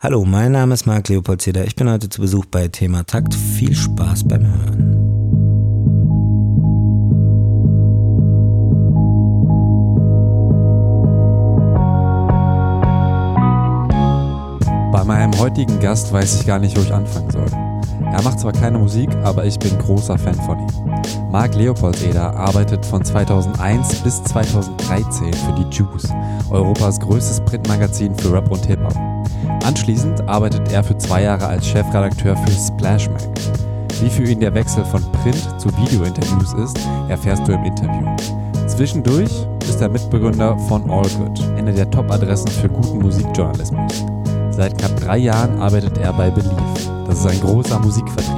Hallo, mein Name ist Marc Leopold Zeder. Ich bin heute zu Besuch bei Thema Takt. Viel Spaß beim Hören. Bei meinem heutigen Gast weiß ich gar nicht, wo ich anfangen soll. Er macht zwar keine Musik, aber ich bin großer Fan von ihm. Marc Leopoldseder arbeitet von 2001 bis 2013 für die Juice, Europas größtes Printmagazin für Rap und Hip-Hop. Anschließend arbeitet er für zwei Jahre als Chefredakteur für Splash Mag. Wie für ihn der Wechsel von Print zu Video-Interviews ist, erfährst du im Interview. Zwischendurch ist er Mitbegründer von All Good, eine der Top-Adressen für guten Musikjournalismus. Seit knapp drei Jahren arbeitet er bei Belief. Das ist ein großer Musikvertrieb.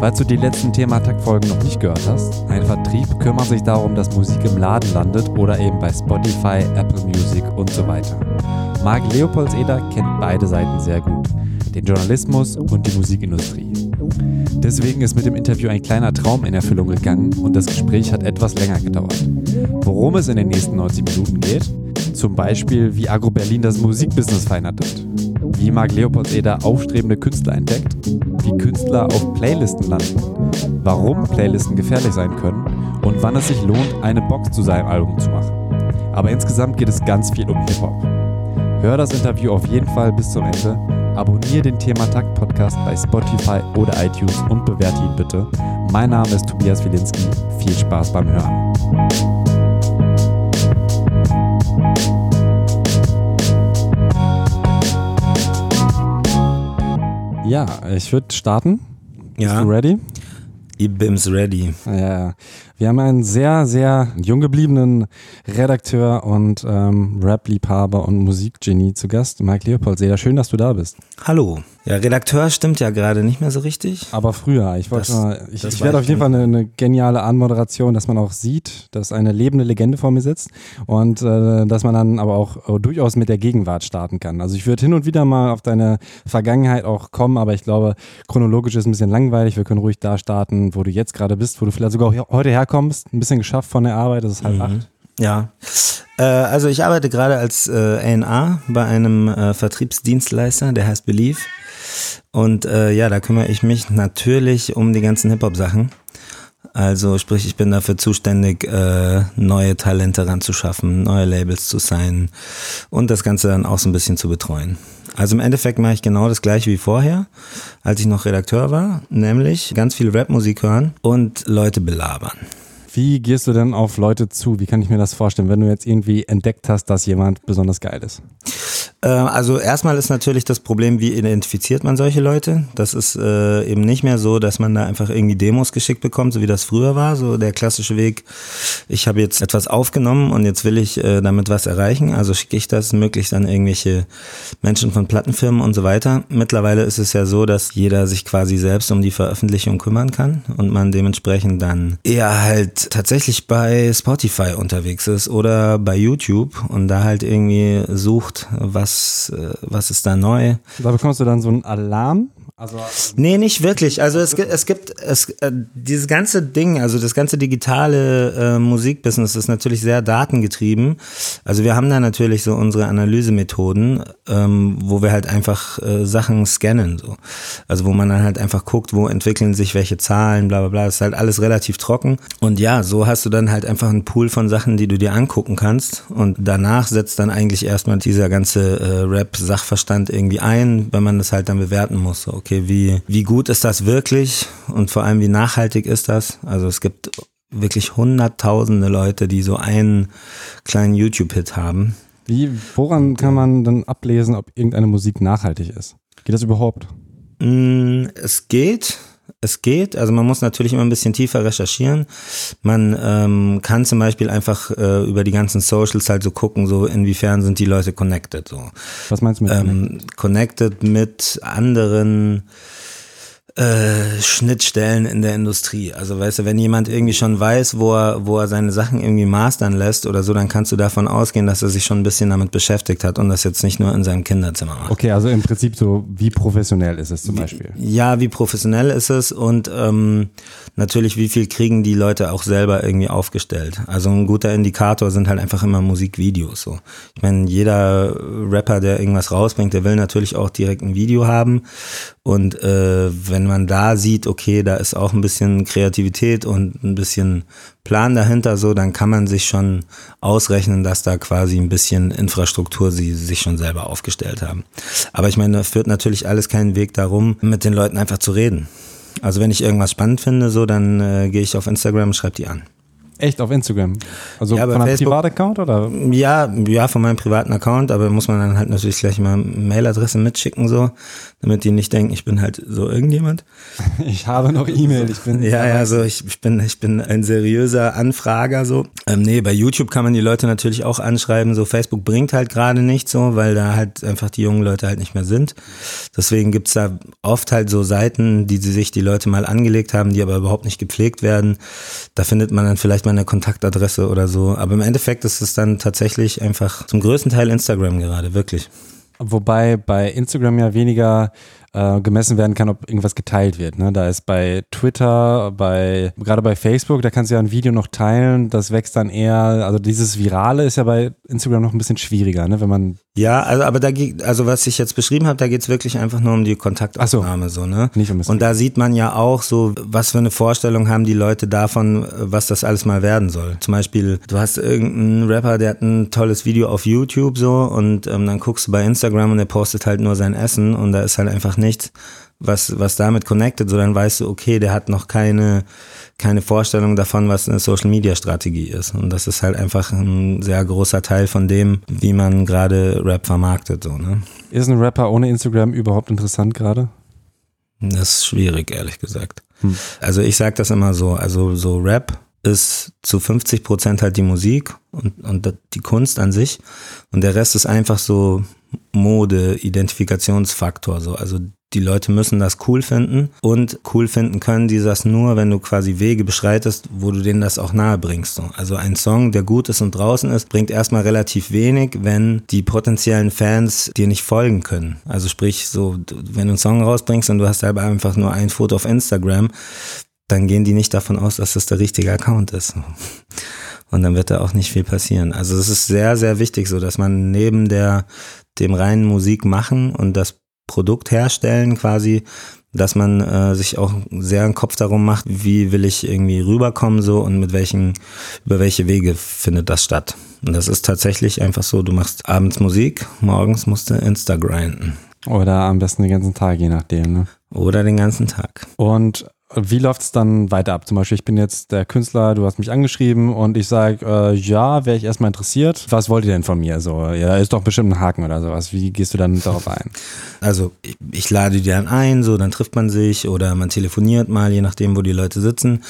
Falls du die letzten Thematakt-Folgen noch nicht gehört hast, ein Vertrieb kümmert sich darum, dass Musik im Laden landet oder eben bei Spotify, Apple Music und so weiter. Marc Leopoldseder kennt beide Seiten sehr gut, den Journalismus und die Musikindustrie. Deswegen ist mit dem Interview ein kleiner Traum in Erfüllung gegangen und das Gespräch hat etwas länger gedauert. Worum es in den nächsten 90 Minuten geht? Zum Beispiel, wie Agro Berlin das Musikbusiness verändert wie Marc Leopoldseder aufstrebende Künstler entdeckt, wie Künstler auf Playlisten landen, warum Playlisten gefährlich sein können und wann es sich lohnt, eine Box zu seinem Album zu machen. Aber insgesamt geht es ganz viel um Hip-Hop. Hör das Interview auf jeden Fall bis zum Ende, abonniere den Thema Takt Podcast bei Spotify oder iTunes und bewerte ihn bitte. Mein Name ist Tobias Wilinski. Viel Spaß beim Hören. Ja, ich würde starten. Ja. Bist du ready? E-Bims ready. Ja, wir haben einen sehr, sehr jung gebliebenen Redakteur und ähm, Rap-Liebhaber und Musikgenie zu Gast, Mike Leopold. Sehr schön, dass du da bist. Hallo. Ja, Redakteur stimmt ja gerade nicht mehr so richtig. Aber früher. Ich wollte mal, ich, ich werde auf jeden Fall eine, eine geniale Anmoderation, dass man auch sieht, dass eine lebende Legende vor mir sitzt und äh, dass man dann aber auch äh, durchaus mit der Gegenwart starten kann. Also ich würde hin und wieder mal auf deine Vergangenheit auch kommen, aber ich glaube, chronologisch ist ein bisschen langweilig. Wir können ruhig da starten, wo du jetzt gerade bist, wo du vielleicht sogar heute herkommst. Ein bisschen geschafft von der Arbeit, es ist halb acht. Ja. Äh, also ich arbeite gerade als äh, A&A bei einem äh, Vertriebsdienstleister, der heißt Belief. Und äh, ja, da kümmere ich mich natürlich um die ganzen Hip-Hop-Sachen. Also sprich, ich bin dafür zuständig, äh, neue Talente ranzuschaffen, neue Labels zu sein und das Ganze dann auch so ein bisschen zu betreuen. Also im Endeffekt mache ich genau das gleiche wie vorher, als ich noch Redakteur war, nämlich ganz viel Rapmusik hören und Leute belabern. Wie gehst du denn auf Leute zu? Wie kann ich mir das vorstellen, wenn du jetzt irgendwie entdeckt hast, dass jemand besonders geil ist? Äh, Also erstmal ist natürlich das Problem, wie identifiziert man solche Leute? Das ist äh, eben nicht mehr so, dass man da einfach irgendwie Demos geschickt bekommt, so wie das früher war. So der klassische Weg, ich habe jetzt etwas aufgenommen und jetzt will ich äh, damit was erreichen. Also schicke ich das möglichst an irgendwelche Menschen von Plattenfirmen und so weiter. Mittlerweile ist es ja so, dass jeder sich quasi selbst um die Veröffentlichung kümmern kann und man dementsprechend dann eher halt tatsächlich bei Spotify unterwegs ist oder bei YouTube und da halt irgendwie sucht, was, äh, was ist da neu. Da bekommst du dann so einen Alarm. Also Nee, nicht wirklich. Also es gibt, es gibt es, äh, dieses ganze Ding, also das ganze digitale äh, Musikbusiness ist natürlich sehr datengetrieben. Also wir haben da natürlich so unsere Analysemethoden, ähm, wo wir halt einfach äh, Sachen scannen. So. Also wo man dann halt einfach guckt, wo entwickeln sich welche Zahlen, bla bla bla. Das ist halt alles relativ trocken. Und ja, so hast du dann halt einfach einen Pool von Sachen, die du dir angucken kannst. Und danach setzt dann eigentlich erstmal dieser ganze äh, Rap-Sachverstand irgendwie ein, wenn man das halt dann bewerten muss. So, okay, wie, wie gut ist das wirklich und vor allem wie nachhaltig ist das? Also es gibt wirklich hunderttausende Leute, die so einen kleinen YouTube-Hit haben. wie, woran kann man dann ablesen, ob irgendeine Musik nachhaltig ist? Geht das überhaupt? Mm, Es geht. Es geht, also man muss natürlich immer ein bisschen tiefer recherchieren. Man ähm, kann zum Beispiel einfach äh, über die ganzen Socials halt so gucken, so inwiefern sind die Leute connected. So. Was meinst du mit ähm, connected mit anderen äh, Schnittstellen in der Industrie. Also weißt du, wenn jemand irgendwie schon weiß, wo er, wo er seine Sachen irgendwie mastern lässt oder so, dann kannst du davon ausgehen, dass er sich schon ein bisschen damit beschäftigt hat und das jetzt nicht nur in seinem Kinderzimmer macht. Okay, also im Prinzip so, wie professionell ist es zum Beispiel? Ja, wie professionell ist es und ähm, natürlich, wie viel kriegen die Leute auch selber irgendwie aufgestellt. Also ein guter Indikator sind halt einfach immer Musikvideos. So. Ich meine, jeder Rapper, der irgendwas rausbringt, der will natürlich auch direkt ein Video haben und äh, wenn man da sieht, okay, da ist auch ein bisschen Kreativität und ein bisschen Plan dahinter, so, dann kann man sich schon ausrechnen, dass da quasi ein bisschen Infrastruktur sie sich schon selber aufgestellt haben. Aber ich meine, da führt natürlich alles keinen Weg darum, mit den Leuten einfach zu reden. Also wenn ich irgendwas spannend finde, so, dann äh, gehe ich auf Instagram und schreibe die an. Echt auf Instagram? Also Ja, von einem Privataccount oder? Ja, ja, von meinem privaten Account, aber muss man dann halt natürlich gleich mal Mailadresse mitschicken, so, damit die nicht denken, ich bin halt so irgendjemand. Ich habe noch E-Mail, ich bin. Ja, ja, so ich, ich bin ich bin ein seriöser Anfrager so. Ähm, nee, bei YouTube kann man die Leute natürlich auch anschreiben. So Facebook bringt halt gerade nicht so, weil da halt einfach die jungen Leute halt nicht mehr sind. Deswegen gibt's da oft halt so Seiten, die sie sich die Leute mal angelegt haben, die aber überhaupt nicht gepflegt werden. Da findet man dann vielleicht mal eine Kontaktadresse oder so. Aber im Endeffekt ist es dann tatsächlich einfach zum größten Teil Instagram gerade, wirklich. Wobei bei Instagram ja weniger äh, gemessen werden kann, ob irgendwas geteilt wird. Ne? Da ist bei Twitter, bei gerade bei Facebook, da kannst du ja ein Video noch teilen, das wächst dann eher, also dieses Virale ist ja bei Instagram noch ein bisschen schwieriger, ne? wenn man Ja, also aber da geht, also was ich jetzt beschrieben habe, da geht's wirklich einfach nur um die Kontaktaufnahme so, ne? nicht um Und da sieht man ja auch so, was für eine Vorstellung haben die Leute davon, was das alles mal werden soll. Zum Beispiel, du hast irgendeinen Rapper, der hat ein tolles Video auf YouTube so und ähm, dann guckst du bei Instagram und der postet halt nur sein Essen und da ist halt einfach nichts, was, was damit connected, so dann weißt du, okay, der hat noch keine, keine Vorstellung davon, was eine Social Media Strategie ist. Und das ist halt einfach ein sehr großer Teil von dem, wie man gerade Rap vermarktet, so, ne? Ist ein Rapper ohne Instagram überhaupt interessant gerade? Das ist schwierig, ehrlich gesagt. Hm. Also ich sag das immer so, also so Rap ist zu 50 Prozent halt die Musik und, und die Kunst an sich und der Rest ist einfach so Mode, Identifikationsfaktor, so. Also die Leute müssen das cool finden und cool finden können die das nur, wenn du quasi Wege beschreitest, wo du denen das auch nahe bringst. So. Also ein Song, der gut ist und draußen ist, bringt erstmal relativ wenig, wenn die potenziellen Fans dir nicht folgen können. Also sprich, so, wenn du einen Song rausbringst und du hast aber einfach nur ein Foto auf Instagram, dann gehen die nicht davon aus, dass das der richtige Account ist. Und dann wird da auch nicht viel passieren. Also es ist sehr, sehr wichtig, so dass man neben der, dem reinen Musik machen und das Produkt herstellen quasi, dass man äh, sich auch sehr einen Kopf darum macht, wie will ich irgendwie rüberkommen so und mit welchen, über welche Wege findet das statt. Und das ist tatsächlich einfach so, du machst abends Musik, morgens musst du Insta grinden. Oder am besten den ganzen Tag, je nachdem. Ne? Oder den ganzen Tag. Und wie läuft es dann weiter ab? Zum Beispiel, ich bin jetzt der Künstler, du hast mich angeschrieben und ich sage, äh, ja, wäre ich erstmal interessiert. Was wollt ihr denn von mir? So, ja, da ist doch bestimmt ein Haken oder sowas. Wie gehst du dann darauf ein? Also ich, ich lade die dann ein, so dann trifft man sich oder man telefoniert mal, je nachdem, wo die Leute sitzen.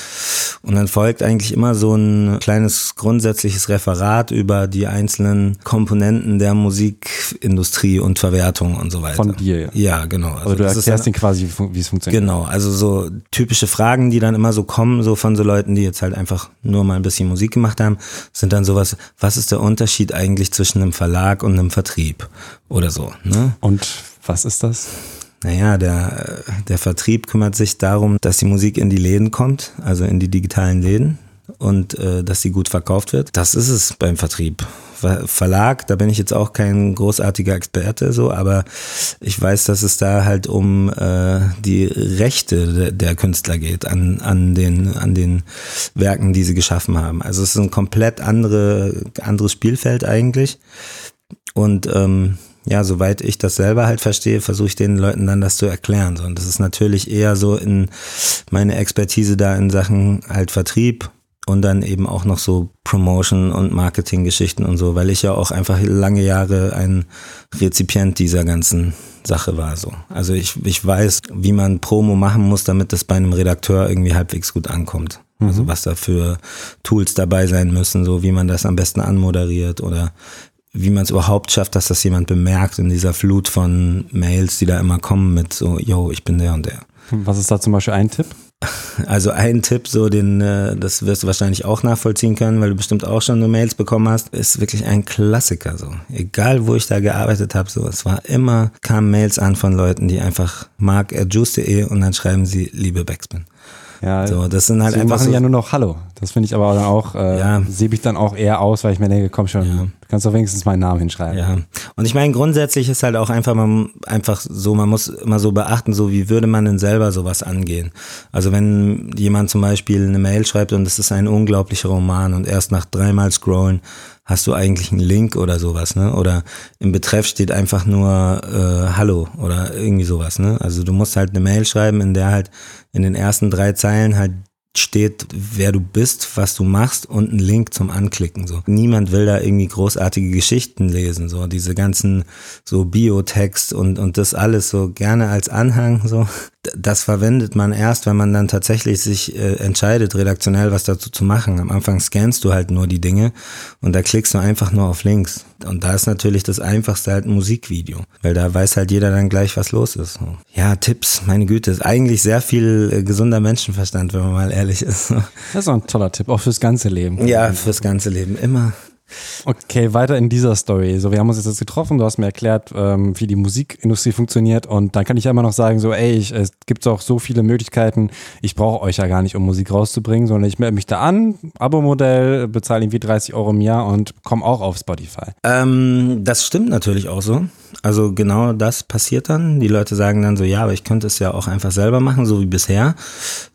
Und dann folgt eigentlich immer so ein kleines grundsätzliches Referat über die einzelnen Komponenten der Musikindustrie und Verwertung und so weiter. Von dir, ja. Ja, genau. Also du das ist erklärst dann- ihnen quasi, wie es funktioniert. Genau, also so typische Fragen, die dann immer so kommen, so von so Leuten, die jetzt halt einfach nur mal ein bisschen Musik gemacht haben, sind dann sowas, was ist der Unterschied eigentlich zwischen einem Verlag und einem Vertrieb oder so, ne? Und was ist das? Naja, der, der Vertrieb kümmert sich darum, dass die Musik in die Läden kommt, also in die digitalen Läden und äh, dass sie gut verkauft wird. Das ist es beim Vertrieb. Ver Verlag, da bin ich jetzt auch kein großartiger Experte so, aber ich weiß, dass es da halt um äh, die Rechte de der Künstler geht an, an, den, an den Werken, die sie geschaffen haben. Also es ist ein komplett andere, anderes Spielfeld eigentlich. Und ähm, ja, soweit ich das selber halt verstehe, versuche ich den Leuten dann das zu erklären. So. Und das ist natürlich eher so in meine Expertise da in Sachen halt Vertrieb und dann eben auch noch so Promotion und Marketinggeschichten und so, weil ich ja auch einfach lange Jahre ein Rezipient dieser ganzen Sache war so. Also ich, ich weiß, wie man Promo machen muss, damit das bei einem Redakteur irgendwie halbwegs gut ankommt. Also was da für Tools dabei sein müssen, so wie man das am besten anmoderiert oder wie man es überhaupt schafft, dass das jemand bemerkt in dieser Flut von Mails, die da immer kommen mit so, yo, ich bin der und der. Was ist da zum Beispiel ein Tipp? Also ein Tipp, so den, äh, das wirst du wahrscheinlich auch nachvollziehen können, weil du bestimmt auch schon nur Mails bekommen hast, ist wirklich ein Klassiker. So, egal wo ich da gearbeitet habe, so, es war immer kamen Mails an von Leuten, die einfach mark@juice.de und dann schreiben sie liebe Backspin. Ja, So, das sind halt sie einfach machen so, ja nur noch Hallo. Das finde ich aber dann auch, äh, Ja. sehe ich dann auch eher aus, weil ich mir denke, komm schon, Ja. Du kannst doch wenigstens meinen Namen hinschreiben. Ja, und ich meine, grundsätzlich ist halt auch einfach, man, einfach so, man muss immer so beachten, so wie würde man denn selber sowas angehen. Also wenn jemand zum Beispiel eine Mail schreibt und es ist ein unglaublicher Roman und erst nach dreimal scrollen hast du eigentlich einen Link oder sowas, ne? Oder im Betreff steht einfach nur äh, Hallo oder irgendwie sowas, ne? Also du musst halt eine Mail schreiben, in der halt in den ersten drei Zeilen halt steht, wer du bist, was du machst und ein Link zum Anklicken. So. Niemand will da irgendwie großartige Geschichten lesen. So diese ganzen so Biotext und, und das alles so gerne als Anhang. So. Das verwendet man erst, wenn man dann tatsächlich sich äh, entscheidet, redaktionell was dazu zu machen. Am Anfang scannst du halt nur die Dinge und da klickst du einfach nur auf Links. Und da ist natürlich das Einfachste halt ein Musikvideo, weil da weiß halt jeder dann gleich, was los ist. So. Ja, Tipps, meine Güte, ist eigentlich sehr viel äh, gesunder Menschenverstand, wenn man mal ehrlich ist. Das ist auch ein toller Tipp, auch fürs ganze Leben. Ja, fürs ganze Leben immer. Okay, weiter in dieser Story. So, wir haben uns jetzt getroffen, du hast mir erklärt, ähm, wie die Musikindustrie funktioniert und dann kann ich ja immer noch sagen, so, ey, ich, es gibt auch so viele Möglichkeiten, ich brauche euch ja gar nicht, um Musik rauszubringen, sondern ich melde mich da an, Abo-Modell, bezahle irgendwie 30 Euro im Jahr und komme auch auf Spotify. Ähm, das stimmt natürlich auch so. Also genau das passiert dann. Die Leute sagen dann so, ja, aber ich könnte es ja auch einfach selber machen, so wie bisher.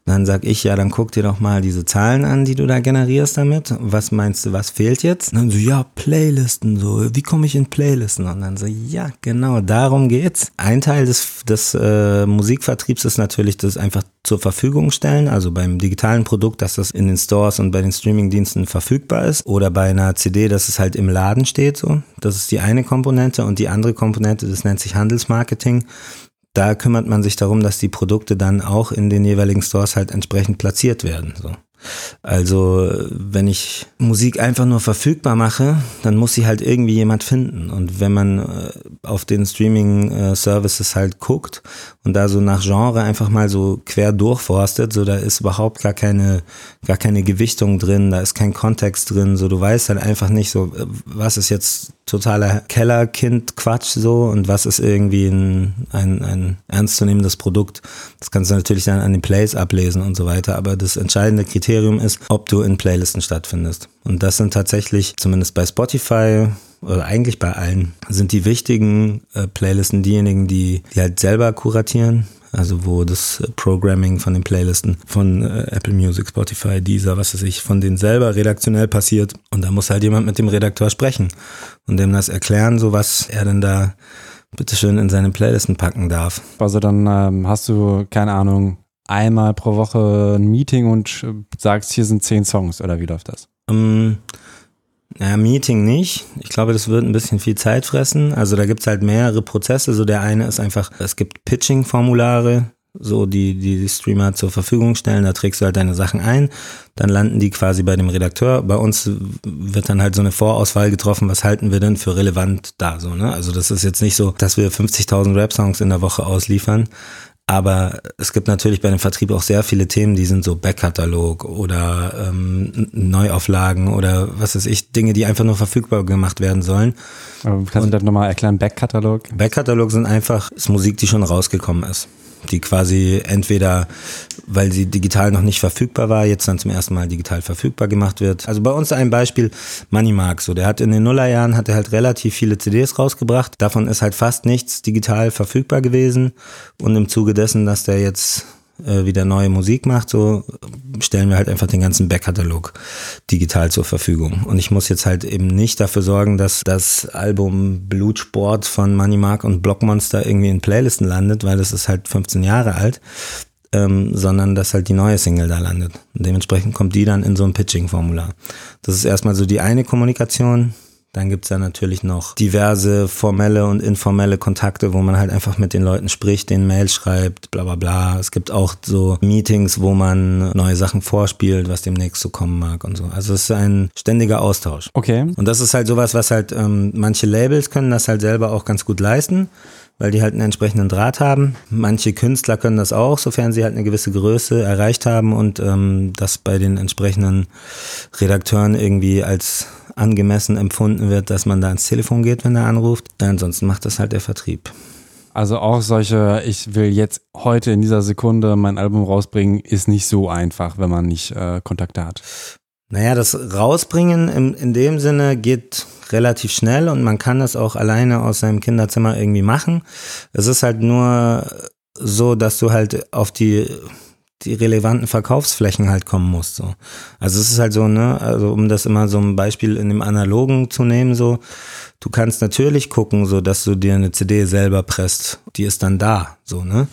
Dann sag ich, ja, dann guck dir doch mal diese Zahlen an, die du da generierst damit. Was meinst du, was fehlt jetzt? Und dann so, ja, Playlisten, so, wie komme ich in Playlisten? Und dann so, ja, genau, darum geht's. Ein Teil des, des äh, Musikvertriebs ist natürlich das einfach zur Verfügung stellen, also beim digitalen Produkt, dass das in den Stores und bei den Streamingdiensten verfügbar ist oder bei einer CD, dass es halt im Laden steht, so. Das ist die eine Komponente und die andere Komponente, das nennt sich Handelsmarketing. Da kümmert man sich darum, dass die Produkte dann auch in den jeweiligen Stores halt entsprechend platziert werden, so. Also, wenn ich Musik einfach nur verfügbar mache, dann muss sie halt irgendwie jemand finden. Und wenn man äh, auf den Streaming-Services halt guckt und da so nach Genre einfach mal so quer durchforstet, so da ist überhaupt gar keine, gar keine Gewichtung drin, da ist kein Kontext drin, so du weißt halt einfach nicht so, äh, was ist jetzt totaler Kellerkind-Quatsch so und was ist irgendwie ein, ein, ein ernstzunehmendes Produkt. Das kannst du natürlich dann an den Plays ablesen und so weiter, aber das entscheidende Kriterium ist, ob du in Playlisten stattfindest. Und das sind tatsächlich, zumindest bei Spotify, oder eigentlich bei allen, sind die wichtigen äh, Playlisten diejenigen, die, die halt selber kuratieren. Also wo das äh, Programming von den Playlisten von äh, Apple Music, Spotify, Deezer, was weiß ich, von denen selber redaktionell passiert. Und da muss halt jemand mit dem Redakteur sprechen und dem das erklären, so was er denn da bitteschön in seine Playlisten packen darf. Also dann ähm, hast du, keine Ahnung, einmal pro Woche ein Meeting und äh, sagst, hier sind zehn Songs oder wie läuft das? Ähm, naja, Meeting nicht. Ich glaube, das wird ein bisschen viel Zeit fressen. Also da gibt's halt mehrere Prozesse. So der eine ist einfach, es gibt Pitching-Formulare, so die, die die Streamer zur Verfügung stellen. Da trägst du halt deine Sachen ein. Dann landen die quasi bei dem Redakteur. Bei uns wird dann halt so eine Vorauswahl getroffen. Was halten wir denn für relevant da? So, ne? Also das ist jetzt nicht so, dass wir 50.000 Rap-Songs in der Woche ausliefern. Aber es gibt natürlich bei dem Vertrieb auch sehr viele Themen, die sind so Backkatalog oder ähm, Neuauflagen oder was weiß ich, Dinge, die einfach nur verfügbar gemacht werden sollen. Ähm, Kannst du das nochmal erklären? Backkatalog? Backkatalog sind einfach Musik, die schon rausgekommen ist. Die quasi entweder, weil sie digital noch nicht verfügbar war, jetzt dann zum ersten Mal digital verfügbar gemacht wird. Also bei uns ein Beispiel, Money Mark, so der hat in den Nullerjahren hat er halt relativ viele CDs rausgebracht. Davon ist halt fast nichts digital verfügbar gewesen. Und im Zuge dessen, dass der jetzt äh, wieder neue Musik macht, so stellen wir halt einfach den ganzen Backkatalog digital zur Verfügung. Und ich muss jetzt halt eben nicht dafür sorgen, dass das Album Blutsport von Money Mark und Blockmonster irgendwie in Playlisten landet, weil das ist halt 15 Jahre alt, ähm, sondern dass halt die neue Single da landet. Und dementsprechend kommt die dann in so ein Pitching-Formular. Das ist erstmal so die eine Kommunikation. Dann gibt's da natürlich noch diverse formelle und informelle Kontakte, wo man halt einfach mit den Leuten spricht, den Mail schreibt, bla bla bla. Es gibt auch so Meetings, wo man neue Sachen vorspielt, was demnächst so kommen mag und so. Also es ist ein ständiger Austausch. Okay. Und das ist halt sowas, was halt ähm, manche Labels können das halt selber auch ganz gut leisten. weil die halt einen entsprechenden Draht haben. Manche Künstler können das auch, sofern sie halt eine gewisse Größe erreicht haben und ähm, das bei den entsprechenden Redakteuren irgendwie als angemessen empfunden wird, dass man da ans Telefon geht, wenn er anruft. Ansonsten macht das halt der Vertrieb. Also auch solche, ich will jetzt heute in dieser Sekunde mein Album rausbringen, ist nicht so einfach, wenn man nicht äh, Kontakte hat. Naja, das Rausbringen in, in dem Sinne geht relativ schnell und man kann das auch alleine aus seinem Kinderzimmer irgendwie machen. Es ist halt nur so, dass du halt auf die die relevanten Verkaufsflächen halt kommen musst. So. Also es ist halt so, ne, also um das immer so ein Beispiel in dem Analogen zu nehmen, so, du kannst natürlich gucken, so dass du dir eine CD selber presst, die ist dann da, so, ne?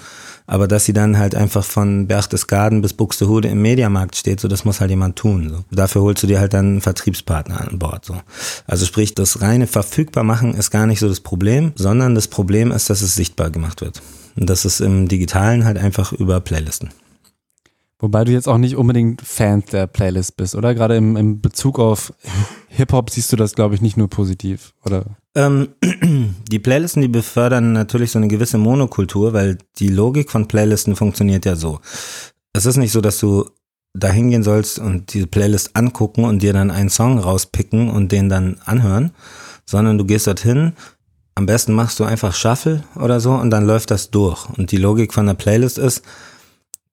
Aber dass sie dann halt einfach von Berchtesgaden bis Buxtehude im Mediamarkt steht, so das muss halt jemand tun. So. Dafür holst du dir halt dann einen Vertriebspartner an Bord. So. Also sprich, das reine verfügbar machen ist gar nicht so das Problem, sondern das Problem ist, dass es sichtbar gemacht wird. Und das ist im Digitalen halt einfach über Playlisten. Wobei du jetzt auch nicht unbedingt Fan der Playlist bist, oder? Gerade im, im Bezug auf Hip-Hop siehst du das, glaube ich, nicht nur positiv, oder? Ähm, die Playlisten, die befördern natürlich so eine gewisse Monokultur, weil die Logik von Playlisten funktioniert ja so. Es ist nicht so, dass du da hingehen sollst und diese Playlist angucken und dir dann einen Song rauspicken und den dann anhören, sondern du gehst dorthin, am besten machst du einfach Shuffle oder so und dann läuft das durch. Und die Logik von der Playlist ist,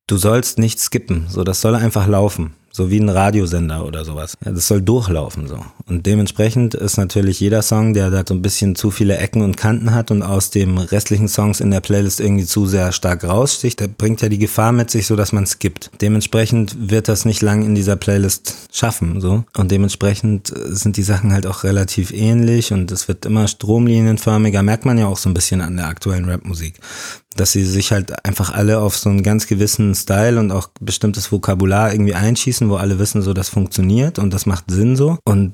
du sollst nicht skippen, so das soll einfach laufen so wie ein Radiosender oder sowas. Ja, das soll durchlaufen so. Und dementsprechend ist natürlich jeder Song, der da so ein bisschen zu viele Ecken und Kanten hat und aus dem restlichen Songs in der Playlist irgendwie zu sehr stark raussticht, der bringt ja die Gefahr mit sich, so dass man skippt. Dementsprechend wird das nicht lang in dieser Playlist schaffen, so. Und dementsprechend sind die Sachen halt auch relativ ähnlich und es wird immer stromlinienförmiger, merkt man ja auch so ein bisschen an der aktuellen Rapmusik dass sie sich halt einfach alle auf so einen ganz gewissen Style und auch bestimmtes Vokabular irgendwie einschießen, wo alle wissen, so das funktioniert und das macht Sinn so. Und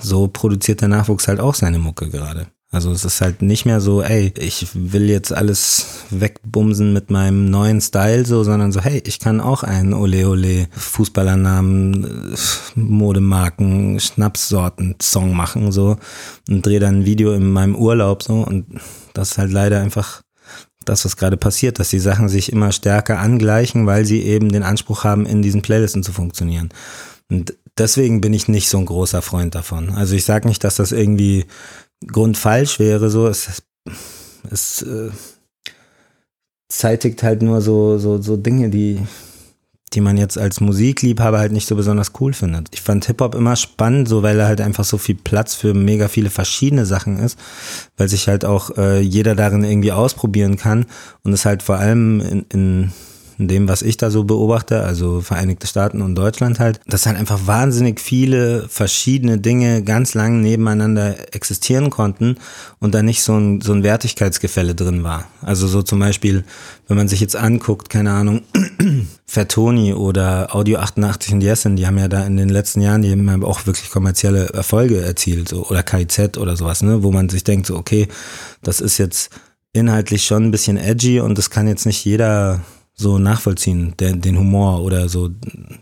so produziert der Nachwuchs halt auch seine Mucke gerade. Also es ist halt nicht mehr so, ey, ich will jetzt alles wegbumsen mit meinem neuen Style so, sondern so, hey, ich kann auch einen Ole Ole Fußballernamen, Modemarken, Schnapssorten Song machen so und drehe dann ein Video in meinem Urlaub so und das ist halt leider einfach das, was gerade passiert, dass die Sachen sich immer stärker angleichen, weil sie eben den Anspruch haben, in diesen Playlisten zu funktionieren. Und deswegen bin ich nicht so ein großer Freund davon. Also ich sage nicht, dass das irgendwie grundfalsch wäre, so es, es äh, zeitigt halt nur so, so, so Dinge, die, die man jetzt als Musikliebhaber halt nicht so besonders cool findet. Ich fand Hip-Hop immer spannend, so weil er halt einfach so viel Platz für mega viele verschiedene Sachen ist, weil sich halt auch äh, jeder darin irgendwie ausprobieren kann und es halt vor allem in, in in dem, was ich da so beobachte, also Vereinigte Staaten und Deutschland halt, dass halt einfach wahnsinnig viele verschiedene Dinge ganz lang nebeneinander existieren konnten und da nicht so ein, so ein Wertigkeitsgefälle drin war. Also so zum Beispiel, wenn man sich jetzt anguckt, keine Ahnung, Fatoni oder Audio 88 und Yesin, die haben ja da in den letzten Jahren, die haben auch wirklich kommerzielle Erfolge erzielt, so, oder KIZ oder sowas, ne, wo man sich denkt, so, okay, das ist jetzt inhaltlich schon ein bisschen edgy und das kann jetzt nicht jeder so nachvollziehen, der, den Humor oder so,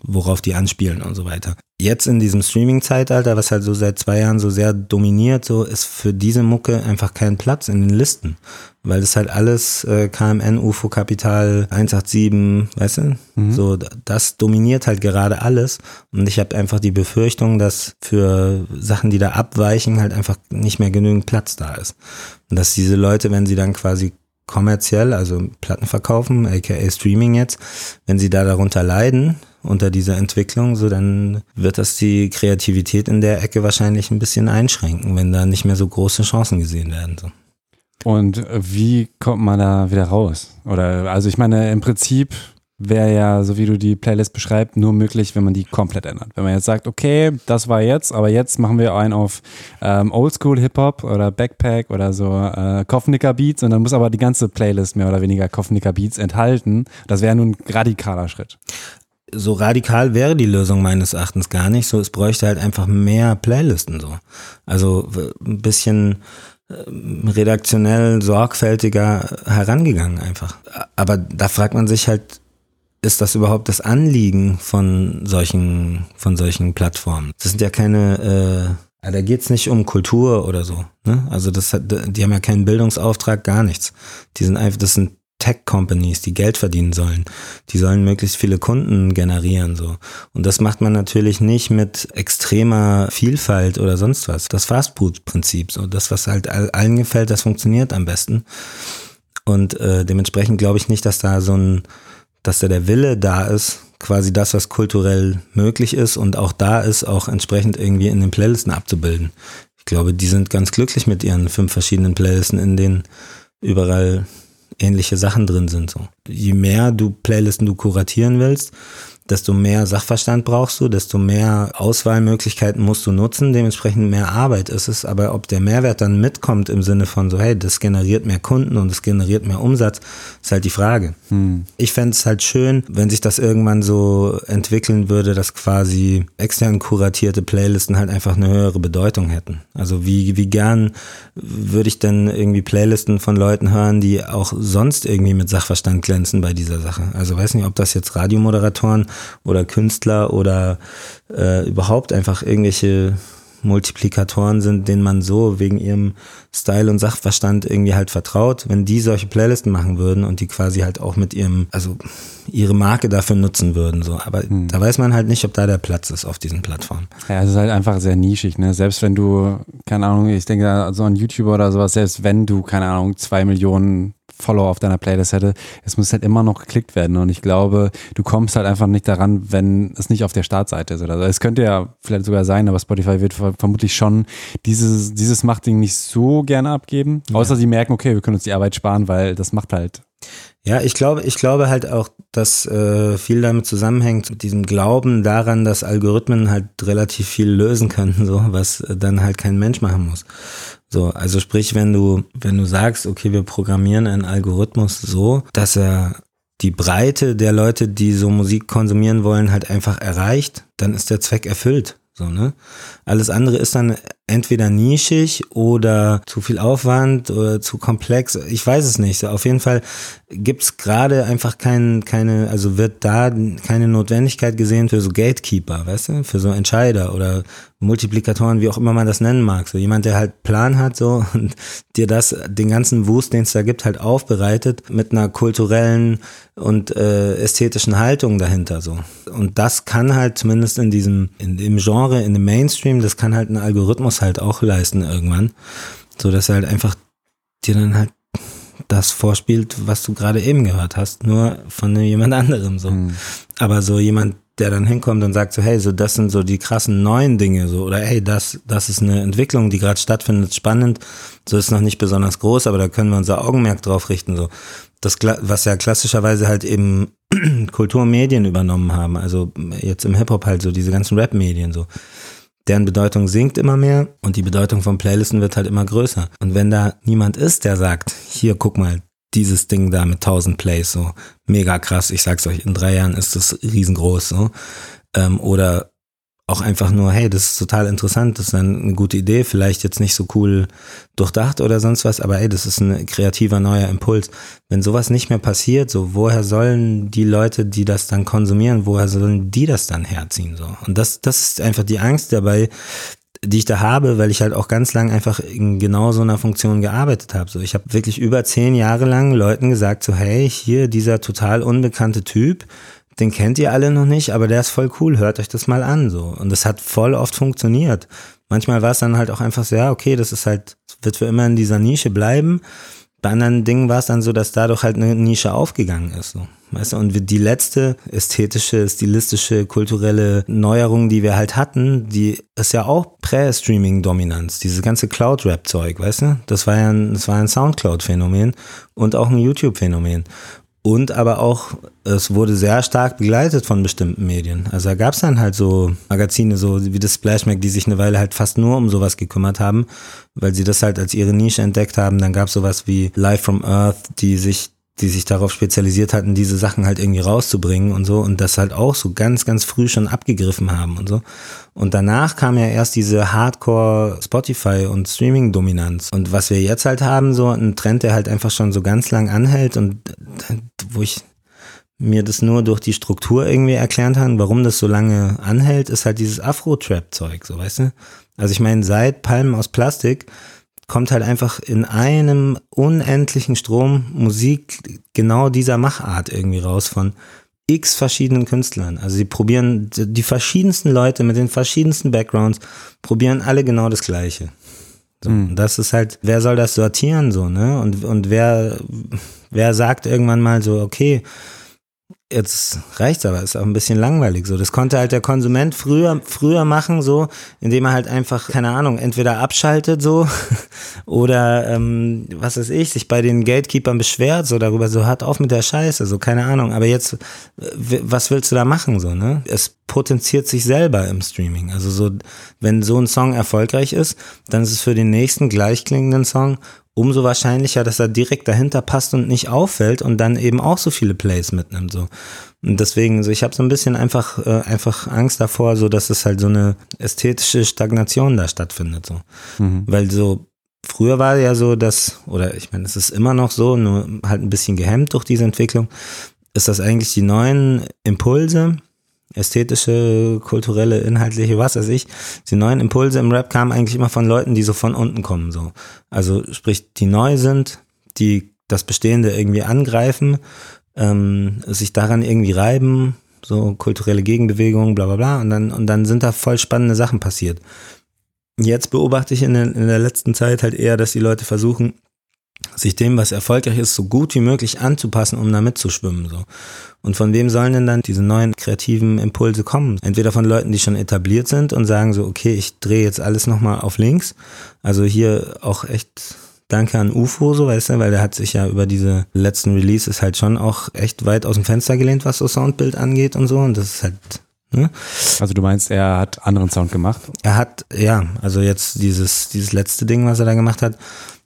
worauf die anspielen und so weiter. Jetzt in diesem Streaming-Zeitalter, was halt so seit zwei Jahren so sehr dominiert, so ist für diese Mucke einfach kein Platz in den Listen, weil das halt alles äh, KMN, UFO Kapital 187, weißt du, mhm. so das dominiert halt gerade alles und ich habe einfach die Befürchtung, dass für Sachen, die da abweichen, halt einfach nicht mehr genügend Platz da ist und dass diese Leute, wenn sie dann quasi kommerziell, also Platten verkaufen, aka Streaming jetzt, wenn sie da darunter leiden, unter dieser Entwicklung, so dann wird das die Kreativität in der Ecke wahrscheinlich ein bisschen einschränken, wenn da nicht mehr so große Chancen gesehen werden. So. Und wie kommt man da wieder raus? Oder also ich meine, im Prinzip wäre ja, so wie du die Playlist beschreibst, nur möglich, wenn man die komplett ändert. Wenn man jetzt sagt, okay, das war jetzt, aber jetzt machen wir einen auf ähm, Oldschool Hip-Hop oder Backpack oder so äh, Kopfnicker Beats und dann muss aber die ganze Playlist mehr oder weniger Kopfnicker Beats enthalten. Das wäre nun ein radikaler Schritt. So radikal wäre die Lösung meines Erachtens gar nicht. So, es bräuchte halt einfach mehr Playlisten so. Also ein bisschen ähm, redaktionell sorgfältiger herangegangen einfach. Aber da fragt man sich halt, ist das überhaupt das Anliegen von solchen, von solchen Plattformen? Das sind ja keine, äh, da geht's nicht um Kultur oder so. Ne? Also das hat, die haben ja keinen Bildungsauftrag, gar nichts. Die sind einfach, das sind Tech-Companies, die Geld verdienen sollen. Die sollen möglichst viele Kunden generieren, so. Und das macht man natürlich nicht mit extremer Vielfalt oder sonst was. Das Fastfood-Prinzip, so. Das, was halt allen gefällt, das funktioniert am besten. Und äh, dementsprechend glaube ich nicht, dass da so ein, dass da der Wille da ist, quasi das, was kulturell möglich ist und auch da ist, auch entsprechend irgendwie in den Playlisten abzubilden. Ich glaube, die sind ganz glücklich mit ihren fünf verschiedenen Playlisten, in denen überall ähnliche Sachen drin sind. So. Je mehr du Playlisten du kuratieren willst, desto mehr Sachverstand brauchst du, desto mehr Auswahlmöglichkeiten musst du nutzen, dementsprechend mehr Arbeit ist es. Aber ob der Mehrwert dann mitkommt im Sinne von so, hey, das generiert mehr Kunden und es generiert mehr Umsatz, ist halt die Frage. Hm. Ich fände es halt schön, wenn sich das irgendwann so entwickeln würde, dass quasi extern kuratierte Playlisten halt einfach eine höhere Bedeutung hätten. Also wie, wie gern würde ich denn irgendwie Playlisten von Leuten hören, die auch sonst irgendwie mit Sachverstand glänzen bei dieser Sache. Also weiß nicht, ob das jetzt Radiomoderatoren oder Künstler oder äh, überhaupt einfach irgendwelche Multiplikatoren sind, denen man so wegen ihrem Style und Sachverstand irgendwie halt vertraut, wenn die solche Playlisten machen würden und die quasi halt auch mit ihrem, also ihre Marke dafür nutzen würden, so. Aber hm. da weiß man halt nicht, ob da der Platz ist auf diesen Plattformen. Ja, es ist halt einfach sehr nischig, ne? Selbst wenn du, keine Ahnung, ich denke, so ein YouTuber oder sowas, selbst wenn du, keine Ahnung, zwei Millionen Follower auf deiner Playlist hätte, es muss halt immer noch geklickt werden. Und ich glaube, du kommst halt einfach nicht daran, wenn es nicht auf der Startseite ist oder so. Es könnte ja vielleicht sogar sein, aber Spotify wird vermutlich schon dieses, dieses Machtding nicht so gerne abgeben. Ja. Außer sie merken, okay, wir können uns die Arbeit sparen, weil das macht halt ja, ich glaube, ich glaube halt auch, dass äh, viel damit zusammenhängt mit diesem Glauben daran, dass Algorithmen halt relativ viel lösen können, so was dann halt kein Mensch machen muss. So, also sprich, wenn du, wenn du sagst, okay, wir programmieren einen Algorithmus so, dass er die Breite der Leute, die so Musik konsumieren wollen, halt einfach erreicht, dann ist der Zweck erfüllt. So, ne? Alles andere ist dann entweder nischig oder zu viel Aufwand oder zu komplex. Ich weiß es nicht. Auf jeden Fall gibt's gerade einfach kein, keine, also wird da keine Notwendigkeit gesehen für so Gatekeeper, weißt du, für so Entscheider oder Multiplikatoren, wie auch immer man das nennen mag. So jemand, der halt Plan hat so und dir das, den ganzen Wust, den es da gibt, halt aufbereitet mit einer kulturellen und äh, ästhetischen Haltung dahinter so. Und das kann halt zumindest in diesem, in dem Genre, in dem Mainstream, das kann halt ein Algorithmus halt auch leisten irgendwann. So dass er halt einfach dir dann halt das vorspielt, was du gerade eben gehört hast, nur von jemand anderem so. Mhm. Aber so jemand, der dann hinkommt und sagt so, hey, so das sind so die krassen neuen Dinge, so oder hey, das das ist eine Entwicklung, die gerade stattfindet, spannend. So ist noch nicht besonders groß, aber da können wir unser Augenmerk drauf richten, so das was ja klassischerweise halt eben Kulturmedien übernommen haben, also jetzt im Hip Hop halt so diese ganzen Rap-Medien so deren Bedeutung sinkt immer mehr und die Bedeutung von Playlisten wird halt immer größer. Und wenn da niemand ist, der sagt, hier guck mal, dieses Ding da mit 1000 Plays, so mega krass, ich sag's euch, in drei Jahren ist das riesengroß, so. Ähm, oder auch einfach nur, hey, das ist total interessant, das ist eine gute Idee, vielleicht jetzt nicht so cool durchdacht oder sonst was, aber hey, das ist ein kreativer neuer Impuls. Wenn sowas nicht mehr passiert, so woher sollen die Leute, die das dann konsumieren, woher sollen die das dann herziehen so? Und das das ist einfach die Angst dabei, die ich da habe, weil ich halt auch ganz lang einfach in genau so einer Funktion gearbeitet habe. So, ich habe wirklich über zehn Jahre lang Leuten gesagt, so hey, hier dieser total unbekannte Typ, den kennt ihr alle noch nicht, aber der ist voll cool, hört euch das mal an, so. Und das hat voll oft funktioniert. Manchmal war es dann halt auch einfach so, ja, okay, das ist halt, wird für immer in dieser Nische bleiben. Bei anderen Dingen war es dann so, dass dadurch halt eine Nische aufgegangen ist, so. Weißt du, und die letzte ästhetische, stilistische, kulturelle Neuerung, die wir halt hatten, die ist ja auch Prä-Streaming-Dominanz. Dieses ganze Cloud-Rap-Zeug, weißt du? Das war ja ein, ein Soundcloud-Phänomen und auch ein YouTube-Phänomen. Und aber auch, es wurde sehr stark begleitet von bestimmten Medien. Also da gab es dann halt so Magazine, so wie das Splashback, die sich eine Weile halt fast nur um sowas gekümmert haben, weil sie das halt als ihre Nische entdeckt haben. Dann gab es sowas wie Live from Earth, die sich die sich darauf spezialisiert hatten, diese Sachen halt irgendwie rauszubringen und so und das halt auch so ganz, ganz früh schon abgegriffen haben und so. Und danach kam ja erst diese Hardcore Spotify und Streaming-Dominanz. Und was wir jetzt halt haben, so ein Trend, der halt einfach schon so ganz lang anhält und wo ich mir das nur durch die Struktur irgendwie erklärt haben, warum das so lange anhält, ist halt dieses Afro-Trap-Zeug, so weißt du? Also ich meine, seit Palmen aus Plastik kommt halt einfach in einem unendlichen Strom Musik genau dieser Machart irgendwie raus von x verschiedenen Künstlern. Also sie probieren, die verschiedensten Leute mit den verschiedensten Backgrounds probieren alle genau das Gleiche. So, mhm. Das ist halt, wer soll das sortieren so, ne? Und, und wer, wer sagt irgendwann mal so, okay, jetzt reicht's aber, ist auch ein bisschen langweilig so. Das konnte halt der Konsument früher, früher machen, so, indem er halt einfach, keine Ahnung, entweder abschaltet so oder ähm, was weiß ich, sich bei den Gatekeepern beschwert, so darüber, so hört auf mit der Scheiße, so, keine Ahnung. Aber jetzt, was willst du da machen, so, ne? Es potenziert sich selber im Streaming. Also so, wenn so ein Song erfolgreich ist, dann ist es für den nächsten gleichklingenden Song umso wahrscheinlicher, dass er direkt dahinter passt und nicht auffällt und dann eben auch so viele Plays mitnimmt. So. Und deswegen, so ich habe so ein bisschen einfach, äh, einfach Angst davor, so dass es halt so eine ästhetische Stagnation da stattfindet. So. Mhm. Weil so früher war ja so, dass, oder ich meine, es ist immer noch so, nur halt ein bisschen gehemmt durch diese Entwicklung, ist das eigentlich die neuen Impulse, ästhetische, kulturelle, inhaltliche, was weiß ich. Die neuen Impulse im Rap kamen eigentlich immer von Leuten, die so von unten kommen, so. Also sprich, die neu sind, die das Bestehende irgendwie angreifen, ähm, sich daran irgendwie reiben, so kulturelle Gegenbewegungen, bla bla bla, und dann, und dann sind da voll spannende Sachen passiert. Jetzt beobachte ich in, der, in der letzten Zeit halt eher, dass die Leute versuchen, sich dem, was erfolgreich ist, so gut wie möglich anzupassen, um da mitzuschwimmen. So. Und von wem sollen denn dann diese neuen kreativen Impulse kommen? Entweder von Leuten, die schon etabliert sind und sagen so, okay, ich drehe jetzt alles nochmal auf links. Also hier auch echt Danke an UFO, so weißt du, weil der hat sich ja über diese letzten Releases halt schon auch echt weit aus dem Fenster gelehnt, was so Soundbild angeht und so. Und das ist halt Ne? Also du meinst, er hat anderen Sound gemacht? Er hat, ja, also jetzt dieses, dieses letzte Ding, was er da gemacht hat,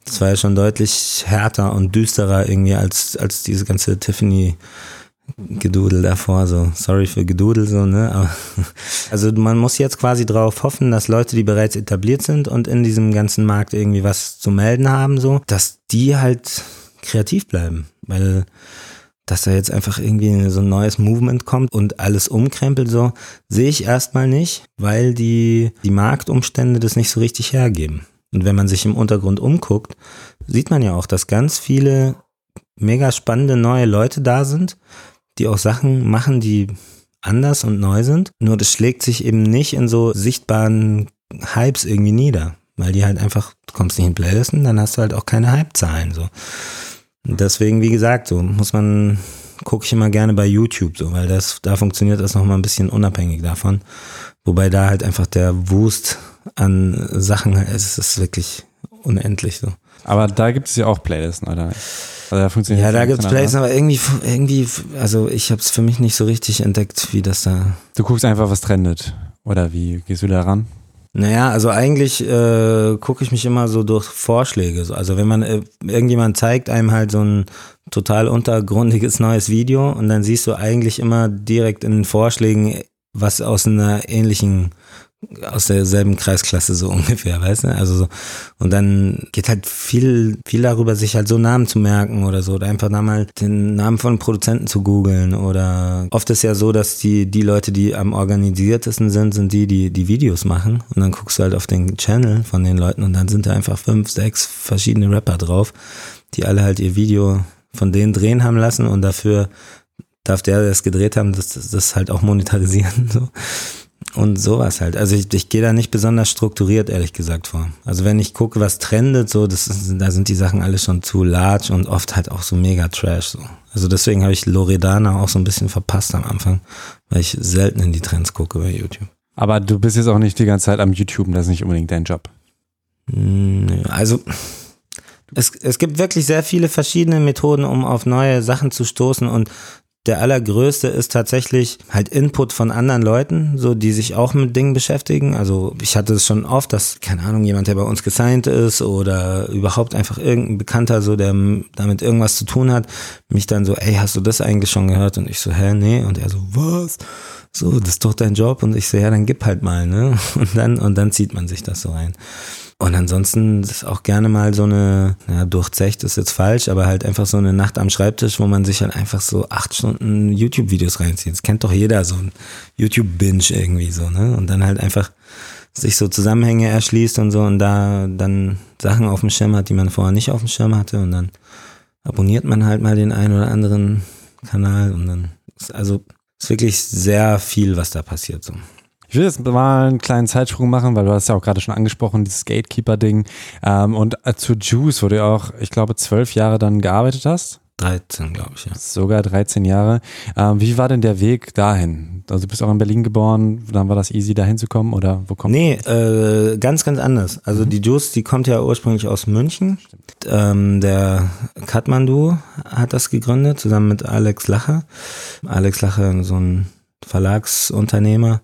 das war ja schon deutlich härter und düsterer irgendwie als, als diese ganze Tiffany Gedudel davor, so sorry für Gedudel, so, ne? Also man muss jetzt quasi drauf hoffen, dass Leute, die bereits etabliert sind und in diesem ganzen Markt irgendwie was zu melden haben, so, dass die halt kreativ bleiben. Weil dass da jetzt einfach irgendwie so ein neues Movement kommt und alles umkrempelt, so, sehe ich erstmal nicht, weil die, die Marktumstände das nicht so richtig hergeben. Und wenn man sich im Untergrund umguckt, sieht man ja auch, dass ganz viele mega spannende neue Leute da sind, die auch Sachen machen, die anders und neu sind. Nur das schlägt sich eben nicht in so sichtbaren Hypes irgendwie nieder. Weil die halt einfach, du kommst nicht in Playlisten, dann hast du halt auch keine Hype-Zahlen. So. Deswegen, wie gesagt, so muss man, gucke ich immer gerne bei YouTube, so, weil das, da funktioniert das nochmal ein bisschen unabhängig davon. Wobei da halt einfach der Wust an Sachen, es ist wirklich unendlich so. Aber da gibt es ja auch Playlisten, oder? Also da funktioniert ja, da gibt es Playlisten, aber irgendwie, irgendwie, also ich habe es für mich nicht so richtig entdeckt, wie das da. Du guckst einfach, was trendet. Oder wie gehst du da ran? Naja, also eigentlich äh, gucke ich mich immer so durch Vorschläge. Also wenn man äh, irgendjemand zeigt einem halt so ein total untergrundiges neues Video und dann siehst du eigentlich immer direkt in den Vorschlägen was aus einer ähnlichen aus derselben Kreisklasse so ungefähr, weißt du? Also so, und dann geht halt viel, viel darüber, sich halt so Namen zu merken oder so, oder einfach da mal den Namen von Produzenten zu googeln oder oft ist ja so, dass die, die Leute, die am organisiertesten sind, sind die, die die Videos machen und dann guckst du halt auf den Channel von den Leuten und dann sind da einfach fünf, sechs verschiedene Rapper drauf, die alle halt ihr Video von denen drehen haben lassen und dafür darf der, der es gedreht haben, das, das, halt auch monetarisieren, so. Und sowas halt. Also ich, ich gehe da nicht besonders strukturiert, ehrlich gesagt, vor. Also wenn ich gucke, was trendet, so, das ist, da sind die Sachen alle schon zu large und oft halt auch so mega trash. So. Also deswegen habe ich Loredana auch so ein bisschen verpasst am Anfang, weil ich selten in die Trends gucke bei YouTube. Aber du bist jetzt auch nicht die ganze Zeit am YouTube, das ist nicht unbedingt dein Job. Hm, also es, es gibt wirklich sehr viele verschiedene Methoden, um auf neue Sachen zu stoßen und der allergrößte ist tatsächlich halt Input von anderen Leuten, so die sich auch mit Dingen beschäftigen. Also ich hatte es schon oft, dass, keine Ahnung, jemand, der bei uns gesigned ist oder überhaupt einfach irgendein Bekannter, so der damit irgendwas zu tun hat, mich dann so, ey, hast du das eigentlich schon gehört? Und ich so, hä, nee. Und er so, was? So, das ist doch dein Job. Und ich so, ja, dann gib halt mal, ne? Und dann, und dann zieht man sich das so rein. Und ansonsten ist auch gerne mal so eine, ja, durchzecht ist jetzt falsch, aber halt einfach so eine Nacht am Schreibtisch, wo man sich halt einfach so acht Stunden YouTube-Videos reinzieht. Das kennt doch jeder, so ein YouTube-Binge irgendwie so, ne? Und dann halt einfach sich so Zusammenhänge erschließt und so und da dann Sachen auf dem Schirm hat, die man vorher nicht auf dem Schirm hatte und dann abonniert man halt mal den einen oder anderen Kanal und dann ist also ist wirklich sehr viel, was da passiert so. Ich will jetzt mal einen kleinen Zeitsprung machen, weil du hast ja auch gerade schon angesprochen, dieses Gatekeeper-Ding. Ähm, und äh, zu Juice, wo du auch, ich glaube, zwölf Jahre dann gearbeitet hast. 13, glaube ich, ja. Sogar 13 Jahre. Ähm, wie war denn der Weg dahin? Also du bist auch in Berlin geboren, dann war das easy, dahin zu kommen oder wo kommt Nee, äh, ganz, ganz anders. Also mhm. die Juice, die kommt ja ursprünglich aus München. Ähm, der Katmandu hat das gegründet, zusammen mit Alex Lacher. Alex Lacher, so ein Verlagsunternehmer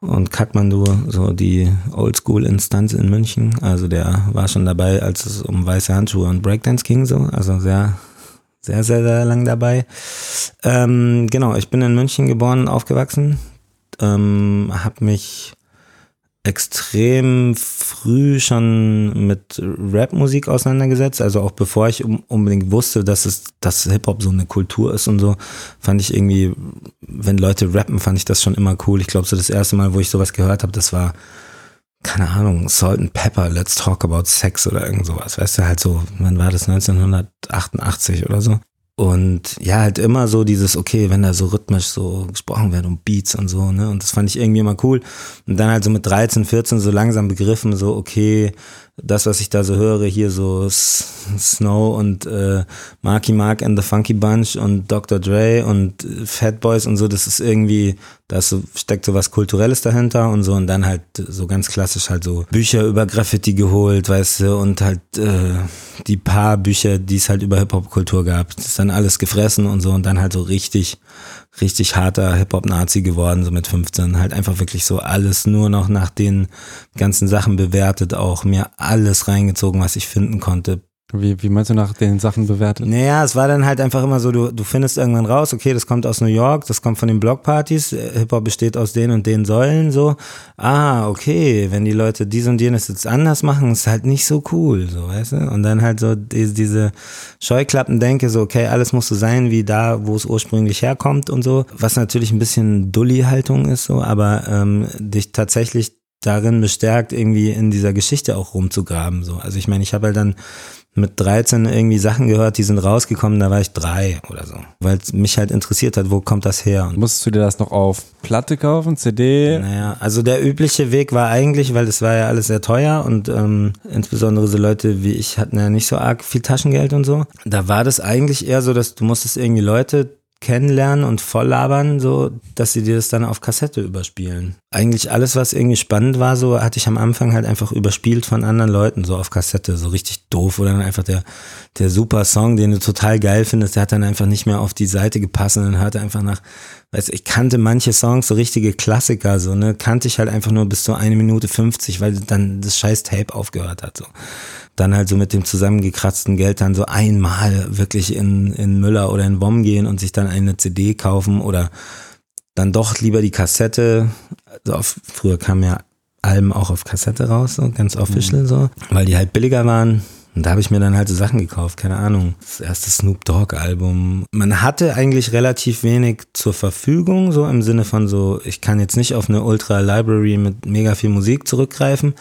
und Kathmandu, so die Oldschool-Instanz in München. Also der war schon dabei, als es um weiße Handschuhe und Breakdance ging, so. Also sehr, sehr, sehr, sehr lang dabei. Ähm, genau, ich bin in München geboren, aufgewachsen, ähm, habe mich extrem früh schon mit Rap-Musik auseinandergesetzt. Also auch bevor ich unbedingt wusste, dass es, dass Hip-Hop so eine Kultur ist und so, fand ich irgendwie, wenn Leute rappen, fand ich das schon immer cool. Ich glaube, so das erste Mal, wo ich sowas gehört habe, das war, keine Ahnung, Salt and Pepper, Let's Talk About Sex oder irgend sowas. Weißt du, halt so, wann war das? 1988 oder so. Und ja, halt immer so dieses, okay, wenn da so rhythmisch so gesprochen wird und Beats und so, ne? Und das fand ich irgendwie immer cool. Und dann halt so mit 13, 14 so langsam begriffen, so, okay, das, was ich da so höre, hier so Snow und äh, Marky Mark and the Funky Bunch und Dr. Dre und äh, Fat Boys und so, das ist irgendwie, da so, steckt so was Kulturelles dahinter und so und dann halt so ganz klassisch halt so Bücher über Graffiti geholt, weißt du, und halt äh, die paar Bücher, die es halt über Hip-Hop-Kultur gab, das ist dann alles gefressen und so und dann halt so richtig richtig harter Hip-Hop-Nazi geworden, so mit 15. Halt einfach wirklich so alles nur noch nach den ganzen Sachen bewertet, auch mir alles reingezogen, was ich finden konnte. Wie, wie meinst du nach den Sachen bewertet? Naja, es war dann halt einfach immer so, du, du findest irgendwann raus, okay, das kommt aus New York, das kommt von den Blockpartys, Hip-Hop besteht aus den und den Säulen, so. Ah, okay, wenn die Leute dies und jenes jetzt anders machen, ist halt nicht so cool, so, weißt du? Und dann halt so diese, diese Scheuklappen denke, so, okay, alles muss so sein wie da, wo es ursprünglich herkommt und so. Was natürlich ein bisschen Dulli-Haltung ist, so, aber ähm, dich tatsächlich darin bestärkt, irgendwie in dieser Geschichte auch rumzugraben, so. Also ich meine, ich habe halt dann mit 13 irgendwie Sachen gehört, die sind rausgekommen, da war ich drei oder so. Weil es mich halt interessiert hat, wo kommt das her? Und Musstest du dir das noch auf Platte kaufen, CD? Naja, also der übliche Weg war eigentlich, weil es war ja alles sehr teuer und ähm, insbesondere so Leute wie ich hatten ja nicht so arg viel Taschengeld und so. Da war das eigentlich eher so, dass du musstest irgendwie Leute kennenlernen und voll labern, so, dass sie dir das dann auf Kassette überspielen. Eigentlich alles, was irgendwie spannend war, so hatte ich am Anfang halt einfach überspielt von anderen Leuten, so auf Kassette, so richtig doof. Oder dann einfach der, der super Song, den du total geil findest, der hat dann einfach nicht mehr auf die Seite gepasst und dann hörte einfach nach, weißt ich kannte manche Songs, so richtige Klassiker, so, ne, kannte ich halt einfach nur bis zu eine Minute 50, weil dann das scheiß Tape aufgehört hat, so dann halt so mit dem zusammengekratzten Geld dann so einmal wirklich in, in Müller oder in WOM gehen und sich dann eine CD kaufen oder dann doch lieber die Kassette. Also auf, früher kamen ja Alben auch auf Kassette raus, so ganz official mhm. so, weil die halt billiger waren. Und da habe ich mir dann halt so Sachen gekauft, keine Ahnung. Das erste Snoop Dogg Album. Man hatte eigentlich relativ wenig zur Verfügung, so im Sinne von so, ich kann jetzt nicht auf eine Ultra Library mit mega viel Musik zurückgreifen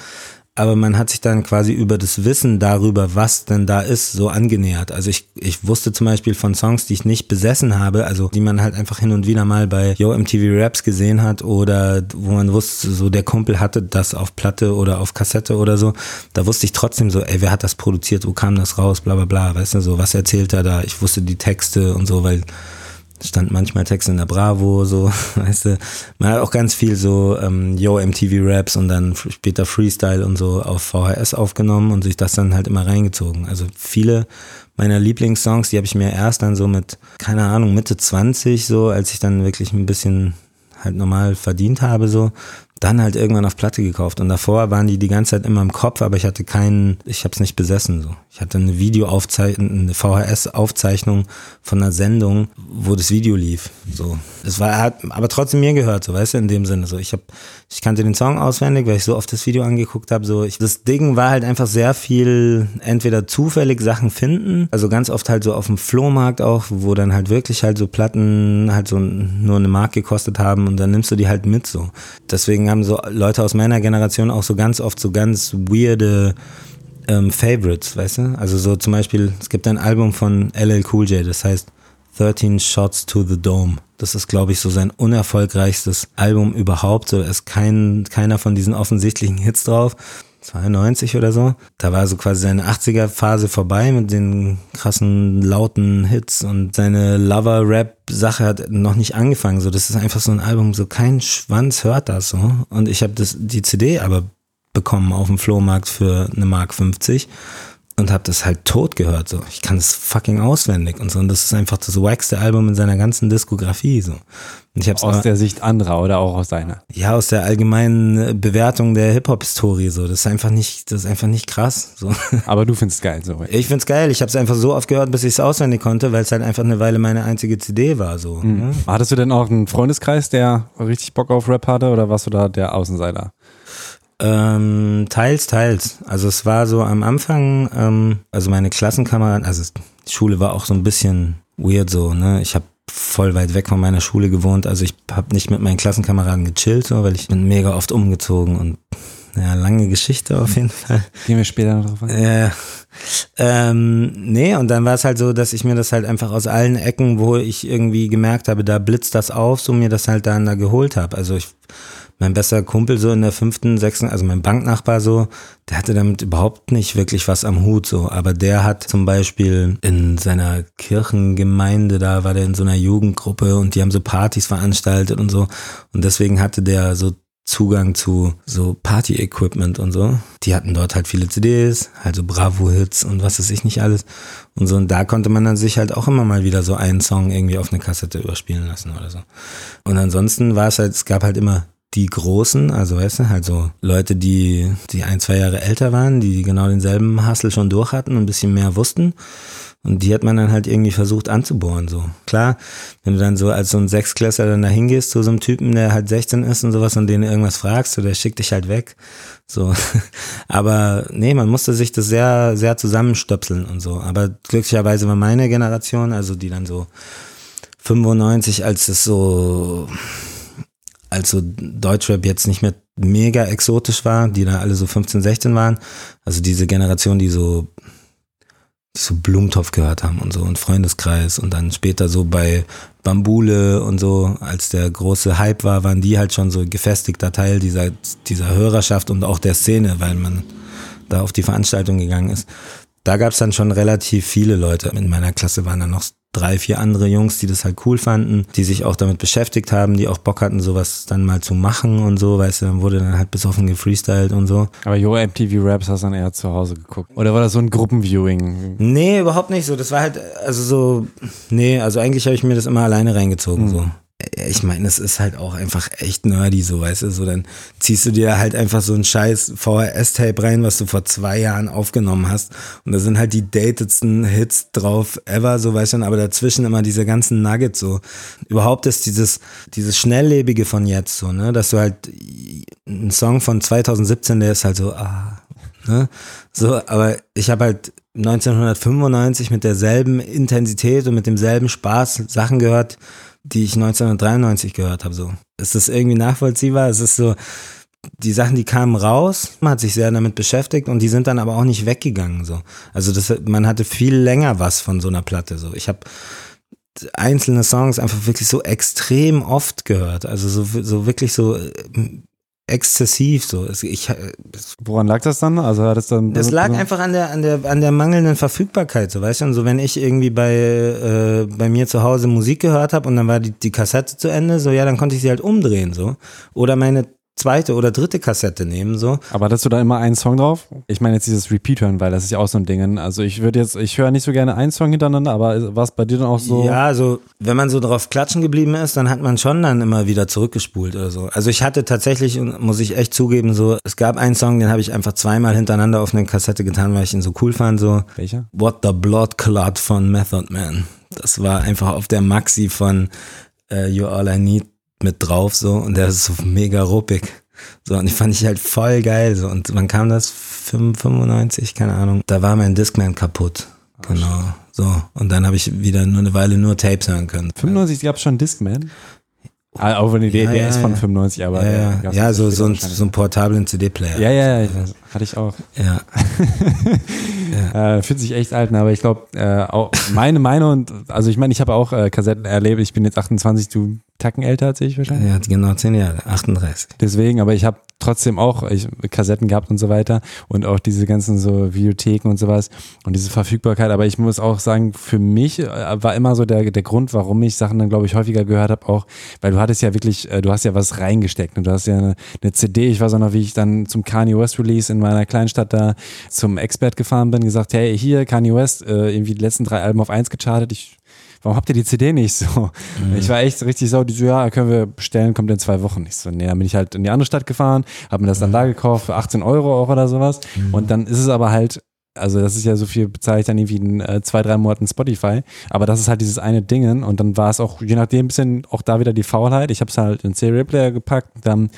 aber man hat sich dann quasi über das Wissen darüber, was denn da ist, so angenähert. Also ich, ich wusste zum Beispiel von Songs, die ich nicht besessen habe, also die man halt einfach hin und wieder mal bei Yo MTV Raps gesehen hat oder wo man wusste, so der Kumpel hatte das auf Platte oder auf Kassette oder so. Da wusste ich trotzdem so, ey, wer hat das produziert, wo kam das raus, bla bla bla, weißt du, so, was erzählt er da? Ich wusste die Texte und so, weil stand manchmal Text in der Bravo, so, weißt du. Man hat auch ganz viel so ähm, Yo MTV Raps und dann später Freestyle und so auf VHS aufgenommen und sich das dann halt immer reingezogen. Also viele meiner Lieblingssongs, die habe ich mir erst dann so mit, keine Ahnung, Mitte 20 so, als ich dann wirklich ein bisschen halt normal verdient habe, so, dann halt irgendwann auf Platte gekauft. Und davor waren die die ganze Zeit immer im Kopf, aber ich hatte keinen, ich habe es nicht besessen. So. Ich hatte eine Videoaufzeichnung, eine VHS-Aufzeichnung von einer Sendung, wo das Video lief. So. Es war hat aber trotzdem mir gehört, so weißt du, in dem Sinne. So, ich habe, ich kannte den Song auswendig, weil ich so oft das Video angeguckt habe. So, ich, das Ding war halt einfach sehr viel, entweder zufällig Sachen finden, also ganz oft halt so auf dem Flohmarkt auch, wo dann halt wirklich halt so Platten halt so nur eine Mark gekostet haben und dann nimmst du die halt mit so. Deswegen haben so Leute aus meiner Generation auch so ganz oft so ganz weirde ähm, Favorites, weißt du? Also so zum Beispiel, es gibt ein Album von LL Cool J, das heißt 13 Shots to the Dome. Das ist, glaube ich, so sein unerfolgreichstes Album überhaupt. So, ist kein, keiner von diesen offensichtlichen Hits drauf. 92 oder so. Da war so quasi seine 80er Phase vorbei mit den krassen lauten Hits und seine Lover Rap Sache hat noch nicht angefangen. So, das ist einfach so ein Album, so kein Schwanz hört das so. Und ich habe die CD aber bekommen auf dem Flohmarkt für eine Mark 50 und habe das halt tot gehört so. Ich kann das fucking auswendig und so und das ist einfach das wackste Album in seiner ganzen Diskografie so. Und ich hab's aus der Sicht anderer oder auch aus deiner? Ja, aus der allgemeinen Bewertung der Hip Hop Historie so. Das ist einfach nicht, das ist einfach nicht krass so. Aber du findest geil so. Ich find's geil. Ich habe es einfach so oft gehört, bis ich es auswendig konnte, weil es halt einfach eine Weile meine einzige CD war so. Mhm. Ne? Hattest du denn auch einen Freundeskreis, der richtig Bock auf Rap hatte oder warst du da der Außenseiter? Ähm, teils, teils. Also es war so am Anfang, ähm, also meine Klassenkameraden, also die Schule war auch so ein bisschen weird so, ne? Ich habe voll weit weg von meiner Schule gewohnt, also ich habe nicht mit meinen Klassenkameraden gechillt, so, weil ich bin mega oft umgezogen und ja, lange Geschichte auf jeden Fall. Gehen wir später noch drauf ein. Ja. Ähm, nee, und dann war es halt so, dass ich mir das halt einfach aus allen Ecken, wo ich irgendwie gemerkt habe, da blitzt das auf, so mir das halt dann da geholt habe. Also ich mein bester Kumpel so in der fünften, sechsten, also mein Banknachbar so, der hatte damit überhaupt nicht wirklich was am Hut so, aber der hat zum Beispiel in seiner Kirchengemeinde, da war der in so einer Jugendgruppe und die haben so Partys veranstaltet und so und deswegen hatte der so Zugang zu so Party-Equipment und so. Die hatten dort halt viele CDs, halt so Bravo-Hits und was weiß ich nicht alles. Und so, und da konnte man dann sich halt auch immer mal wieder so einen Song irgendwie auf eine Kassette überspielen lassen oder so. Und ansonsten war es halt, es gab halt immer die Großen, also weißt du, halt so Leute, die, die ein, zwei Jahre älter waren, die genau denselben Hustle schon durch hatten und ein bisschen mehr wussten. Und die hat man dann halt irgendwie versucht anzubohren, so. Klar, wenn du dann so als so ein Sechsklässler dann da hingehst zu so einem Typen, der halt 16 ist und sowas und den irgendwas fragst, so, der schickt dich halt weg, so. Aber nee, man musste sich das sehr, sehr zusammenstöpseln und so. Aber glücklicherweise war meine Generation, also die dann so 95, als es so, also Deutschrap jetzt nicht mehr mega exotisch war, die da alle so 15, 16 waren. Also diese Generation, die so, die so Blumentopf gehört haben und so und Freundeskreis und dann später so bei Bambule und so, als der große Hype war, waren die halt schon so gefestigter Teil dieser, dieser Hörerschaft und auch der Szene, weil man da auf die Veranstaltung gegangen ist. Da gab es dann schon relativ viele Leute. In meiner Klasse waren dann noch drei, vier andere Jungs, die das halt cool fanden, die sich auch damit beschäftigt haben, die auch Bock hatten, sowas dann mal zu machen und so, weißt du, dann wurde dann halt besoffen gefreestylt und so. Aber Yo MTV Raps hast du dann eher zu Hause geguckt. Oder war das so ein Gruppenviewing? Nee, überhaupt nicht so. Das war halt, also so, nee, also eigentlich habe ich mir das immer alleine reingezogen, mhm. so ich meine, es ist halt auch einfach echt nerdy, so weißt du, so dann ziehst du dir halt einfach so ein scheiß VHS-Tape rein, was du vor zwei Jahren aufgenommen hast und da sind halt die datedsten Hits drauf ever, so weißt du, aber dazwischen immer diese ganzen Nuggets so. Überhaupt ist dieses, dieses Schnelllebige von jetzt so, ne, dass du halt ein Song von 2017, der ist halt so, ah, ne, so, aber ich habe halt 1995 mit derselben Intensität und mit demselben Spaß Sachen gehört, die ich 1993 gehört habe. So. Ist das irgendwie nachvollziehbar? Es ist so, die Sachen, die kamen raus, man hat sich sehr damit beschäftigt und die sind dann aber auch nicht weggegangen. So. Also das, man hatte viel länger was von so einer Platte. So. Ich habe einzelne Songs einfach wirklich so extrem oft gehört. Also so, so wirklich so äh, exzessiv so. Ich, äh, Woran lag das dann? Also hat es dann. Das lag einfach an der, an der, an der mangelnden Verfügbarkeit, so weißt du. Und so, wenn ich irgendwie bei, äh, bei mir zu Hause Musik gehört habe und dann war die, die Kassette zu Ende, so ja, dann konnte ich sie halt umdrehen, so. Oder meine zweite oder dritte Kassette nehmen, so. Aber hast du da immer einen Song drauf? Ich meine jetzt dieses Repeat hören, weil das ist ja auch so ein Ding. Also ich würde jetzt, ich höre nicht so gerne einen Song hintereinander, aber war es bei dir dann auch so? Ja, also wenn man so drauf klatschen geblieben ist, dann hat man schon dann immer wieder zurückgespult oder so. Also ich hatte tatsächlich, muss ich echt zugeben, so, es gab einen Song, den habe ich einfach zweimal hintereinander auf eine Kassette getan, weil ich ihn so cool fand, so. Welcher? What the Blood Clot von Method Man. Das war einfach auf der Maxi von uh, You're All I Need mit drauf so und der ist so mega ruppig. So, und ich fand ich halt voll geil. So, und wann kam das? 95, keine Ahnung. Da war mein Discman kaputt. Genau. So. Und dann habe ich wieder nur eine Weile nur Tapes hören können. 95 gab es schon Discman? Ah, auch wenn die ja, der ja, ist von ja. 95, aber. Ja, ja. ja so, so, ein, so ein portablen CD-Player. Ja, ja, ja, hatte ich auch. Ja. ja. Äh, fühlt sich echt alt, aber ich glaube, äh, auch meine Meinung, also ich meine, ich habe auch äh, Kassetten erlebt, ich bin jetzt 28, du Tacken älter als ich wahrscheinlich. Ja, genau, 10 Jahre, 38. Deswegen, aber ich habe trotzdem auch ich, Kassetten gehabt und so weiter und auch diese ganzen so Videotheken und sowas und diese Verfügbarkeit. Aber ich muss auch sagen, für mich äh, war immer so der, der Grund, warum ich Sachen dann, glaube ich, häufiger gehört habe, auch, weil du hattest ja wirklich, äh, du hast ja was reingesteckt und du hast ja eine, eine CD. Ich weiß auch noch, wie ich dann zum Kanye West Release in meiner Kleinstadt da zum Expert gefahren bin, gesagt, hey, hier Kanye West, äh, irgendwie die letzten drei Alben auf eins gechartet. Ich warum habt ihr die CD nicht so? Mhm. Ich war echt richtig so, die so, ja, können wir bestellen, kommt in zwei Wochen. Ich so, nee, dann bin ich halt in die andere Stadt gefahren, habe mir das dann mhm. da gekauft für 18 Euro auch oder sowas. Mhm. Und dann ist es aber halt, also das ist ja so viel, bezahle ich dann irgendwie in äh, zwei, drei Monaten Spotify. Aber das ist halt dieses eine Dingen und dann war es auch, je nachdem, ein bisschen auch da wieder die Faulheit. Ich habe es halt in Serial-Player gepackt, dann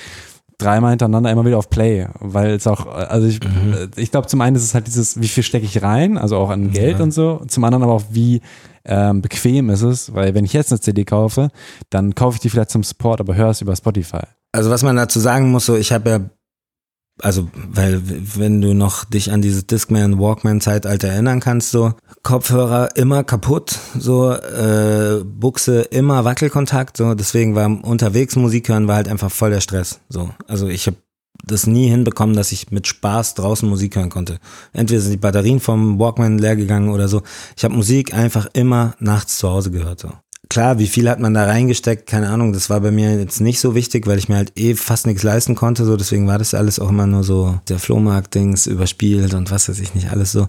dreimal hintereinander immer wieder auf Play, weil es auch, also ich, mhm. ich glaube, zum einen ist es halt dieses, wie viel stecke ich rein, also auch an Geld ja. und so, zum anderen aber auch, wie ähm, bequem ist es, weil wenn ich jetzt eine CD kaufe, dann kaufe ich die vielleicht zum Support, aber höre es über Spotify. Also was man dazu sagen muss, so ich habe ja also, weil wenn du noch dich an dieses Discman Walkman Zeitalter erinnern kannst, so Kopfhörer immer kaputt, so äh, Buchse immer Wackelkontakt, so deswegen war unterwegs Musik hören war halt einfach voll der Stress, so. Also ich habe das nie hinbekommen, dass ich mit Spaß draußen Musik hören konnte. Entweder sind die Batterien vom Walkman leer gegangen oder so. Ich habe Musik einfach immer nachts zu Hause gehört, so klar, wie viel hat man da reingesteckt? Keine Ahnung, das war bei mir jetzt nicht so wichtig, weil ich mir halt eh fast nichts leisten konnte, so deswegen war das alles auch immer nur so der Flohmarkt-Dings überspielt und was weiß ich nicht, alles so.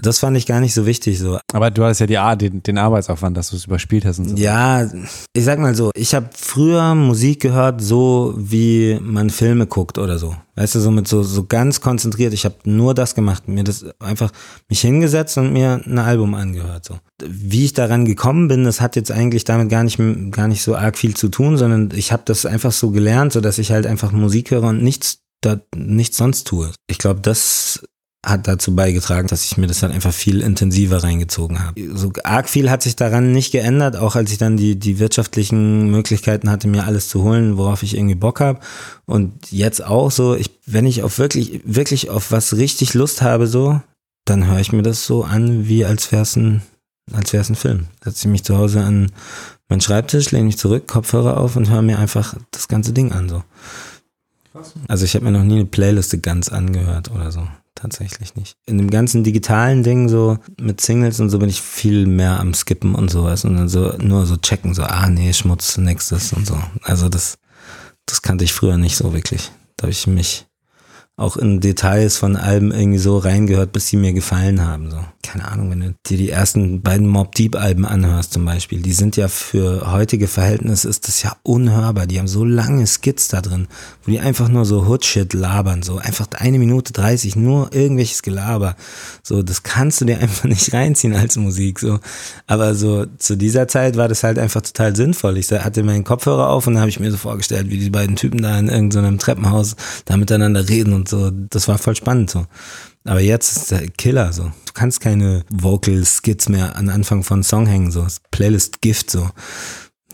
Das fand ich gar nicht so wichtig so. Aber du hattest ja die, den, den Arbeitsaufwand, dass du es überspielt hast und so. Ja, ich sag mal so, ich habe früher Musik gehört, so wie man Filme guckt oder so. Weißt du, so mit so, so ganz konzentriert. Ich habe nur das gemacht, mir das einfach mich hingesetzt und mir ein Album angehört. So. Wie ich daran gekommen bin, das hat jetzt eigentlich damit gar nicht, gar nicht so arg viel zu tun, sondern ich habe das einfach so gelernt, so dass ich halt einfach Musik höre und nichts da nichts sonst tue. Ich glaube, das hat dazu beigetragen, dass ich mir das dann einfach viel intensiver reingezogen habe. So arg viel hat sich daran nicht geändert, auch als ich dann die, die wirtschaftlichen Möglichkeiten hatte, mir alles zu holen, worauf ich irgendwie Bock habe. Und jetzt auch so, ich, wenn ich auf wirklich, wirklich auf was richtig Lust habe, so, dann höre ich mir das so an, wie als wäre es ein, als wäre es ein Film. Setze ich mich zu Hause an meinen Schreibtisch, lehne mich zurück, Kopfhörer auf und höre mir einfach das ganze Ding an, so. Also ich habe mir noch nie eine Playliste ganz angehört oder so tatsächlich nicht. In dem ganzen digitalen Ding so mit Singles und so bin ich viel mehr am Skippen und sowas und dann so nur so checken, so, ah nee, Schmutz, nächstes und so. Also das, das kannte ich früher nicht so wirklich. Da habe ich mich auch in Details von Alben irgendwie so reingehört, bis sie mir gefallen haben. So. Keine Ahnung, wenn du dir die ersten beiden Mob Deep Alben anhörst zum Beispiel, die sind ja für heutige Verhältnisse ist das ja unhörbar. Die haben so lange Skits da drin, wo die einfach nur so Hoodshit labern, so einfach eine Minute dreißig, nur irgendwelches Gelaber. So, das kannst du dir einfach nicht reinziehen als Musik. So, aber so zu dieser Zeit war das halt einfach total sinnvoll. Ich hatte meinen Kopfhörer auf und dann habe ich mir so vorgestellt, wie die beiden Typen da in irgendeinem Treppenhaus da miteinander reden und so, das war voll spannend so. Aber jetzt ist der Killer so. Du kannst keine Vocal Skits mehr an Anfang von Song hängen, so. Playlist Gift so.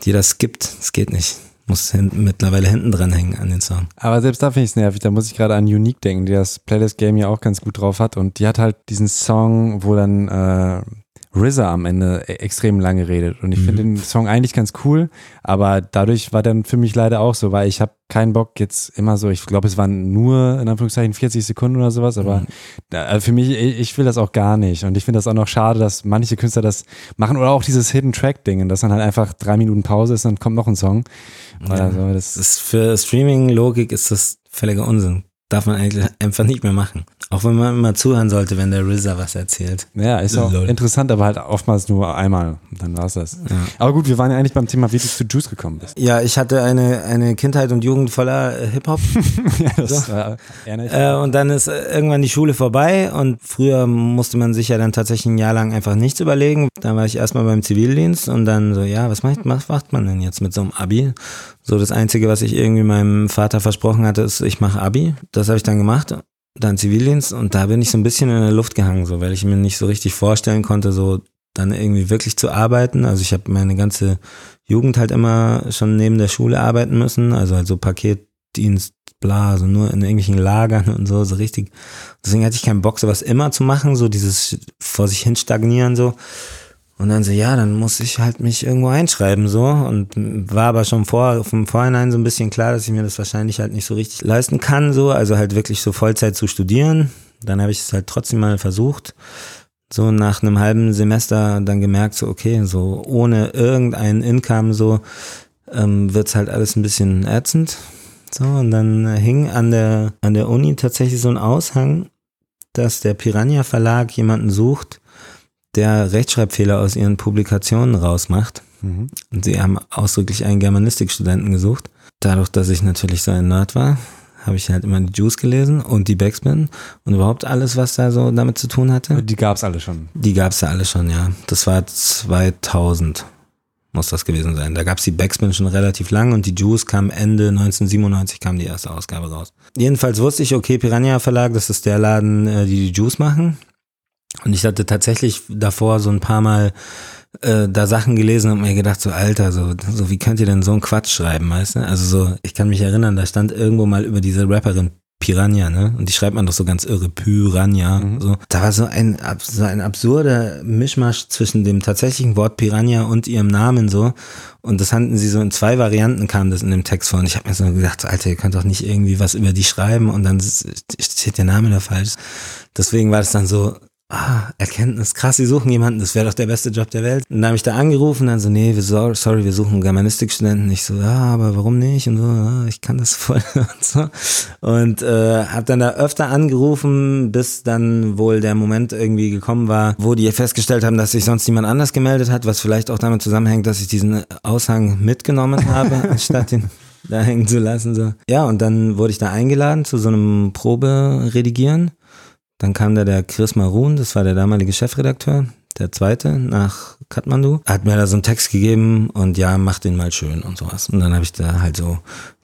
Jeder skippt, es geht nicht. Muss hin, mittlerweile hinten dran hängen an den Song. Aber selbst da finde ich es nervig. Da muss ich gerade an Unique denken, die das Playlist Game ja auch ganz gut drauf hat. Und die hat halt diesen Song, wo dann äh, RZA am Ende e- extrem lange redet. Und ich Mhm. finde den Song eigentlich ganz cool, aber dadurch war dann für mich leider auch so, weil ich habe keinen Bock jetzt immer so, ich glaube, es waren nur in Anführungszeichen 40 Sekunden oder sowas, aber Mhm. da, also für mich, ich, ich will das auch gar nicht. Und ich finde das auch noch schade, dass manche Künstler das machen oder auch dieses Hidden Track-Ding, dass dann halt einfach drei Minuten Pause ist und dann kommt noch ein Song. Oder so. Das Das ist für Streaming-Logik ist das völliger Unsinn. Darf man eigentlich einfach nicht mehr machen. Auch wenn man immer zuhören sollte, wenn der RZA was erzählt. Ja, ist auch Lol. interessant, aber halt oftmals nur einmal. Dann war's das. Ja. Aber gut, wir waren ja eigentlich beim Thema, wie du zu Juice gekommen bist. Ja, ich hatte eine, eine Kindheit und Jugend voller äh, Hip-Hop. ja, das ich mich. Äh, und dann ist äh, irgendwann die Schule vorbei und früher musste man sich ja dann tatsächlich ein Jahr lang einfach nichts überlegen. Dann war ich erstmal beim Zivildienst und dann so, ja, was macht, was macht man denn jetzt mit so einem Abi? So das Einzige, was ich irgendwie meinem Vater versprochen hatte, ist, ich mache Abi. Das habe ich dann gemacht. Dann Zivildienst und da bin ich so ein bisschen in der Luft gehangen, so weil ich mir nicht so richtig vorstellen konnte, so dann irgendwie wirklich zu arbeiten. Also ich habe meine ganze Jugend halt immer schon neben der Schule arbeiten müssen, also halt so Paketdienst, bla, so nur in irgendwelchen Lagern und so, so richtig. Deswegen hatte ich keinen Bock, sowas immer zu machen, so dieses vor sich hin stagnieren so. Und dann so, ja, dann muss ich halt mich irgendwo einschreiben, so. Und war aber schon vor, vom Vorhinein so ein bisschen klar, dass ich mir das wahrscheinlich halt nicht so richtig leisten kann, so. Also halt wirklich so Vollzeit zu studieren. Dann habe ich es halt trotzdem mal versucht. So nach einem halben Semester dann gemerkt, so, okay, so ohne irgendein Income, so, ähm, wird's halt alles ein bisschen ätzend. So, und dann hing an der, an der Uni tatsächlich so ein Aushang, dass der Piranha Verlag jemanden sucht, der Rechtschreibfehler aus ihren Publikationen rausmacht. Mhm. Und sie haben ausdrücklich einen Germanistikstudenten gesucht. Dadurch, dass ich natürlich so ein Nerd war, habe ich halt immer die Juice gelesen und die Backspin und überhaupt alles, was da so damit zu tun hatte. Die gab's alle schon. Die gab's ja alle schon, ja. Das war 2000 muss das gewesen sein. Da gab's die Backspin schon relativ lang und die Juice kam Ende 1997 kam die erste Ausgabe raus. Jedenfalls wusste ich, okay, Piranha Verlag, das ist der Laden, äh, die die Juice machen. Und ich hatte tatsächlich davor so ein paar Mal äh, da Sachen gelesen und mir gedacht, so Alter, so, so wie könnt ihr denn so einen Quatsch schreiben, weißt du? Also so, ich kann mich erinnern, da stand irgendwo mal über diese Rapperin Piranha, ne? Und die schreibt man doch so ganz irre, Piranha. Mhm. So. Da war so ein, so ein absurder Mischmasch zwischen dem tatsächlichen Wort Piranha und ihrem Namen so. Und das hatten sie so in zwei Varianten kam das in dem Text vor. Und ich habe mir so gedacht, so, Alter, ihr könnt doch nicht irgendwie was über die schreiben und dann steht der Name da falsch. Deswegen war das dann so, ah, Erkenntnis, krass, sie suchen jemanden, das wäre doch der beste Job der Welt. Und dann habe ich da angerufen, dann so, nee, wir, so- sorry, wir suchen Germanistikstudenten. Ich so, ja, aber warum nicht? Und so, ja, ich kann das voll und so. Und äh, habe dann da öfter angerufen, bis dann wohl der Moment irgendwie gekommen war, wo die festgestellt haben, dass sich sonst niemand anders gemeldet hat, was vielleicht auch damit zusammenhängt, dass ich diesen Aushang mitgenommen habe, anstatt ihn da hängen zu lassen. So. Ja, und dann wurde ich da eingeladen zu so einem Proberedigieren. Dann kam da der Chris Marun, das war der damalige Chefredakteur, der zweite nach Kathmandu, hat mir da so einen Text gegeben und ja, mach den mal schön und sowas. Und dann habe ich da halt so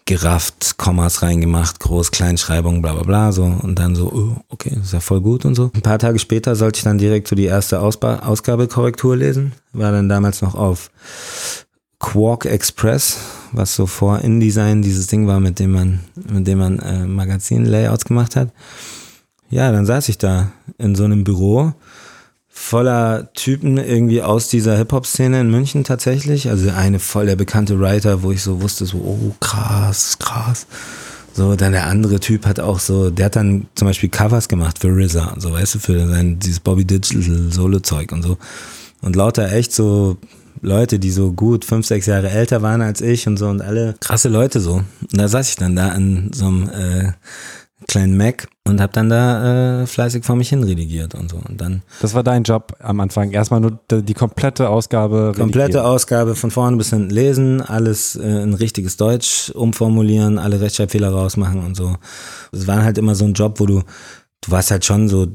gerafft, Kommas reingemacht, Groß, Kleinschreibung, bla bla bla, so und dann so, oh, okay, ist ja voll gut und so. Ein paar Tage später sollte ich dann direkt so die erste Ausba Ausgabekorrektur lesen, war dann damals noch auf Quark Express, was so vor InDesign dieses Ding war, mit dem man, mit dem man äh, Magazin-Layouts gemacht hat. Ja, dann saß ich da in so einem Büro voller Typen irgendwie aus dieser Hip-Hop-Szene in München tatsächlich. Also eine voll der bekannte Writer, wo ich so wusste, so, oh krass, krass. So, dann der andere Typ hat auch so, der hat dann zum Beispiel Covers gemacht für RZA, so weißt du, für sein, dieses Bobby Digital Solo-Zeug und so. Und lauter echt so Leute, die so gut fünf, sechs Jahre älter waren als ich und so und alle krasse Leute so. Und da saß ich dann da an so einem äh, kleinen Mac und habe dann da äh, fleißig vor mich hin redigiert und so. Und dann Das war dein Job am Anfang. Erstmal nur die, komplette Ausgabe. komplette redigieren. Ausgabe von vorne bis hinten lesen, alles äh, in richtiges Deutsch umformulieren, alle Rechtschreibfehler rausmachen und so. Es war halt immer so ein Job, wo du, du warst halt schon so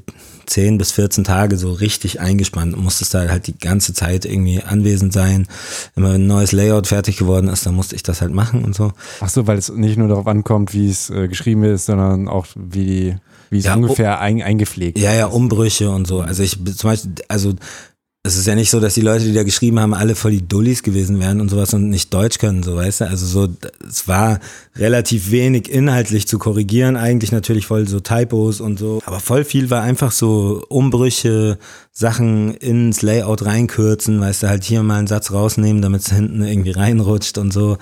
10 bis 14 Tage so richtig eingespannt und musstest da halt die ganze Zeit irgendwie anwesend sein. Immer wenn ein neues Layout fertig geworden ist, dann musste ich das halt machen und so. Ach so, weil es nicht nur darauf ankommt, wie es äh, geschrieben ist, sondern auch wie, wie es Ja, ungefähr ein, eingepflegt Ja, ja, ist. Umbrüche und so. Also ich zum Beispiel, also es ist ja nicht so, dass die Leute, die da geschrieben haben, alle voll die Dullis gewesen wären und sowas und nicht Deutsch können, so weißt du. Also so, es war relativ wenig inhaltlich zu korrigieren, eigentlich natürlich voll so Typos und so. Aber voll viel war einfach so Umbrüche, Sachen ins Layout reinkürzen, weißt du, halt hier mal einen Satz rausnehmen, damit es hinten irgendwie reinrutscht und so.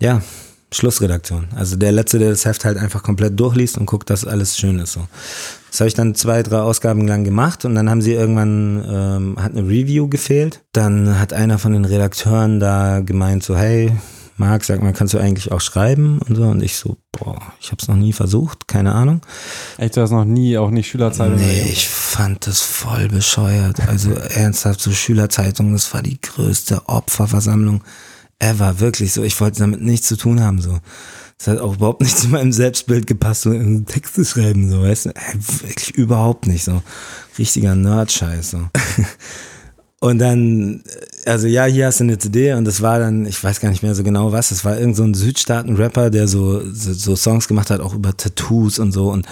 Ja, Schlussredaktion. Also der Letzte, der das Heft halt einfach komplett durchliest und guckt, dass alles schön ist. So. Das habe ich dann zwei, drei Ausgaben lang gemacht und dann haben sie irgendwann, ähm, hat eine Review gefehlt. Dann hat einer von den Redakteuren da gemeint so, hey, Marc, sag mal, kannst du eigentlich auch schreiben und so? Und ich so, boah, ich habe es noch nie versucht, keine Ahnung. Echt, du hast noch nie, auch nicht Schülerzeitung? Nee, ich fand das voll bescheuert. Also ernsthaft, so Schülerzeitung, das war die größte Opferversammlung ever, wirklich so. Ich wollte damit nichts zu tun haben, so. Das hat auch überhaupt nicht zu meinem Selbstbild gepasst, so Texte schreiben, so, weißt du? Wirklich überhaupt nicht, so. Richtiger Nerd-Scheiß, so. Und dann, also ja, hier hast du eine CD und das war dann, ich weiß gar nicht mehr so genau was, das war irgend so ein Südstaaten-Rapper, der so, so, so Songs gemacht hat, auch über Tattoos und so und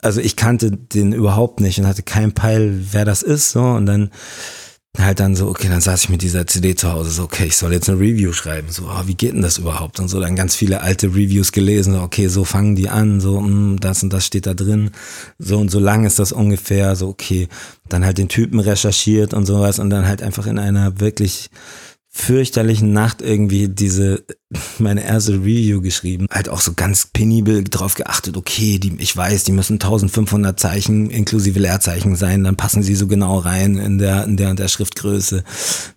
also ich kannte den überhaupt nicht und hatte keinen Peil, wer das ist, so und dann halt dann so, okay, dann saß ich mit dieser CD zu Hause, so, okay, ich soll jetzt eine Review schreiben, so, oh, wie geht denn das überhaupt? Und so, dann ganz viele alte Reviews gelesen, so, okay, so fangen die an, so, mh, hm, das und das steht da drin, so und so lang ist das ungefähr, so, okay, dann halt den Typen recherchiert und sowas und dann halt einfach in einer wirklich fürchterlichen Nacht irgendwie diese, meine erste Review geschrieben. Halt auch so ganz penibel drauf geachtet, okay, die, ich weiß, die müssen 1500 Zeichen inklusive Leerzeichen sein, dann passen sie so genau rein in der, in der, in der Schriftgröße,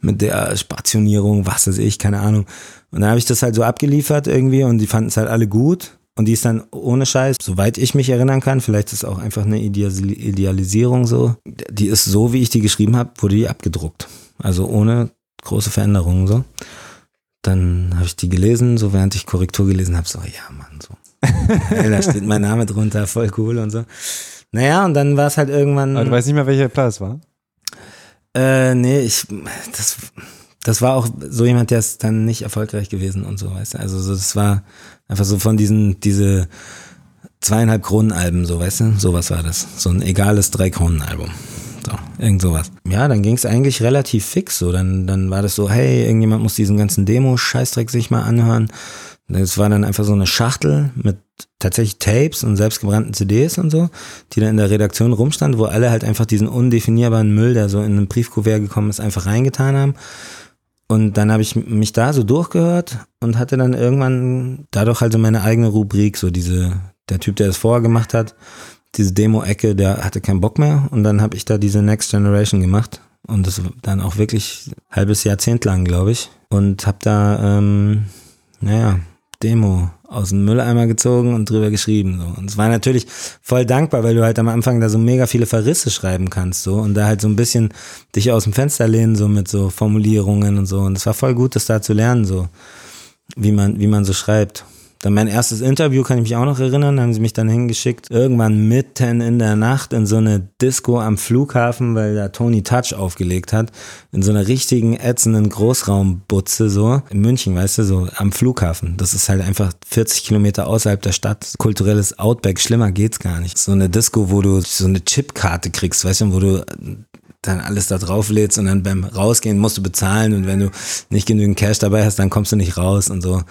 mit der Spationierung, was weiß ich, keine Ahnung. Und dann habe ich das halt so abgeliefert irgendwie und die fanden es halt alle gut. Und die ist dann ohne Scheiß, soweit ich mich erinnern kann, vielleicht ist es auch einfach eine Idealisierung so, die ist so, wie ich die geschrieben habe, wurde die abgedruckt. Also ohne große Veränderungen so. Dann habe ich die gelesen, so während ich Korrektur gelesen habe, so, ja, Mann, so. hey, da steht mein Name drunter, voll cool und so. Naja, und dann war es halt irgendwann. Aber du weißt nicht mehr, welcher Platz war? Äh, nee, ich, das, das war auch so jemand, der ist dann nicht erfolgreich gewesen und so, weißt du. Also, so, das war einfach so von diesen, diese zweieinhalb Kronenalben, so, weißt du. Sowas war das. So ein egales Drei-Kronen-Album. Irgend sowas. Ja, dann ging es eigentlich relativ fix. So, dann, dann war das so, hey, irgendjemand muss diesen ganzen Demo-Scheißdreck sich mal anhören. Das war dann einfach so eine Schachtel mit tatsächlich Tapes und selbstgebrannten CDs und so, die dann in der Redaktion rumstand, wo alle halt einfach diesen undefinierbaren Müll, der so in einen Briefkuvert gekommen ist, einfach reingetan haben. Und dann habe ich mich da so durchgehört und hatte dann irgendwann dadurch halt so meine eigene Rubrik, so diese, der Typ, der das vorher gemacht hat, diese Demo-Ecke, der hatte keinen Bock mehr und dann habe ich da diese Next Generation gemacht und das dann auch wirklich halbes Jahrzehnt lang, glaube ich und habe da, ähm, naja, Demo aus dem Mülleimer gezogen und drüber geschrieben. So. Und es war natürlich voll dankbar, weil du halt am Anfang da so mega viele Verrisse schreiben kannst so und da halt so ein bisschen dich aus dem Fenster lehnen, so mit so Formulierungen und so. Und es war voll gut, das da zu lernen, so wie man, wie man so schreibt. Dann mein erstes Interview kann ich mich auch noch erinnern, haben sie mich dann hingeschickt, irgendwann mitten in der Nacht in so eine Disco am Flughafen, weil da Tony Touch aufgelegt hat, in so einer richtigen ätzenden Großraumbutze so, in München, weißt du, so am Flughafen. Das ist halt einfach 40 Kilometer außerhalb der Stadt, kulturelles Outback, schlimmer geht's gar nicht. So eine Disco, wo du so eine Chipkarte kriegst, weißt du, wo du dann alles da drauf lädst und dann beim Rausgehen musst du bezahlen und wenn du nicht genügend Cash dabei hast, dann kommst du nicht raus und so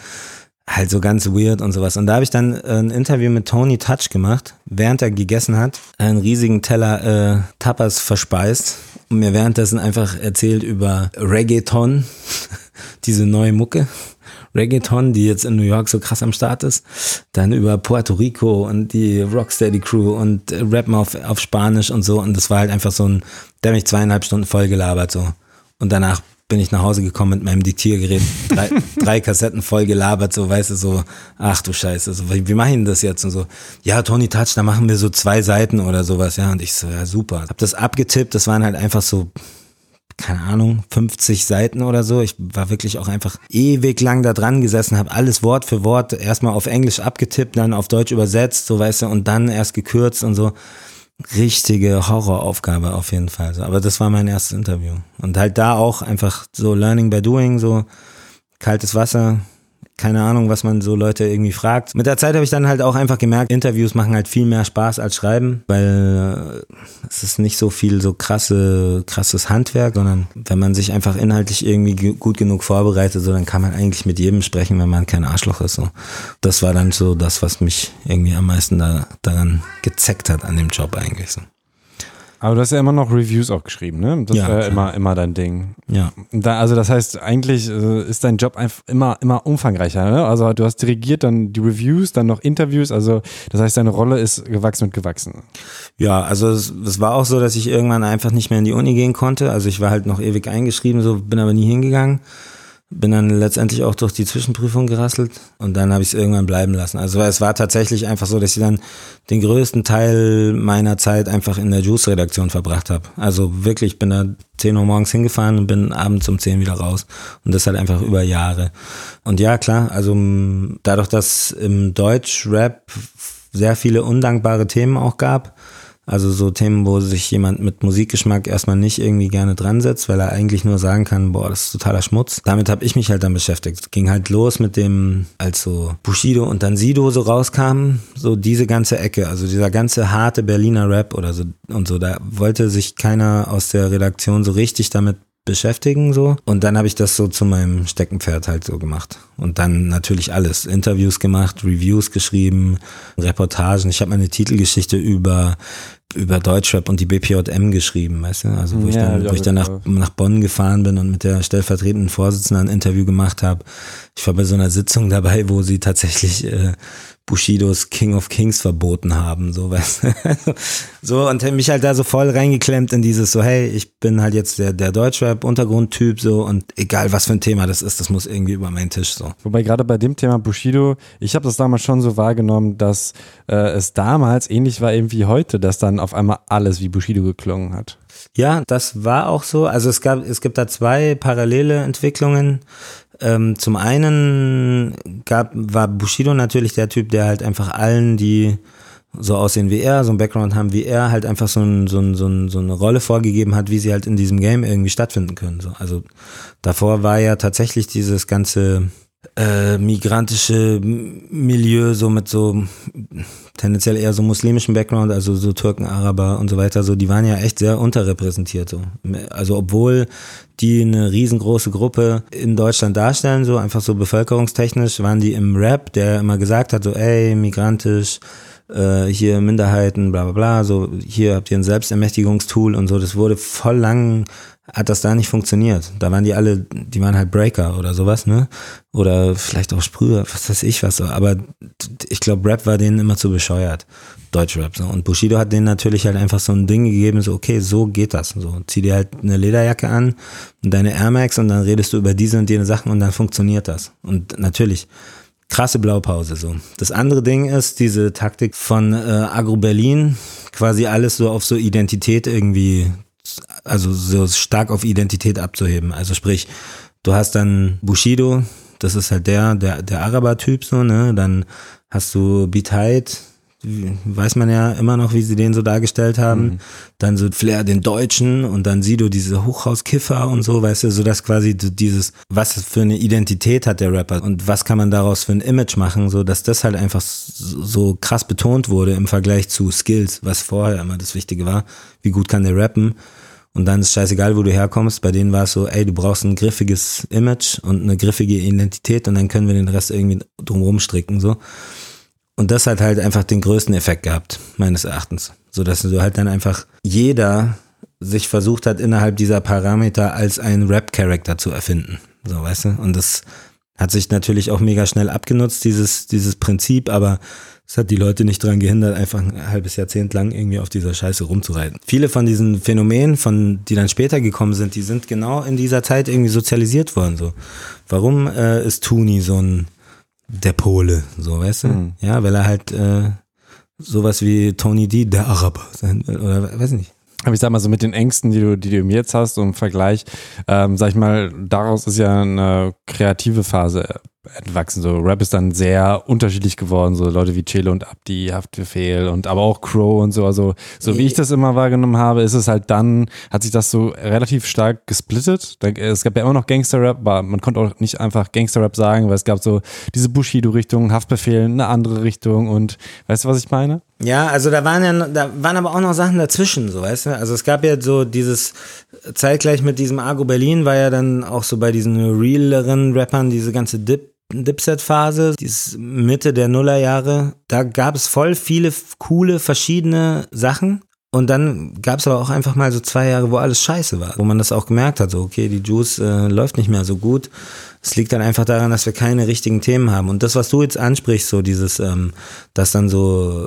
halt so ganz weird und sowas. Und da habe ich dann äh, ein Interview mit Tony Touch gemacht, während er gegessen hat, einen riesigen Teller äh, Tapas verspeist und mir währenddessen einfach erzählt über Reggaeton, diese neue Mucke. Reggaeton, die jetzt in New York so krass am Start ist. Dann über Puerto Rico und die Rocksteady Crew und Rappen auf, auf Spanisch und so. Und das war halt einfach so ein, der mich zweieinhalb Stunden voll gelabert so. Und danach bin ich nach Hause gekommen mit meinem Diktiergerät, drei, drei Kassetten voll gelabert, so, weißt du, so, ach du Scheiße, so, wie, wie ich denn das jetzt? Und so, ja, Tony Touch, da machen wir so zwei Seiten oder sowas, ja, und ich so, ja, super. Hab das abgetippt, das waren halt einfach so, keine Ahnung, 50 Seiten oder so. Ich war wirklich auch einfach ewig lang da dran gesessen, habe alles Wort für Wort erstmal auf Englisch abgetippt, dann auf Deutsch übersetzt, so weißt du, und dann erst gekürzt und so richtige Horroraufgabe auf jeden Fall. Aber das war mein erstes Interview. Und halt da auch einfach so Learning by Doing, so kaltes Wasser, keine Ahnung, was man so Leute irgendwie fragt. Mit der Zeit habe ich dann halt auch einfach gemerkt, Interviews machen halt viel mehr Spaß als Schreiben, weil äh, es ist nicht so viel so krasse, krasses Handwerk, sondern wenn man sich einfach inhaltlich irgendwie gut genug vorbereitet, so dann kann man eigentlich mit jedem sprechen, wenn man kein Arschloch ist. So. Das war dann so das, was mich irgendwie am meisten da, daran gezeckt hat an dem Job eigentlich. So. Aber du hast ja immer noch Reviews auch geschrieben, ne? Das ja, war immer, immer dein Ding. Ja. Da, also das heißt, eigentlich äh, ist dein Job einfach immer, immer umfangreicher, ne? Also du hast dirigiert, dann die Reviews, dann noch Interviews, also das heißt, deine Rolle ist gewachsen und gewachsen. Ja, also es, es war auch so, dass ich irgendwann einfach nicht mehr in die Uni gehen konnte. Also ich war halt noch ewig eingeschrieben, so bin aber nie hingegangen bin dann letztendlich auch durch die Zwischenprüfung gerasselt und dann habe ich es irgendwann bleiben lassen. Also es war tatsächlich einfach so, dass ich dann den größten Teil meiner Zeit einfach in der Juice-Redaktion verbracht habe. Also wirklich, bin da 10 Uhr morgens hingefahren und bin abends um 10 wieder raus. Und das halt einfach über Jahre. Und ja, klar, also dadurch, dass im Deutsch-Rap sehr viele undankbare Themen auch gab, also so Themen, wo sich jemand mit Musikgeschmack erstmal nicht irgendwie gerne dran setzt, weil er eigentlich nur sagen kann, boah, das ist totaler Schmutz. Damit habe ich mich halt dann beschäftigt. Ging halt los mit dem, als so Bushido und dann Sido so rauskamen, so diese ganze Ecke, also dieser ganze harte Berliner Rap oder so und so, da wollte sich keiner aus der Redaktion so richtig damit beschäftigen so. Und dann habe ich das so zu meinem Steckenpferd halt so gemacht. Und dann natürlich alles. Interviews gemacht Reviews geschrieben Reportagen. Ich habe meine Titelgeschichte über über Deutschrap und die BPJM geschrieben weißt du? Also wo ich dann wo ich dann nach, nach Bonn gefahren bin und mit der stellvertretenden Vorsitzenden ein Interview gemacht habe ich war bei so einer Sitzung dabei wo sie tatsächlich äh, Bushidos King of Kings verboten haben, so du. so und mich halt da so voll reingeklemmt in dieses so, hey, ich bin halt jetzt der, der Deutschrap-Untergrundtyp so und egal was für ein Thema das ist, das muss irgendwie über meinen Tisch so. Wobei gerade bei dem Thema Bushido, ich habe das damals schon so wahrgenommen, dass äh, es damals ähnlich war eben wie heute, dass dann auf einmal alles wie Bushido geklungen hat. Ja, das war auch so. Also es gab, es gibt da zwei parallele Entwicklungen. Ähm, zum einen gab, war Bushido natürlich der Typ, der halt einfach allen, die so aussehen wie er, so ein Background haben wie er, halt einfach so, ein, so, ein, so, ein, so eine Rolle vorgegeben hat, wie sie halt in diesem Game irgendwie stattfinden können. So. Also davor war ja tatsächlich dieses ganze äh, migrantische Milieu, so mit so tendenziell eher so muslimischen Background, also so Türken, Araber und so weiter, so die waren ja echt sehr unterrepräsentiert. So. Also obwohl die eine riesengroße Gruppe in Deutschland darstellen, so einfach so bevölkerungstechnisch, waren die im Rap, der immer gesagt hat, so ey, migrantisch, äh, hier Minderheiten, bla bla bla, so hier habt ihr ein Selbstermächtigungstool und so, das wurde voll lang hat das da nicht funktioniert. Da waren die alle, die waren halt Breaker oder sowas, ne? Oder vielleicht auch Sprüher, was weiß ich was so. Aber ich glaube, Rap war denen immer zu bescheuert. Deutschrap. So. Und Bushido hat denen natürlich halt einfach so ein Ding gegeben, so, okay, so geht das. So, zieh dir halt eine Lederjacke an und deine Air Max und dann redest du über diese und jene Sachen und dann funktioniert das. Und natürlich, krasse Blaupause so. Das andere Ding ist diese Taktik von äh, Agro Berlin, quasi alles so auf so Identität irgendwie also so stark auf Identität abzuheben. Also sprich, du hast dann Bushido, das ist halt der, der, der Araber-Typ so, ne? Dann hast du Beat weiß man ja immer noch, wie sie den so dargestellt haben. Mhm. Dann so Flair den Deutschen und dann Sido diese Hochhauskiffer und so, weißt du, so dass quasi dieses, was für eine Identität hat der Rapper und was kann man daraus für ein Image machen, so dass das halt einfach so krass betont wurde im Vergleich zu Skills, was vorher immer das Wichtige war. Wie gut kann der rappen? Und dann ist scheißegal, wo du herkommst. Bei denen war es so, ey, du brauchst ein griffiges Image und eine griffige Identität und dann können wir den Rest irgendwie drumherum stricken, so. Und das hat halt einfach den größten Effekt gehabt, meines Erachtens. So dass du halt dann einfach jeder sich versucht hat, innerhalb dieser Parameter als ein Rap-Character zu erfinden. So, weißt du? Und das hat sich natürlich auch mega schnell abgenutzt, dieses, dieses Prinzip, aber es hat die Leute nicht daran gehindert, einfach ein halbes Jahrzehnt lang irgendwie auf dieser Scheiße rumzureiten. Viele von diesen Phänomenen, von, die dann später gekommen sind, die sind genau in dieser Zeit irgendwie sozialisiert worden. So. Warum äh, ist Tuni so ein der Pole, so weißt du? Mhm. Ja, weil er halt äh, sowas wie Tony D, der Araber, sein, oder weiß nicht. Aber ich sag mal so mit den Ängsten, die du, die du jetzt hast, so im Vergleich, ähm, sag ich mal, daraus ist ja eine kreative Phase entwachsen. So Rap ist dann sehr unterschiedlich geworden. So Leute wie Chelo und Abdi, Haftbefehl und aber auch Crow und so. Also so wie ich das immer wahrgenommen habe, ist es halt dann, hat sich das so relativ stark gesplittet. Es gab ja immer noch Gangster-Rap, aber man konnte auch nicht einfach Gangster-Rap sagen, weil es gab so diese Bushido-Richtung, Haftbefehl, eine andere Richtung und weißt du, was ich meine? Ja, also da waren ja, da waren aber auch noch Sachen dazwischen, so weißt du. Also es gab ja so dieses zeitgleich mit diesem Argo Berlin war ja dann auch so bei diesen realeren Rappern diese ganze Dip Dipset-Phase, Mitte der Nullerjahre, da gab es voll viele coole verschiedene Sachen. Und dann gab es aber auch einfach mal so zwei Jahre, wo alles scheiße war, wo man das auch gemerkt hat, so okay, die Juice äh, läuft nicht mehr so gut. Es liegt dann einfach daran, dass wir keine richtigen Themen haben. Und das, was du jetzt ansprichst, so dieses, ähm, dass dann so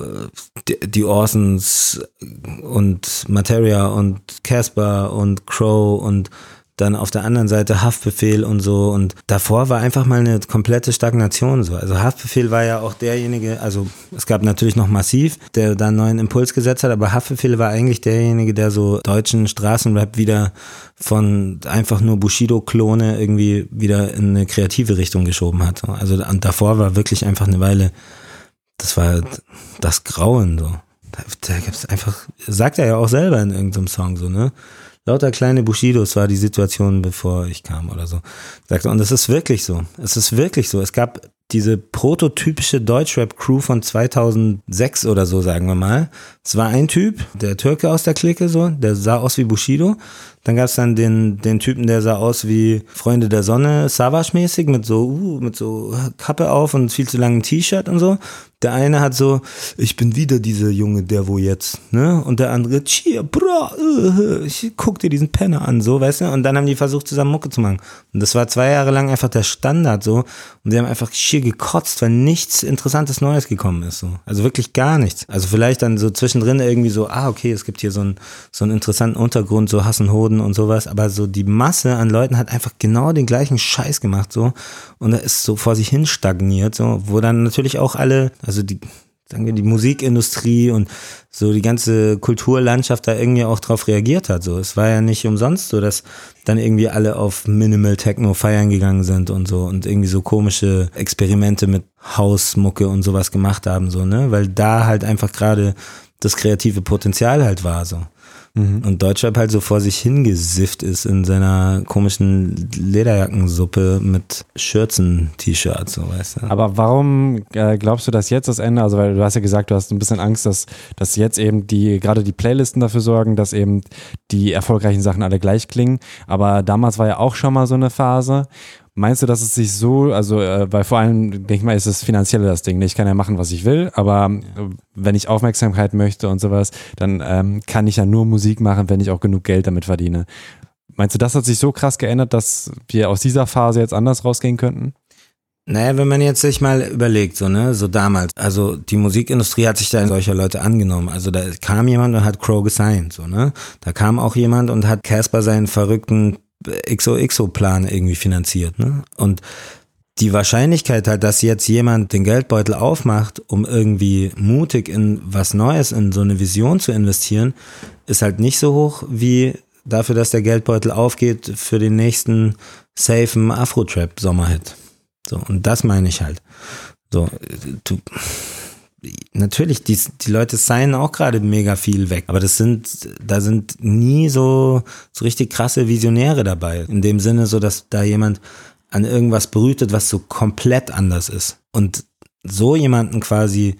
die Orsons und Materia und Casper und Crow und dann auf der anderen Seite Haftbefehl und so und davor war einfach mal eine komplette Stagnation so. Also Haftbefehl war ja auch derjenige, also es gab natürlich noch Massiv, der da einen neuen Impuls gesetzt hat, aber Haftbefehl war eigentlich derjenige, der so deutschen Straßenrap wieder von einfach nur Bushido-Klone irgendwie wieder in eine kreative Richtung geschoben hat. Also und davor war wirklich einfach eine Weile, das war das Grauen so. Da, da gibt's einfach, sagt er ja auch selber in irgendeinem Song so, ne? Lauter kleine Bushidos war die Situation, bevor ich kam oder so. Und es ist wirklich so. Es ist wirklich so. Es gab diese prototypische Deutschrap-Crew von 2006 oder so, sagen wir mal. Es war ein Typ, der Türke aus der Clique so, der sah aus wie Bushido. Dann gab es dann den, den Typen, der sah aus wie Freunde der Sonne, Savage-mäßig, mit so, uh, mit so Kappe auf und viel zu langem T-Shirt und so. Der eine hat so, ich bin wieder dieser Junge, der wo jetzt, ne? Und der andere, cheer, bra, uh, ich guck dir diesen Penner an, so, weißt du? Und dann haben die versucht, zusammen Mucke zu machen. Und das war zwei Jahre lang einfach der Standard, so. Und die haben einfach schier gekotzt, weil nichts Interessantes Neues gekommen ist, so. Also wirklich gar nichts. Also vielleicht dann so zwischendrin irgendwie so, ah, okay, es gibt hier so einen, so einen interessanten Untergrund, so Hassen, Hoden und sowas. Aber so die Masse an Leuten hat einfach genau den gleichen Scheiß gemacht, so. Und er ist so vor sich hin stagniert, so. Wo dann natürlich auch alle, also die, sagen wir, die Musikindustrie und so die ganze Kulturlandschaft da irgendwie auch drauf reagiert hat. So, es war ja nicht umsonst so, dass dann irgendwie alle auf Minimal Techno feiern gegangen sind und so und irgendwie so komische Experimente mit Hausmucke und sowas gemacht haben, so, ne? Weil da halt einfach gerade das kreative Potenzial halt war, so. Mhm. Und Deutschrap halt so vor sich hingesifft ist in seiner komischen Lederjackensuppe mit Schürzen-T-Shirts, so weißt du. Aber warum äh, glaubst du, dass jetzt das Ende, also weil du hast ja gesagt, du hast ein bisschen Angst, dass, dass jetzt eben die, gerade die Playlisten dafür sorgen, dass eben die erfolgreichen Sachen alle gleich klingen. Aber damals war ja auch schon mal so eine Phase. Meinst du, dass es sich so, also, äh, weil vor allem, denke ich mal, ist das Finanzielle das Ding. Ich kann ja machen, was ich will, aber ja. wenn ich Aufmerksamkeit möchte und sowas, dann ähm, kann ich ja nur Musik machen, wenn ich auch genug Geld damit verdiene. Meinst du, das hat sich so krass geändert, dass wir aus dieser Phase jetzt anders rausgehen könnten? Naja, wenn man jetzt sich mal überlegt, so, ne, so damals, also die Musikindustrie hat sich da in solcher Leute angenommen. Also da kam jemand und hat Crow gesigned, so, ne. Da kam auch jemand und hat Casper seinen verrückten XOXO-Plan irgendwie finanziert. Ne? Und die Wahrscheinlichkeit halt, dass jetzt jemand den Geldbeutel aufmacht, um irgendwie mutig in was Neues, in so eine Vision zu investieren, ist halt nicht so hoch wie dafür, dass der Geldbeutel aufgeht für den nächsten safen Afro-Trap-Sommerhit. So, und das meine ich halt. So, du, natürlich, die, die Leute seien auch gerade mega viel weg, aber das sind, da sind nie so, so richtig krasse Visionäre dabei. In dem Sinne, so dass da jemand an irgendwas brütet, was so komplett anders ist. Und so jemanden quasi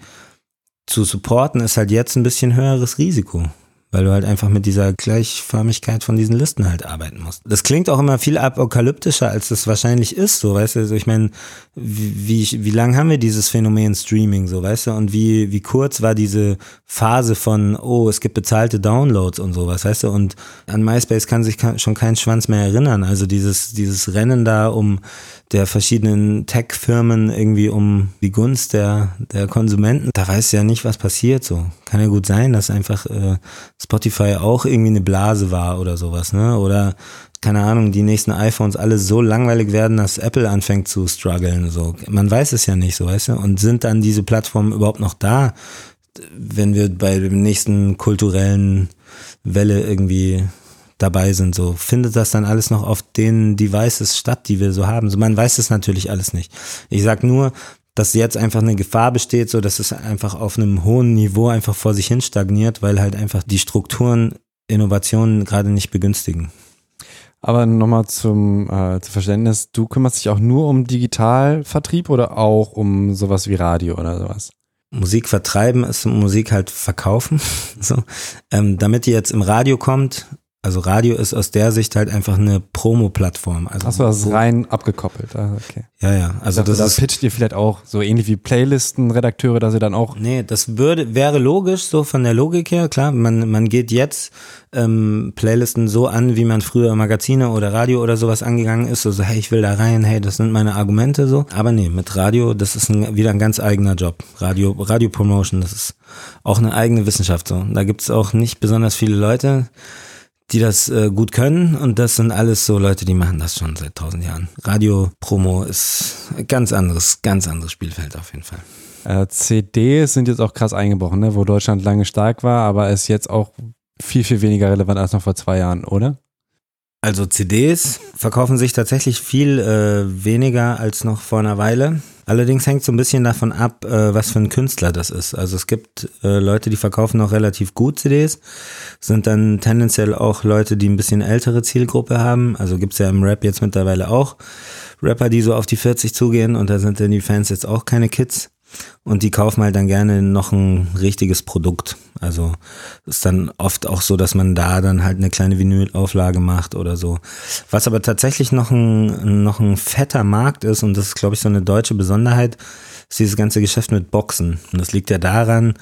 zu supporten, ist halt jetzt ein bisschen höheres Risiko weil du halt einfach mit dieser Gleichförmigkeit von diesen Listen halt arbeiten musst. Das klingt auch immer viel apokalyptischer, als es wahrscheinlich ist, so, weißt du, also ich meine, wie, wie, wie lang haben wir dieses Phänomen Streaming, so, weißt du, und wie, wie kurz war diese Phase von, oh, es gibt bezahlte Downloads und sowas, weißt du, und an MySpace kann sich schon kein Schwanz mehr erinnern, also dieses, dieses Rennen da um der verschiedenen Tech-Firmen irgendwie um die Gunst der, der Konsumenten. Da weiß ja nicht, was passiert so. Kann ja gut sein, dass einfach äh, Spotify auch irgendwie eine Blase war oder sowas, ne? Oder keine Ahnung, die nächsten iPhones alle so langweilig werden, dass Apple anfängt zu strugglen. So. Man weiß es ja nicht, so weißt du. Und sind dann diese Plattformen überhaupt noch da, wenn wir bei dem nächsten kulturellen Welle irgendwie dabei sind, so findet das dann alles noch auf den Devices statt, die wir so haben. So, man weiß es natürlich alles nicht. Ich sag nur, dass jetzt einfach eine Gefahr besteht, so dass es einfach auf einem hohen Niveau einfach vor sich hin stagniert, weil halt einfach die Strukturen Innovationen gerade nicht begünstigen. Aber nochmal zum, äh, zum Verständnis, du kümmerst dich auch nur um Digitalvertrieb oder auch um sowas wie Radio oder sowas? Musik vertreiben ist Musik halt verkaufen. so. Ähm, damit die jetzt im Radio kommt, also Radio ist aus der Sicht halt einfach eine Promo-Plattform. Also Achso, das ist rein abgekoppelt. Ah, okay. Ja, ja. Also dachte, das, das pitcht ihr vielleicht auch so ähnlich wie Playlisten-Redakteure, dass ihr dann auch. Nee, das würde, wäre logisch, so von der Logik her, klar. Man, man geht jetzt ähm, Playlisten so an, wie man früher Magazine oder Radio oder sowas angegangen ist. So, so, hey, ich will da rein, hey, das sind meine Argumente so. Aber nee, mit Radio, das ist ein, wieder ein ganz eigener Job. Radio, Radio Promotion, das ist auch eine eigene Wissenschaft so. Da gibt's auch nicht besonders viele Leute die das äh, gut können und das sind alles so Leute, die machen das schon seit tausend Jahren. Radio-Promo ist ganz anderes, ganz anderes Spielfeld auf jeden Fall. Äh, CDs sind jetzt auch krass eingebrochen, ne? wo Deutschland lange stark war, aber ist jetzt auch viel, viel weniger relevant als noch vor zwei Jahren, oder? Also CDs verkaufen sich tatsächlich viel äh, weniger als noch vor einer Weile. Allerdings hängt so ein bisschen davon ab, äh, was für ein Künstler das ist. Also es gibt äh, Leute, die verkaufen noch relativ gut CDs, sind dann tendenziell auch Leute, die ein bisschen ältere Zielgruppe haben. Also gibt's ja im Rap jetzt mittlerweile auch Rapper, die so auf die 40 zugehen und da sind dann die Fans jetzt auch keine Kids. Und die kaufen halt dann gerne noch ein richtiges Produkt. Also ist dann oft auch so, dass man da dann halt eine kleine Vinylauflage macht oder so. Was aber tatsächlich noch ein, noch ein fetter Markt ist, und das ist, glaube ich, so eine deutsche Besonderheit, ist dieses ganze Geschäft mit Boxen. Und das liegt ja daran,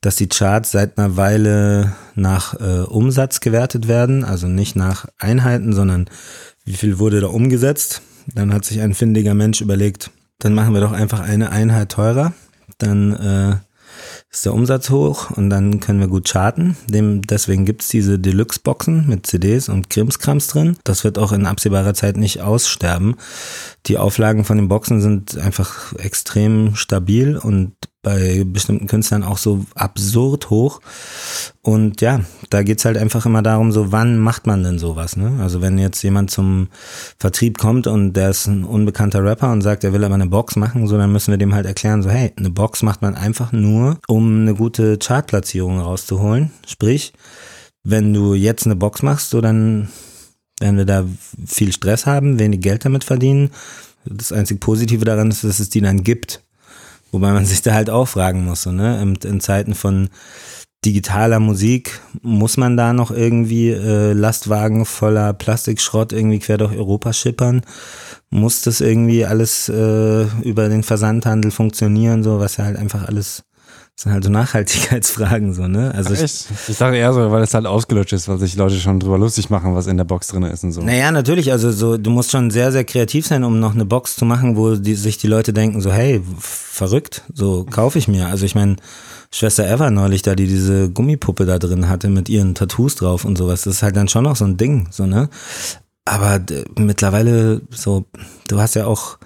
dass die Charts seit einer Weile nach äh, Umsatz gewertet werden, also nicht nach Einheiten, sondern wie viel wurde da umgesetzt. Dann hat sich ein findiger Mensch überlegt, dann machen wir doch einfach eine Einheit teurer. Dann äh, ist der Umsatz hoch und dann können wir gut charten. Dem, deswegen gibt's diese Deluxe-Boxen mit CDs und Krimskrams drin. Das wird auch in absehbarer Zeit nicht aussterben. Die Auflagen von den Boxen sind einfach extrem stabil und bei bestimmten Künstlern auch so absurd hoch. Und ja, da geht's halt einfach immer darum, so wann macht man denn sowas, ne? Also wenn jetzt jemand zum Vertrieb kommt und der ist ein unbekannter Rapper und sagt, er will aber eine Box machen, so dann müssen wir dem halt erklären, so hey, eine Box macht man einfach nur, um eine gute Chartplatzierung rauszuholen. Sprich, wenn du jetzt eine Box machst, so dann werden wir da viel Stress haben, wenig Geld damit verdienen. Das einzig Positive daran ist, dass es die dann gibt. Wobei man sich da halt auch fragen muss, so, ne? In, in Zeiten von digitaler Musik muss man da noch irgendwie äh, Lastwagen voller Plastikschrott irgendwie quer durch Europa schippern? Muss das irgendwie alles äh, über den Versandhandel funktionieren, so was ja halt einfach alles das sind halt so Nachhaltigkeitsfragen, so, ne? Also ich, ich dachte eher so, weil es halt ausgelutscht ist, weil sich Leute schon drüber lustig machen, was in der Box drin ist und so. Naja, natürlich, also so, du musst schon sehr, sehr kreativ sein, um noch eine Box zu machen, wo die, sich die Leute denken, so, hey, verrückt, so kaufe ich mir. Also ich meine, Schwester Eva neulich da, die diese Gummipuppe da drin hatte mit ihren Tattoos drauf und sowas, das ist halt dann schon noch so ein Ding, so, ne? Aber mittlerweile so, du hast ja auch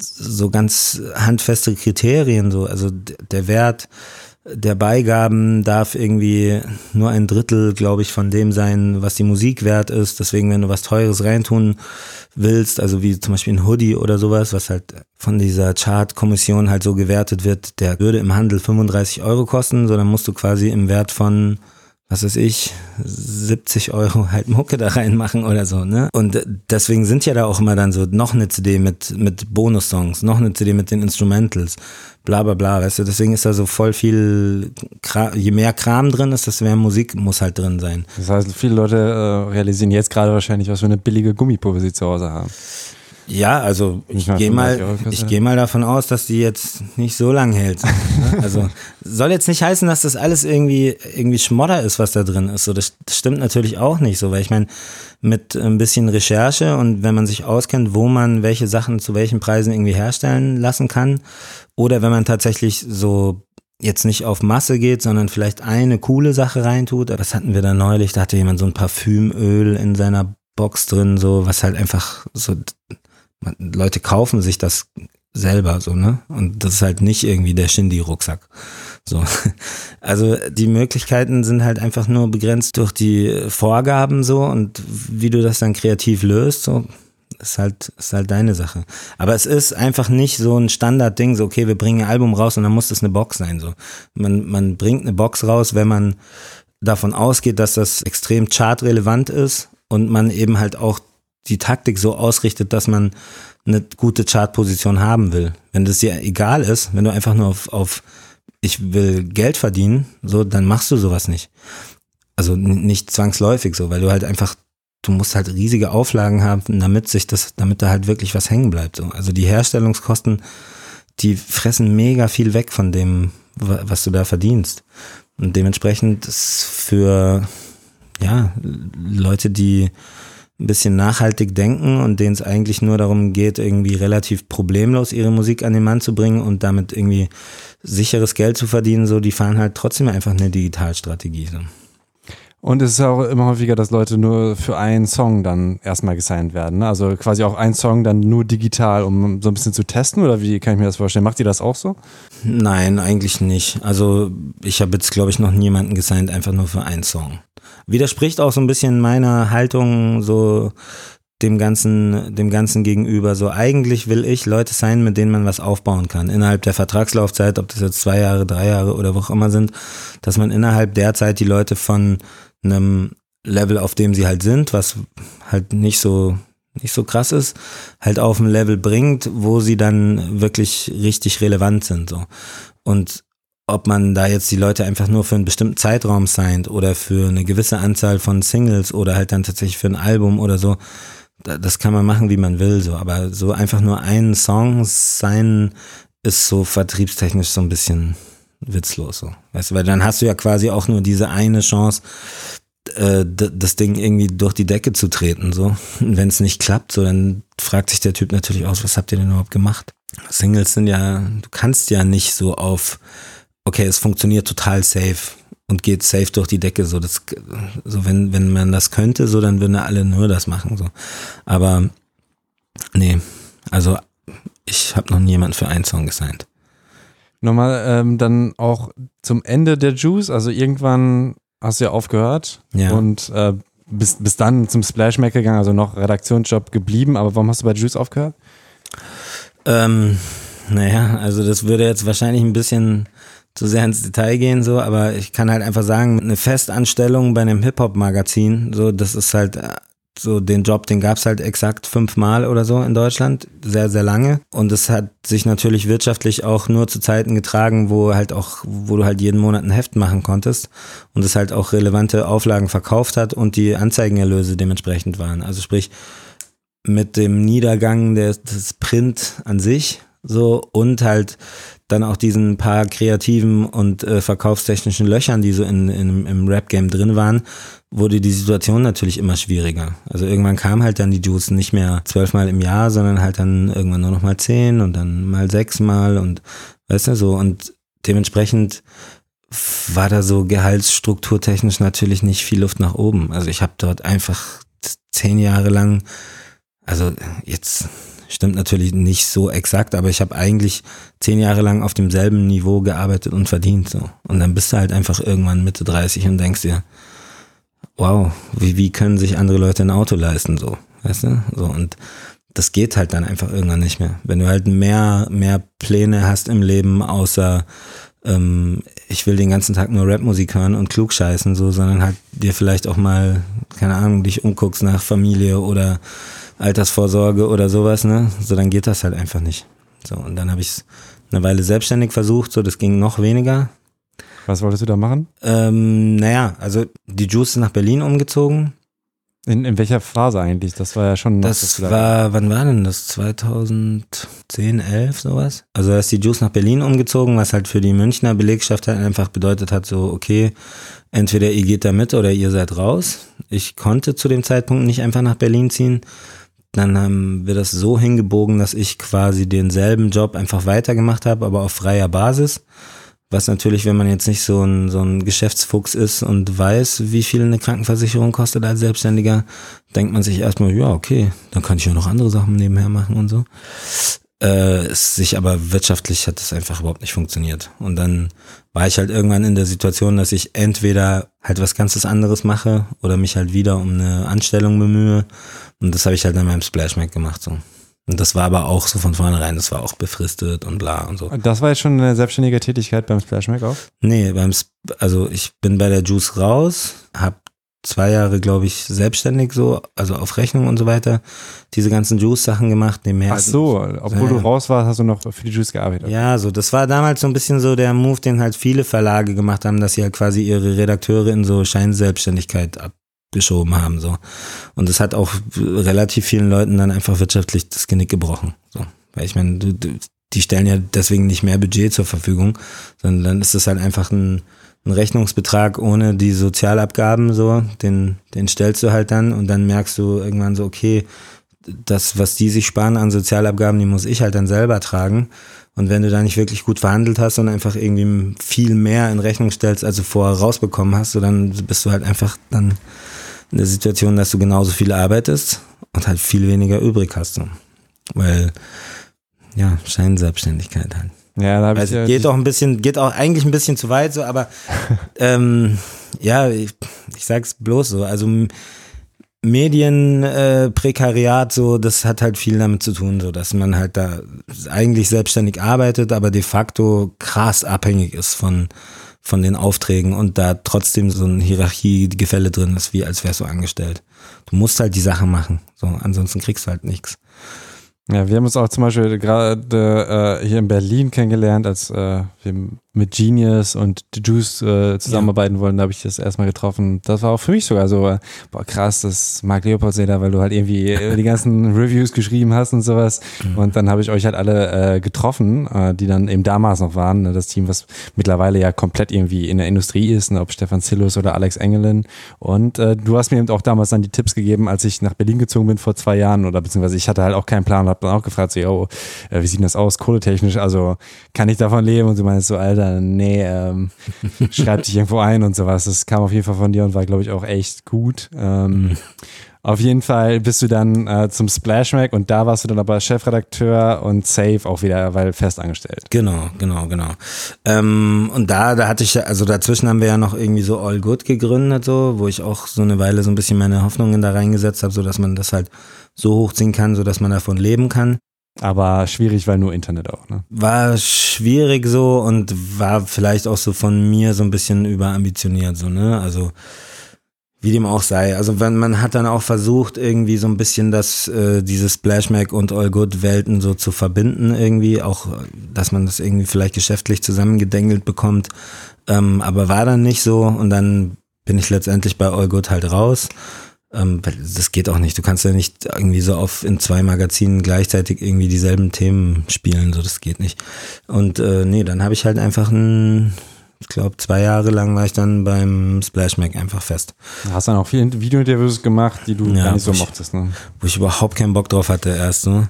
so ganz handfeste Kriterien, so, also der Wert der Beigaben darf irgendwie nur ein Drittel, glaube ich, von dem sein, was die Musik wert ist. Deswegen, wenn du was Teures reintun willst, also wie zum Beispiel ein Hoodie oder sowas, was halt von dieser Chart-Kommission halt so gewertet wird, der würde im Handel 35 Euro kosten, so dann musst du quasi im Wert von was weiß ich, 70 Euro halt Mucke da reinmachen oder so, ne? Und deswegen sind ja da auch immer dann so noch eine CD mit, mit Bonus-Songs, noch eine CD mit den Instrumentals, bla bla bla, weißt du, deswegen ist da so voll viel, je mehr Kram drin ist, desto mehr Musik muss halt drin sein. Das heißt, viele Leute äh, realisieren jetzt gerade wahrscheinlich, was für eine billige Gummipuppe sie zu Hause haben. Ja, also ich gehe mal, ich gehe mal davon aus, dass die jetzt nicht so lang hält. Also soll jetzt nicht heißen, dass das alles irgendwie irgendwie Schmodder ist, was da drin ist. So, das, das stimmt natürlich auch nicht so, weil ich meine, mit ein bisschen Recherche und wenn man sich auskennt, wo man welche Sachen zu welchen Preisen irgendwie herstellen lassen kann, oder wenn man tatsächlich so jetzt nicht auf Masse geht, sondern vielleicht eine coole Sache reintut. Das hatten wir da neulich, da hatte jemand so ein Parfümöl in seiner Box drin, so was halt einfach so man, Leute kaufen sich das selber so, ne? Und das ist halt nicht irgendwie der Shindy-Rucksack. So. Also die Möglichkeiten sind halt einfach nur begrenzt durch die Vorgaben so und wie du das dann kreativ löst, so ist halt, ist halt deine Sache. Aber es ist einfach nicht so ein Standardding, so okay, wir bringen ein Album raus und dann muss das eine Box sein. So. Man, man bringt eine Box raus, wenn man davon ausgeht, dass das extrem chartrelevant ist und man eben halt auch die Taktik so ausrichtet, dass man eine gute Chartposition haben will. Wenn das dir egal ist, wenn du einfach nur auf, auf ich will Geld verdienen, so, dann machst du sowas nicht. Also nicht zwangsläufig so, weil du halt einfach, du musst halt riesige Auflagen haben, damit sich das, damit da halt wirklich was hängen bleibt. So. Also die Herstellungskosten, die fressen mega viel weg von dem, was du da verdienst. Und dementsprechend ist für ja, Leute, die ein bisschen nachhaltig denken und denen es eigentlich nur darum geht, irgendwie relativ problemlos ihre Musik an den Mann zu bringen und damit irgendwie sicheres Geld zu verdienen, so, die fahren halt trotzdem einfach eine Digitalstrategie. So. Und es ist auch immer häufiger, dass Leute nur für einen Song dann erstmal gesigned werden. Ne? Also quasi auch ein Song dann nur digital, um so ein bisschen zu testen oder wie kann ich mir das vorstellen? Macht ihr das auch so? Nein, eigentlich nicht. Also ich habe jetzt, glaube ich, noch niemanden gesigned, einfach nur für einen Song. Widerspricht auch so ein bisschen meiner Haltung so dem ganzen, dem ganzen gegenüber. So eigentlich will ich Leute sein, mit denen man was aufbauen kann. Innerhalb der Vertragslaufzeit, ob das jetzt zwei Jahre, drei Jahre oder wo auch immer sind, dass man innerhalb der Zeit die Leute von einem Level, auf dem sie halt sind, was halt nicht so nicht so krass ist, halt auf ein Level bringt, wo sie dann wirklich richtig relevant sind. So. Und ob man da jetzt die Leute einfach nur für einen bestimmten Zeitraum signed oder für eine gewisse Anzahl von Singles oder halt dann tatsächlich für ein Album oder so, das kann man machen, wie man will, so. Aber so einfach nur einen Song sein ist so vertriebstechnisch so ein bisschen witzlos, so. Weißt du, weil dann hast du ja quasi auch nur diese eine Chance, äh, das Ding irgendwie durch die Decke zu treten, so. Wenn es nicht klappt, so, dann fragt sich der Typ natürlich aus, was habt ihr denn überhaupt gemacht? Singles sind ja, du kannst ja nicht so auf, okay, es funktioniert total safe und geht safe durch die Decke, so, das, so, wenn, wenn man das könnte, so, dann würden alle nur das machen, so. Aber, nee, also, ich habe noch niemand für einen Song gesigned. Nochmal ähm, dann auch zum Ende der Juice, also irgendwann hast du ja aufgehört ja. und äh, bis, bis dann zum Splash Mac gegangen, also noch Redaktionsjob geblieben, aber warum hast du bei Juice aufgehört? Ähm, naja, also das würde jetzt wahrscheinlich ein bisschen zu sehr ins Detail gehen, so, aber ich kann halt einfach sagen, eine Festanstellung bei einem Hip-Hop-Magazin, so, das ist halt äh, so den Job, den gab's halt exakt fünfmal oder so in Deutschland, sehr, sehr lange. Und es hat sich natürlich wirtschaftlich auch nur zu Zeiten getragen, wo halt auch, wo du halt jeden Monat ein Heft machen konntest und es halt auch relevante Auflagen verkauft hat und die Anzeigenerlöse dementsprechend waren. Also sprich, mit dem Niedergang des, des Print an sich so und halt dann auch diesen paar kreativen und äh, verkaufstechnischen Löchern, die so in, in, im Rap-Game drin waren, wurde die Situation natürlich immer schwieriger. Also irgendwann kam halt dann die Juice nicht mehr zwölfmal im Jahr, sondern halt dann irgendwann nur noch mal zehn und dann mal sechsmal und weißt du so und dementsprechend war da so gehaltsstrukturtechnisch natürlich nicht viel Luft nach oben. Also ich habe dort einfach zehn Jahre lang, also jetzt Stimmt natürlich nicht so exakt, aber ich habe eigentlich zehn Jahre lang auf demselben Niveau gearbeitet und verdient. So. Und dann bist du halt einfach irgendwann Mitte 30 und denkst dir, wow, wie, wie können sich andere Leute ein Auto leisten? So, weißt du? So, und das geht halt dann einfach irgendwann nicht mehr. Wenn du halt mehr, mehr Pläne hast im Leben, außer ähm, ich will den ganzen Tag nur Rapmusik hören und klug scheißen, so, sondern halt dir vielleicht auch mal, keine Ahnung, dich umguckst nach Familie oder Altersvorsorge oder sowas, ne? So, dann geht das halt einfach nicht. So, und dann habe ich es eine Weile selbstständig versucht, so, das ging noch weniger. Was wolltest du da machen? Ähm, naja, also die Juice ist nach Berlin umgezogen. In, in welcher Phase eigentlich? Das war ja schon. Das, das war, wann war denn das? 2010, 11, sowas? Also da ist die Juice nach Berlin umgezogen, was halt für die Münchner Belegschaft halt einfach bedeutet hat, so, okay, entweder ihr geht da mit oder ihr seid raus. Ich konnte zu dem Zeitpunkt nicht einfach nach Berlin ziehen. Dann haben wir das so hingebogen, dass ich quasi denselben Job einfach weitergemacht habe, aber auf freier Basis. Was natürlich, wenn man jetzt nicht so ein, so ein Geschäftsfuchs ist und weiß, wie viel eine Krankenversicherung kostet als Selbstständiger, denkt man sich erstmal, ja, okay, dann kann ich ja noch andere Sachen nebenher machen und so. Äh, es sich aber wirtschaftlich hat es einfach überhaupt nicht funktioniert. Und dann war ich halt irgendwann in der Situation, dass ich entweder halt was ganzes anderes mache oder mich halt wieder um eine Anstellung bemühe. Und das habe ich halt dann beim Splash Mac gemacht so. Und das war aber auch so von vornherein, das war auch befristet und bla und so. Und das war jetzt schon eine selbstständige Tätigkeit beim Splash Mac auch? Nee, beim, also ich bin bei der Juice raus, hab zwei Jahre, glaube ich, selbstständig so, also auf Rechnung und so weiter, diese ganzen Juice-Sachen gemacht. Nebenher. Ach so, obwohl ja. du raus warst, hast du noch für die Juice gearbeitet. Ja, so, das war damals so ein bisschen so der Move, den halt viele Verlage gemacht haben, dass sie halt quasi ihre Redakteure in so Scheinselbstständigkeit abgeschoben haben, so. Und das hat auch relativ vielen Leuten dann einfach wirtschaftlich das Genick gebrochen, so. Weil ich meine, die stellen ja deswegen nicht mehr Budget zur Verfügung, sondern dann ist das halt einfach ein, einen Rechnungsbetrag ohne die Sozialabgaben so, den, den stellst du halt dann und dann merkst du irgendwann so, okay, das, was die sich sparen an Sozialabgaben, die muss ich halt dann selber tragen. Und wenn du da nicht wirklich gut verhandelt hast und einfach irgendwie viel mehr in Rechnung stellst, als du vorher rausbekommen hast, so dann bist du halt einfach dann in der Situation, dass du genauso viel arbeitest und halt viel weniger übrig hast. So. Weil, ja, Scheinselbstständigkeit halt. Ja, da also ja geht auch ein bisschen, geht auch eigentlich ein bisschen zu weit so, aber ähm, ja, ich, ich sag's bloß so, also Medienprekariat, äh, so, das hat halt viel damit zu tun, so, dass man halt da eigentlich selbstständig arbeitet, aber de facto krass abhängig ist von, von den Aufträgen und da trotzdem so ein Hierarchiegefälle drin ist, wie als wärst du angestellt. Du musst halt die Sachen machen, so, ansonsten kriegst du halt nichts. Ja, wir haben uns auch zum Beispiel gerade äh, hier in Berlin kennengelernt, als äh, wir mit Genius und The Juice äh, zusammenarbeiten ja. wollen. Da habe ich das erstmal getroffen. Das war auch für mich sogar so, boah, krass, das Mark Leopold da, weil du halt irgendwie die ganzen Reviews geschrieben hast und sowas. Mhm. Und dann habe ich euch halt alle äh, getroffen, äh, die dann eben damals noch waren. Ne, das Team, was mittlerweile ja komplett irgendwie in der Industrie ist, ne, ob Stefan Zillus oder Alex Engelin. Und äh, du hast mir eben auch damals dann die Tipps gegeben, als ich nach Berlin gezogen bin vor zwei Jahren oder beziehungsweise ich hatte halt auch keinen Plan und habe dann auch gefragt, so, yo, äh, wie sieht das aus, kohletechnisch? Also kann ich davon leben? Und du meinst so, Alter, nee, ähm, schreib dich irgendwo ein und sowas. Das kam auf jeden Fall von dir und war, glaube ich, auch echt gut. Ähm, mhm. Auf jeden Fall bist du dann äh, zum Splash Mac und da warst du dann aber Chefredakteur und Safe auch wieder, weil fest angestellt. Genau, genau, genau. Ähm, und da, da hatte ich, also dazwischen haben wir ja noch irgendwie so All Good gegründet, so, wo ich auch so eine Weile so ein bisschen meine Hoffnungen da reingesetzt habe, so dass man das halt so hochziehen kann, so dass man davon leben kann. Aber schwierig, weil nur Internet auch, ne? War schwierig so und war vielleicht auch so von mir so ein bisschen überambitioniert, so, ne? Also, wie dem auch sei. Also, wenn man hat dann auch versucht, irgendwie so ein bisschen das, äh, diese Splashmack und All Good Welten so zu verbinden, irgendwie, auch, dass man das irgendwie vielleicht geschäftlich zusammengedengelt bekommt. Ähm, aber war dann nicht so und dann bin ich letztendlich bei All Good halt raus ähm, das geht auch nicht. Du kannst ja nicht irgendwie so auf in zwei Magazinen gleichzeitig irgendwie dieselben Themen spielen. So, das geht nicht. Und äh, nee, dann habe ich halt einfach ein, ich glaube, zwei Jahre lang war ich dann beim Splash Mac einfach fest. Du hast dann auch viele Videointerviews gemacht, die du ja, gar nicht so mochtest, ne? Wo ich überhaupt keinen Bock drauf hatte erst. Ne?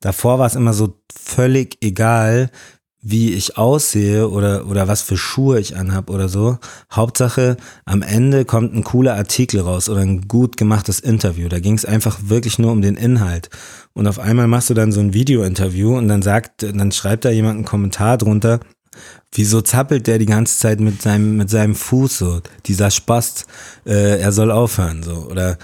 Davor war es immer so völlig egal, wie ich aussehe oder, oder was für Schuhe ich anhab oder so. Hauptsache, am Ende kommt ein cooler Artikel raus oder ein gut gemachtes Interview. Da ging es einfach wirklich nur um den Inhalt. Und auf einmal machst du dann so ein Video-Interview und dann sagt, dann schreibt da jemand einen Kommentar drunter, wieso zappelt der die ganze Zeit mit seinem, mit seinem Fuß so? Dieser Spast, äh, er soll aufhören, so. Oder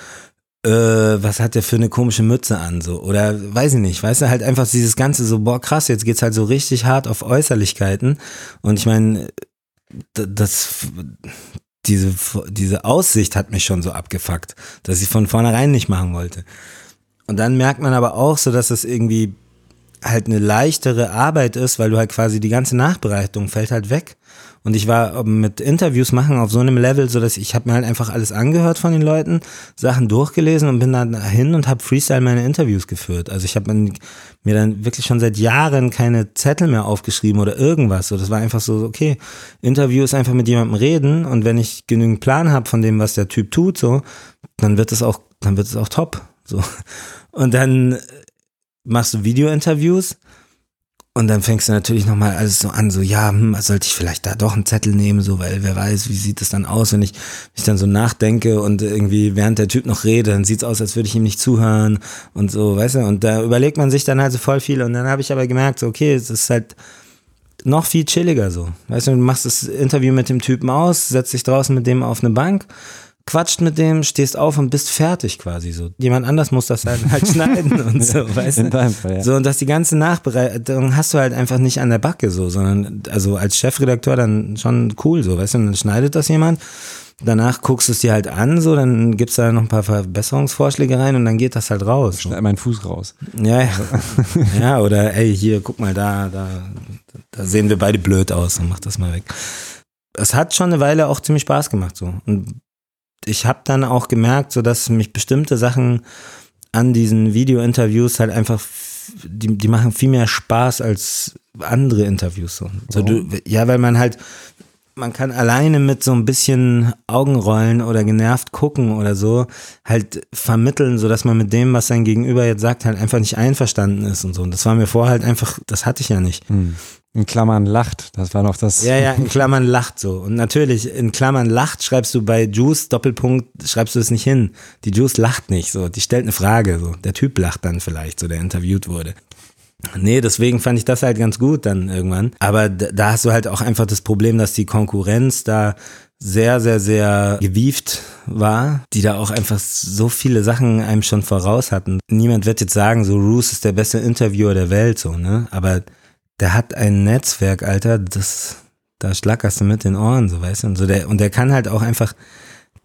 äh, was hat der für eine komische Mütze an, so, oder weiß ich nicht, weißt du, halt einfach dieses Ganze so, boah, krass, jetzt geht's halt so richtig hart auf Äußerlichkeiten und ich meine, das, diese, diese Aussicht hat mich schon so abgefuckt, dass ich von vornherein nicht machen wollte. Und dann merkt man aber auch so, dass es irgendwie halt eine leichtere Arbeit ist, weil du halt quasi die ganze Nachbereitung fällt halt weg. Und ich war mit Interviews machen auf so einem Level, so dass ich habe mir halt einfach alles angehört von den Leuten, Sachen durchgelesen und bin dann hin und habe Freestyle meine Interviews geführt. Also ich habe mir dann wirklich schon seit Jahren keine Zettel mehr aufgeschrieben oder irgendwas. So, das war einfach so, okay, Interview ist einfach mit jemandem reden und wenn ich genügend Plan habe von dem, was der Typ tut, so, dann wird es auch, dann wird es auch top. So. Und dann machst du Video-Interviews Und dann fängst du natürlich nochmal alles so an, so, ja, hm, sollte ich vielleicht da doch einen Zettel nehmen, so, weil wer weiß, wie sieht es dann aus, wenn ich, ich dann so nachdenke und irgendwie während der Typ noch redet, dann sieht's aus, als würde ich ihm nicht zuhören und so, weißt du, und da überlegt man sich dann halt so voll viel und dann habe ich aber gemerkt, so, okay, es ist halt noch viel chilliger so, weißt du, du machst das Interview mit dem Typen aus, setzt dich draußen mit dem auf eine Bank quatscht mit dem, stehst auf und bist fertig quasi so. Jemand anders muss das halt, halt schneiden und so, weißt In du? deinem Fall, ja. So, und dass die ganze Nachbereitung hast du halt einfach nicht an der Backe so, sondern also als Chefredakteur dann schon cool so, weißt du, und dann schneidet das jemand. Danach guckst du es dir halt an, so, dann gibt's da noch ein paar Verbesserungsvorschläge rein und dann geht das halt raus. So. Schneid meinen Fuß raus. Ja, ja. ja, oder ey, hier, guck mal da, da, da sehen wir beide blöd aus und mach das mal weg. Es hat schon eine Weile auch ziemlich Spaß gemacht so. Und ich habe dann auch gemerkt, so dass mich bestimmte Sachen an diesen Video-Interviews halt einfach, die, die machen viel mehr Spaß als andere Interviews. So. so du, ja, weil man halt, man kann alleine mit so ein bisschen Augenrollen oder genervt gucken oder so halt vermitteln, so dass man mit dem, was sein Gegenüber jetzt sagt, halt einfach nicht einverstanden ist und so. Und das war mir vorher halt einfach, das hatte ich ja nicht. Hm. In Klammern lacht, das war noch das. Ja, ja, in Klammern lacht so. Und natürlich, in Klammern lacht schreibst du bei Juice, Doppelpunkt, schreibst du es nicht hin. Die Juice lacht nicht so. Die stellt eine Frage so. Der Typ lacht dann vielleicht, so der interviewt wurde. Nee, deswegen fand ich das halt ganz gut dann irgendwann. Aber da, hast du halt auch einfach das Problem, dass die Konkurrenz da sehr, sehr, sehr gewieft war, die da auch einfach so viele Sachen einem schon voraus hatten. Niemand wird jetzt sagen, so Roos ist der beste Interviewer der Welt, so, ne? Aber der hat ein Netzwerk, Alter, das, da schlackerst du mit den Ohren, so weißt du. Und, so der, und der kann halt auch einfach,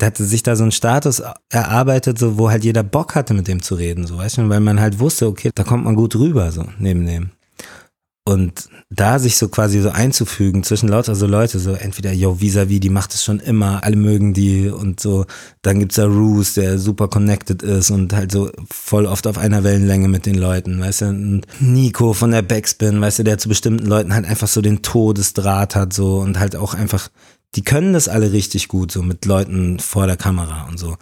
hatte sich da so einen Status erarbeitet, so, wo halt jeder Bock hatte, mit dem zu reden, so weißt du, weil man halt wusste, okay, da kommt man gut rüber, so neben dem. Und da sich so quasi so einzufügen zwischen lauter so Leute, so entweder, yo, vis-à-vis, die macht es schon immer, alle mögen die und so. Dann gibt's da Roos, der super connected ist und halt so voll oft auf einer Wellenlänge mit den Leuten, weißt du. Und Nico von der Backspin, weißt du, der zu bestimmten Leuten halt einfach so den Todesdraht hat so und halt auch einfach, die können das alle richtig gut, so mit Leuten vor der Kamera und so.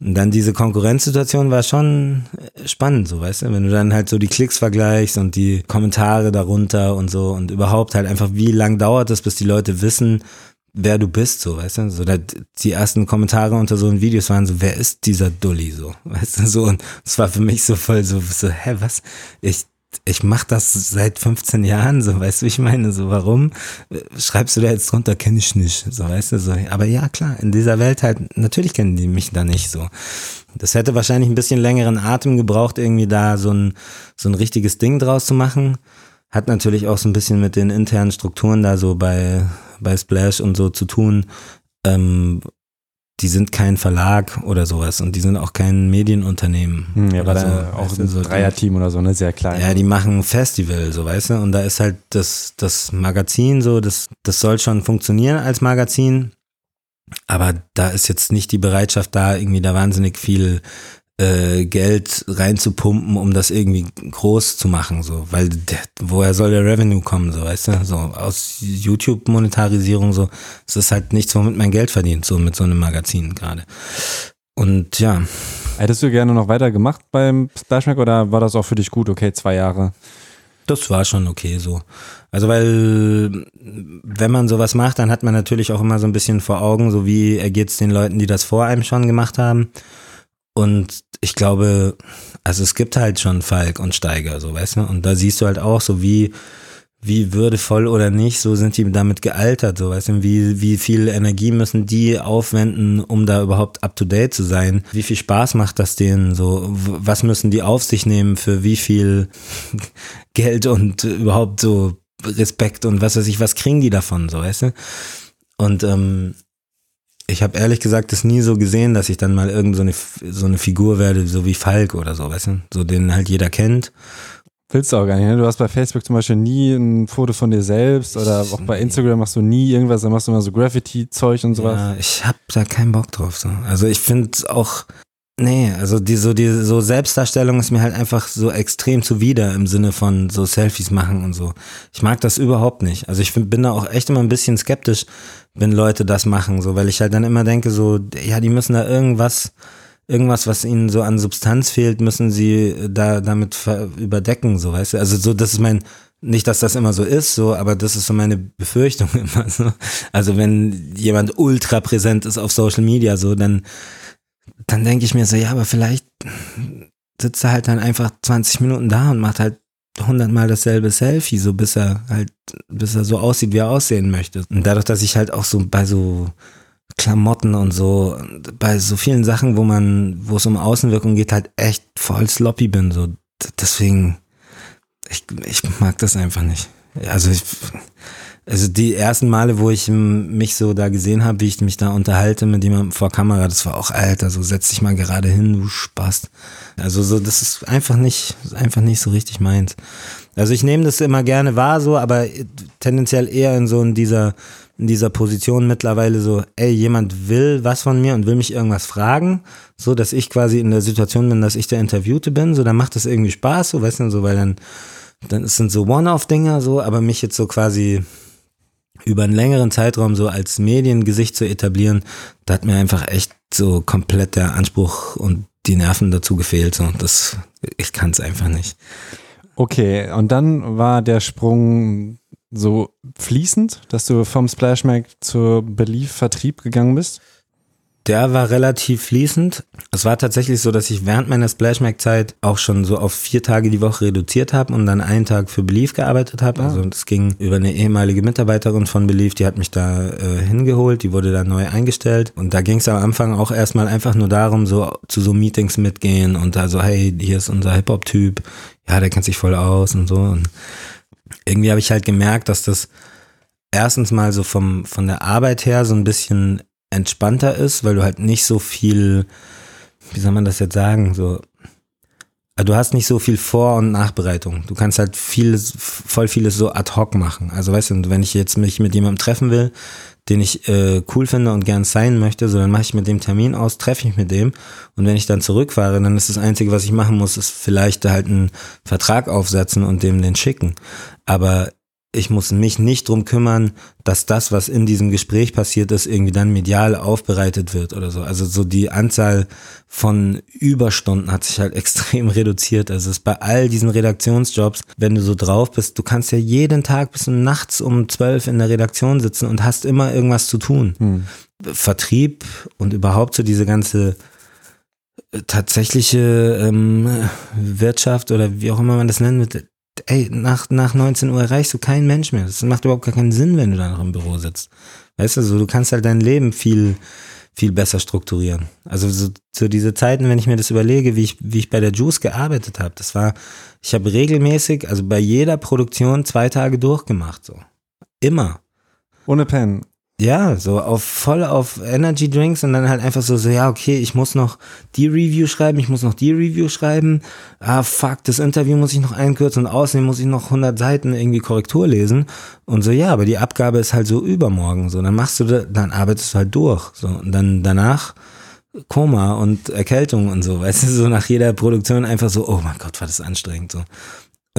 Und dann diese Konkurrenzsituation war schon spannend, so weißt du, wenn du dann halt so die Klicks vergleichst und die Kommentare darunter und so und überhaupt halt einfach, wie lang dauert es, bis die Leute wissen, wer du bist, so, weißt du, so die ersten Kommentare unter so einen Videos waren so, wer ist dieser Dulli, so, weißt du, so und es war für mich so voll so, so, hä, was, ich, ich mach das seit 15 Jahren, so, weißt du, ich meine, so, warum schreibst du da jetzt drunter, kenne ich nicht, so, weißt du, so, aber ja, klar, in dieser Welt halt, natürlich kennen die mich da nicht, so. Das hätte wahrscheinlich ein bisschen längeren Atem gebraucht, irgendwie da so ein, so ein richtiges Ding draus zu machen. Hat natürlich auch so ein bisschen mit den internen Strukturen da so bei, bei Splash und so zu tun. Ähm, die sind kein Verlag oder sowas und die sind auch kein Medienunternehmen. Hm, ja, oder so, da auch ein so, Dreierteam oder so, ne? Sehr klein. ja, die machen Festival, so weißt du, und da ist halt das, das Magazin so, das, das soll schon funktionieren als Magazin, aber da ist jetzt nicht die Bereitschaft da, irgendwie da wahnsinnig viel äh, Geld reinzupumpen, um das irgendwie groß zu machen, so, weil der, woher soll der Revenue kommen, so, weißt du, so aus YouTube-Monetarisierung, so, es ist halt nichts, womit man Geld verdient, so mit so einem Magazin gerade. Und ja, Hättest du gerne noch weiter gemacht beim Splashback oder war das auch für dich gut? Okay, zwei Jahre. Das war schon okay so. Also weil wenn man sowas macht, dann hat man natürlich auch immer so ein bisschen vor Augen, so wie ergeht's den Leuten, die das vor einem schon gemacht haben. Und ich glaube, also es gibt halt schon Falk und Steiger, so weißt du. Und da siehst du halt auch so wie wie würdevoll oder nicht, so sind die damit gealtert, so weißt du, wie, wie viel Energie müssen die aufwenden, um da überhaupt up to date zu sein? Wie viel Spaß macht das denen, so, was müssen die auf sich nehmen für wie viel Geld und überhaupt so Respekt und was weiß ich, was kriegen die davon, so weißt du? Und ähm, ich habe ehrlich gesagt das nie so gesehen, dass ich dann mal irgend so eine, so eine Figur werde, so wie Falk oder so, weißt du? So den halt jeder kennt. Willst du auch gar nicht, ne? Du hast bei Facebook zum Beispiel nie ein Foto von dir selbst oder auch bei Instagram machst du nie irgendwas, dann machst du immer so Graffiti-Zeug und sowas. Ja, ich hab da keinen Bock drauf. So. Also ich finde auch, nee, also die so die so Selbstdarstellung ist mir halt einfach so extrem zuwider im Sinne von so Selfies machen und so. Ich mag das überhaupt nicht. Also ich find, bin da auch echt immer ein bisschen skeptisch, wenn Leute das machen, so, weil ich halt dann immer denke so, ja, die müssen da irgendwas irgendwas, was ihnen so an Substanz fehlt, müssen sie da damit ver- überdecken, so weißt du. Also so, das ist mein Nicht, dass das immer so ist, so, aber das ist so meine Befürchtung immer so. Also wenn jemand ultra präsent ist auf Social Media, so, dann, dann denke ich mir so, ja, aber vielleicht sitzt er halt dann einfach 20 Minuten da und macht halt hundertmal dasselbe Selfie, so bis er halt, bis er so aussieht, wie er aussehen möchte. Und dadurch, dass ich halt auch so bei so Klamotten und so, bei so vielen Sachen, wo man, wo es um Außenwirkung geht, halt echt voll sloppy bin, so. Deswegen, ich, ich mag das einfach nicht. Also ich, also die ersten Male, wo ich mich so da gesehen habe, wie ich mich da unterhalte mit jemandem vor Kamera, das war auch alter, so setz dich mal gerade hin, du Spaß. Also so, das ist einfach nicht, einfach nicht so richtig meins. Also ich nehme das immer gerne wahr, so, aber tendenziell eher in so in dieser, in dieser Position mittlerweile so, ey, jemand will was von mir und will mich irgendwas fragen, so dass ich quasi in der Situation bin, dass ich der Interviewte bin, so dann macht das irgendwie Spaß, so weißt du, so weil dann dann sind so One-Off-Dinger so, aber mich jetzt so quasi über einen längeren Zeitraum so als Mediengesicht zu etablieren, da hat mir einfach echt so komplett der Anspruch und die Nerven dazu gefehlt. So. Das, ich kann es einfach nicht. Okay, und dann war der Sprung so fließend, dass du vom Splash Mag zur Belief Vertrieb gegangen bist? Der war relativ fließend. Es war tatsächlich so, dass ich während meiner Splashmack-Zeit auch schon so auf vier Tage die Woche reduziert habe und dann einen Tag für Belief gearbeitet habe. Ah. Also das ging über eine ehemalige Mitarbeiterin von Belief, die hat mich da äh, hingeholt, die wurde da neu eingestellt. Und da ging es am Anfang auch erstmal einfach nur darum, so zu so Meetings mitgehen und da so, hey, hier ist unser Hip-Hop-Typ, ja, der kennt sich voll aus und so. Und irgendwie habe ich halt gemerkt, dass das erstens mal so vom, von der Arbeit her so ein bisschen entspannter ist, weil du halt nicht so viel, wie soll man das jetzt sagen, so, also du hast nicht so viel Vor- und Nachbereitung. Du kannst halt vieles, voll vieles so ad hoc machen. Also weißt du, wenn ich jetzt mich mit jemandem treffen will, den ich äh, cool finde und gern sein möchte, so dann mache ich mit dem Termin aus, treffe ich mit dem und wenn ich dann zurückfahre, dann ist das Einzige, was ich machen muss, ist vielleicht halt einen Vertrag aufsetzen und dem den schicken. Aber ich muss mich nicht drum kümmern, dass das, was in diesem Gespräch passiert ist, irgendwie dann medial aufbereitet wird oder so. Also so die Anzahl von Überstunden hat sich halt extrem reduziert. Also es ist bei all diesen Redaktionsjobs, wenn du so drauf bist, du kannst ja jeden Tag bis nachts um zwölf in der Redaktion sitzen und hast immer irgendwas zu tun. Hm. Vertrieb und überhaupt so diese ganze äh, tatsächliche ähm, Wirtschaft oder wie auch immer man das nennt, ey, nach, nach 19 Uhr erreichst du keinen Mensch mehr. Das macht überhaupt gar keinen Sinn, wenn du da noch im Büro sitzt. Weißt du, so, du kannst halt dein Leben viel, viel besser strukturieren. Also so, so diese Zeiten, wenn ich mir das überlege, wie ich, wie ich bei der Juice gearbeitet habe, das war, ich habe regelmäßig, also bei jeder Produktion zwei Tage durchgemacht, so. Immer. Ohne Pen. Ja, so auf voll auf Energy Drinks und dann halt einfach so, so, ja, okay, ich muss noch die Review schreiben, ich muss noch die Review schreiben. Ah, fuck, das Interview muss ich noch einkürzen und außerdem muss ich noch 100 Seiten irgendwie Korrektur lesen. Und so, ja, aber die Abgabe ist halt so übermorgen, so, dann machst du, da, dann arbeitest du halt durch, so, und dann danach Koma und Erkältung und so, weißt du, so nach jeder Produktion einfach so, oh mein Gott, war das anstrengend, so.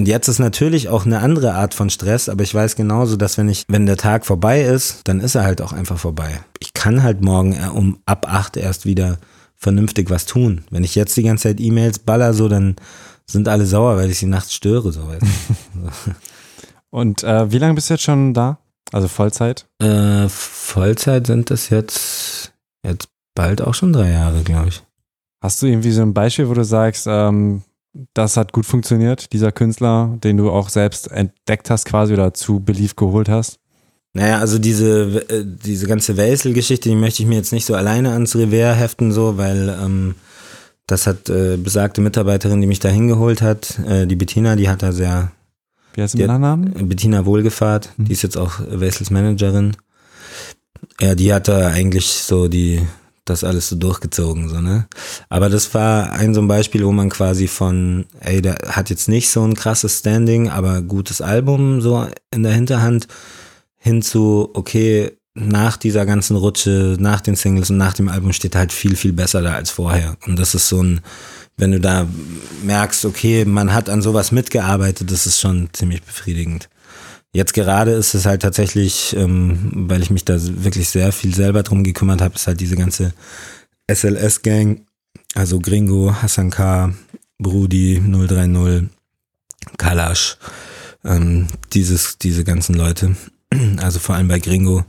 Und jetzt ist natürlich auch eine andere Art von Stress, aber ich weiß genauso, dass wenn ich, wenn der Tag vorbei ist, dann ist er halt auch einfach vorbei. Ich kann halt morgen um ab acht erst wieder vernünftig was tun. Wenn ich jetzt die ganze Zeit E-Mails baller, so, dann sind alle sauer, weil ich sie nachts störe, so Und äh, wie lange bist du jetzt schon da? Also Vollzeit? Äh, Vollzeit sind das jetzt, jetzt bald auch schon drei Jahre, glaube ich. Hast du irgendwie so ein Beispiel, wo du sagst, ähm, das hat gut funktioniert, dieser Künstler, den du auch selbst entdeckt hast quasi oder zu Belief geholt hast? Naja, also diese, äh, diese ganze Wesel-Geschichte, die möchte ich mir jetzt nicht so alleine ans Revers heften, so, weil ähm, das hat äh, besagte Mitarbeiterin, die mich da hingeholt hat, äh, die Bettina, die hat da sehr. Wie heißt der Name? Bettina Wohlgefahrt, mhm. die ist jetzt auch Wesels Managerin. Ja, die hat da eigentlich so die das alles so durchgezogen, so, ne? Aber das war ein so ein Beispiel, wo man quasi von, ey, der hat jetzt nicht so ein krasses Standing, aber gutes Album so in der Hinterhand hin zu, okay, nach dieser ganzen Rutsche, nach den Singles und nach dem Album steht halt viel, viel besser da als vorher. Und das ist so ein, wenn du da merkst, okay, man hat an sowas mitgearbeitet, das ist schon ziemlich befriedigend. Jetzt gerade ist es halt tatsächlich, ähm, weil ich mich da wirklich sehr viel selber drum gekümmert habe, ist halt diese ganze SLS-Gang, also Gringo, Hassan K., Brudi 030, Kalash, ähm, dieses, diese ganzen Leute. Also vor allem bei Gringo.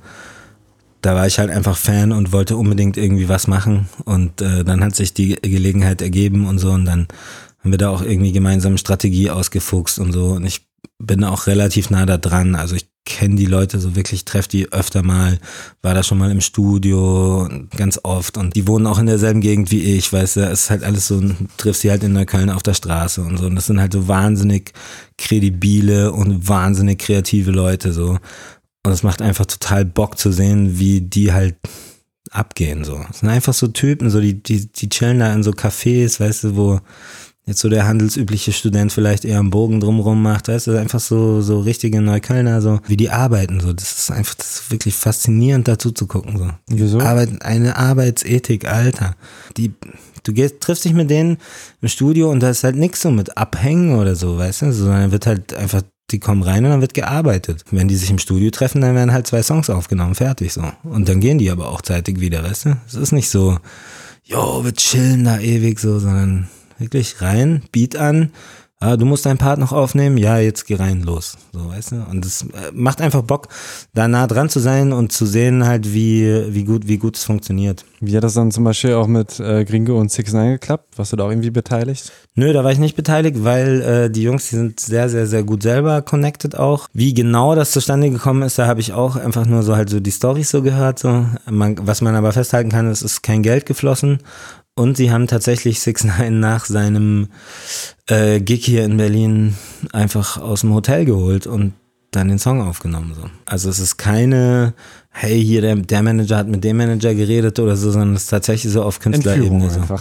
Da war ich halt einfach Fan und wollte unbedingt irgendwie was machen. Und äh, dann hat sich die Gelegenheit ergeben und so. Und dann haben wir da auch irgendwie gemeinsam Strategie ausgefuchst und so. Und ich bin auch relativ nah da dran. Also ich kenne die Leute so wirklich, treffe die öfter mal, war da schon mal im Studio ganz oft und die wohnen auch in derselben Gegend wie ich, weißt du, es ist halt alles so, triffst sie halt in Neukölln auf der Straße und so und das sind halt so wahnsinnig kredibile und wahnsinnig kreative Leute so und es macht einfach total Bock zu sehen, wie die halt abgehen so. Es sind einfach so Typen, so die, die, die chillen da in so Cafés, weißt du, wo jetzt so der handelsübliche Student vielleicht eher einen Bogen drumrum macht, weißt du, einfach so, so richtige Neuköllner, so, wie die arbeiten, so, das ist einfach, das ist wirklich faszinierend dazu zu gucken, so. Wieso? Arbeit, eine Arbeitsethik, Alter. Die, du gehst, triffst dich mit denen im Studio und da ist halt nix so mit Abhängen oder so, weißt du, sondern wird halt einfach die kommen rein und dann wird gearbeitet. Wenn die sich im Studio treffen, dann werden halt zwei Songs aufgenommen, fertig so. Und dann gehen die aber auch zeitig wieder, weißt du? Es ist nicht so, jo, wir chillen da ewig so, sondern Wirklich rein, Beat an. Ah, du musst deinen Part noch aufnehmen. Ja, jetzt geh rein, los. So, weißt du? Und es äh, macht einfach Bock, da nah dran zu sein und zu sehen halt, wie, wie gut, wie gut es funktioniert. Wie hat das dann zum Beispiel auch mit äh, Gringo und Six Nine geklappt? Warst du da auch irgendwie beteiligt? Nö, da war ich nicht beteiligt, weil äh, die Jungs, die sind sehr, sehr, sehr gut selber connected auch. Wie genau das zustande gekommen ist, da habe ich auch einfach nur so halt so die Storys so gehört. So. Man, was man aber festhalten kann, es ist kein Geld geflossen und sie haben tatsächlich Six Nine nach seinem äh, Gig hier in Berlin einfach aus dem Hotel geholt und dann den Song aufgenommen. So. Also es ist keine, hey, hier der, der Manager hat mit dem Manager geredet oder so, sondern es ist tatsächlich so auf Künstlerebene. So.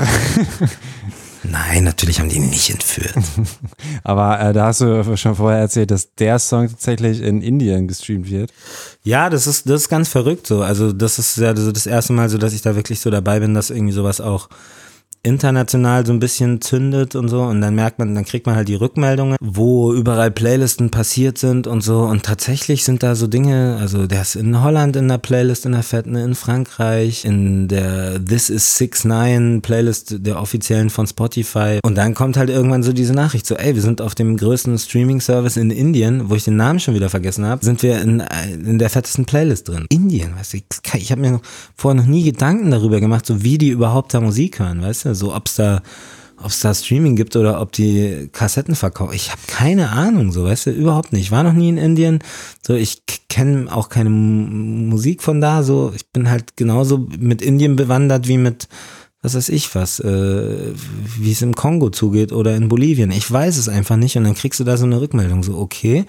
Nein, natürlich haben die ihn nicht entführt. Aber äh, da hast du schon vorher erzählt, dass der Song tatsächlich in Indien gestreamt wird. Ja, das ist, das ist ganz verrückt so. Also das ist ja so das erste Mal so, dass ich da wirklich so dabei bin, dass irgendwie sowas auch international so ein bisschen zündet und so und dann merkt man, dann kriegt man halt die Rückmeldungen, wo überall Playlisten passiert sind und so und tatsächlich sind da so Dinge, also der ist in Holland in der Playlist in der Fetten, in Frankreich, in der This is 6 9 Playlist der offiziellen von Spotify und dann kommt halt irgendwann so diese Nachricht so, ey, wir sind auf dem größten Streaming Service in Indien, wo ich den Namen schon wieder vergessen habe, sind wir in, in der fettesten Playlist drin. Indien, weißt du, ich, ich habe mir vorher noch nie Gedanken darüber gemacht, so wie die überhaupt da Musik hören, weißt du? So, ob es da, ob's da Streaming gibt oder ob die Kassetten verkaufen. Ich habe keine Ahnung, so, weißt du, überhaupt nicht. Ich war noch nie in Indien. So, ich kenne auch keine Musik von da. So, ich bin halt genauso mit Indien bewandert wie mit was weiß ich was, äh, wie es im Kongo zugeht oder in Bolivien. Ich weiß es einfach nicht und dann kriegst du da so eine Rückmeldung, so okay,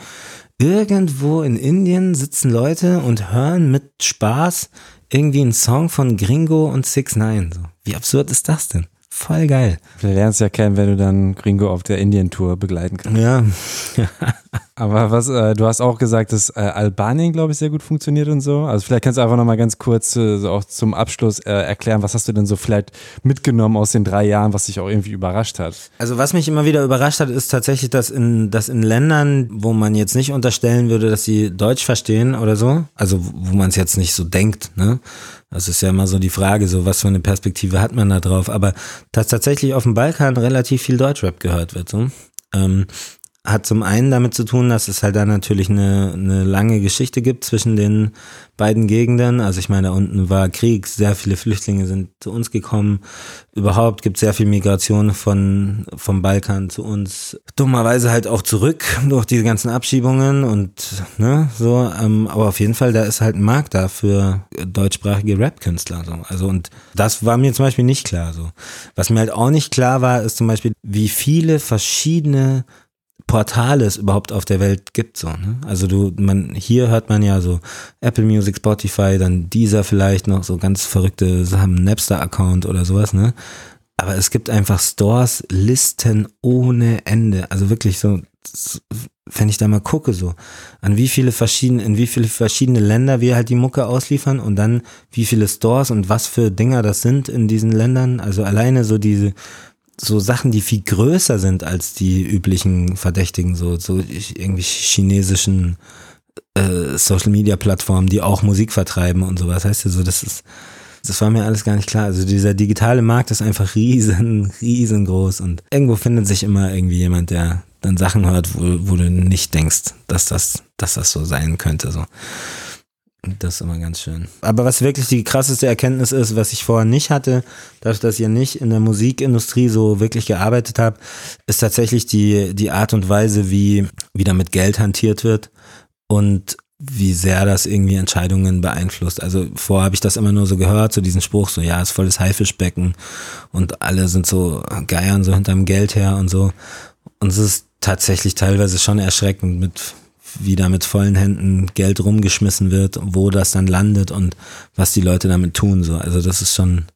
irgendwo in Indien sitzen Leute und hören mit Spaß irgendwie einen Song von Gringo und Six Nine. So. Wie absurd ist das denn? Voll geil. Du lernst ja kennen, wenn du dann Gringo auf der Indien-Tour begleiten kannst. Ja. Aber was, äh, du hast auch gesagt, dass äh, Albanien, glaube ich, sehr gut funktioniert und so. Also vielleicht kannst du einfach nochmal ganz kurz äh, so auch zum Abschluss äh, erklären, was hast du denn so vielleicht mitgenommen aus den drei Jahren, was dich auch irgendwie überrascht hat? Also was mich immer wieder überrascht hat, ist tatsächlich, dass in, dass in Ländern, wo man jetzt nicht unterstellen würde, dass sie Deutsch verstehen oder so, also wo man es jetzt nicht so denkt, ne? Das ist ja immer so die Frage, so was für eine Perspektive hat man da drauf. Aber dass tatsächlich auf dem Balkan relativ viel Deutschrap gehört wird. So. Ähm, hat zum einen damit zu tun, dass es halt da natürlich eine, eine lange Geschichte gibt zwischen den beiden Gegenden. Also ich meine, da unten war Krieg, sehr viele Flüchtlinge sind zu uns gekommen. Überhaupt gibt es sehr viel Migration von, vom Balkan zu uns. Dummerweise halt auch zurück durch diese ganzen Abschiebungen und ne, so. Ähm, aber auf jeden Fall, da ist halt ein Markt da für deutschsprachige Rap-Künstler. So. Also und das war mir zum Beispiel nicht klar. So. Was mir halt auch nicht klar war, ist zum Beispiel, wie viele verschiedene Portale es überhaupt auf der Welt gibt. So, ne? Also du, man, hier hört man ja so Apple Music, Spotify, dann dieser vielleicht noch so ganz verrückte Sachen, Napster-Account oder sowas, ne? Aber es gibt einfach Stores, Listen ohne Ende. Also wirklich so, wenn ich da mal gucke, so, an wie viele verschiedene, in wie viele verschiedene Länder wir halt die Mucke ausliefern und dann wie viele Stores und was für Dinger das sind in diesen Ländern. Also alleine so diese so Sachen, die viel größer sind als die üblichen Verdächtigen, so, so irgendwie chinesischen äh, Social Media Plattformen, die auch Musik vertreiben und sowas. Heißt ja so, das ist, das war mir alles gar nicht klar. Also dieser digitale Markt ist einfach riesen, riesengroß und irgendwo findet sich immer irgendwie jemand, der, dann Sachen hört, wo, wo du nicht denkst, dass das, dass das so sein könnte. So. Das ist immer ganz schön. Aber was wirklich die krasseste Erkenntnis ist, was ich vorher nicht hatte, dadurch, dass ihr nicht in der Musikindustrie so wirklich gearbeitet habt, ist tatsächlich die, die Art und Weise, wie, wie da mit Geld hantiert wird und wie sehr das irgendwie Entscheidungen beeinflusst. Also vorher habe ich das immer nur so gehört, so diesen Spruch, so ja, ist volles Haifischbecken und alle sind so geiern so hinterm Geld her und so. Und es ist tatsächlich teilweise schon erschreckend, mit wie da mit vollen Händen Geld rumgeschmissen wird, wo das dann landet und was die Leute damit tun. So. Also das ist schon ein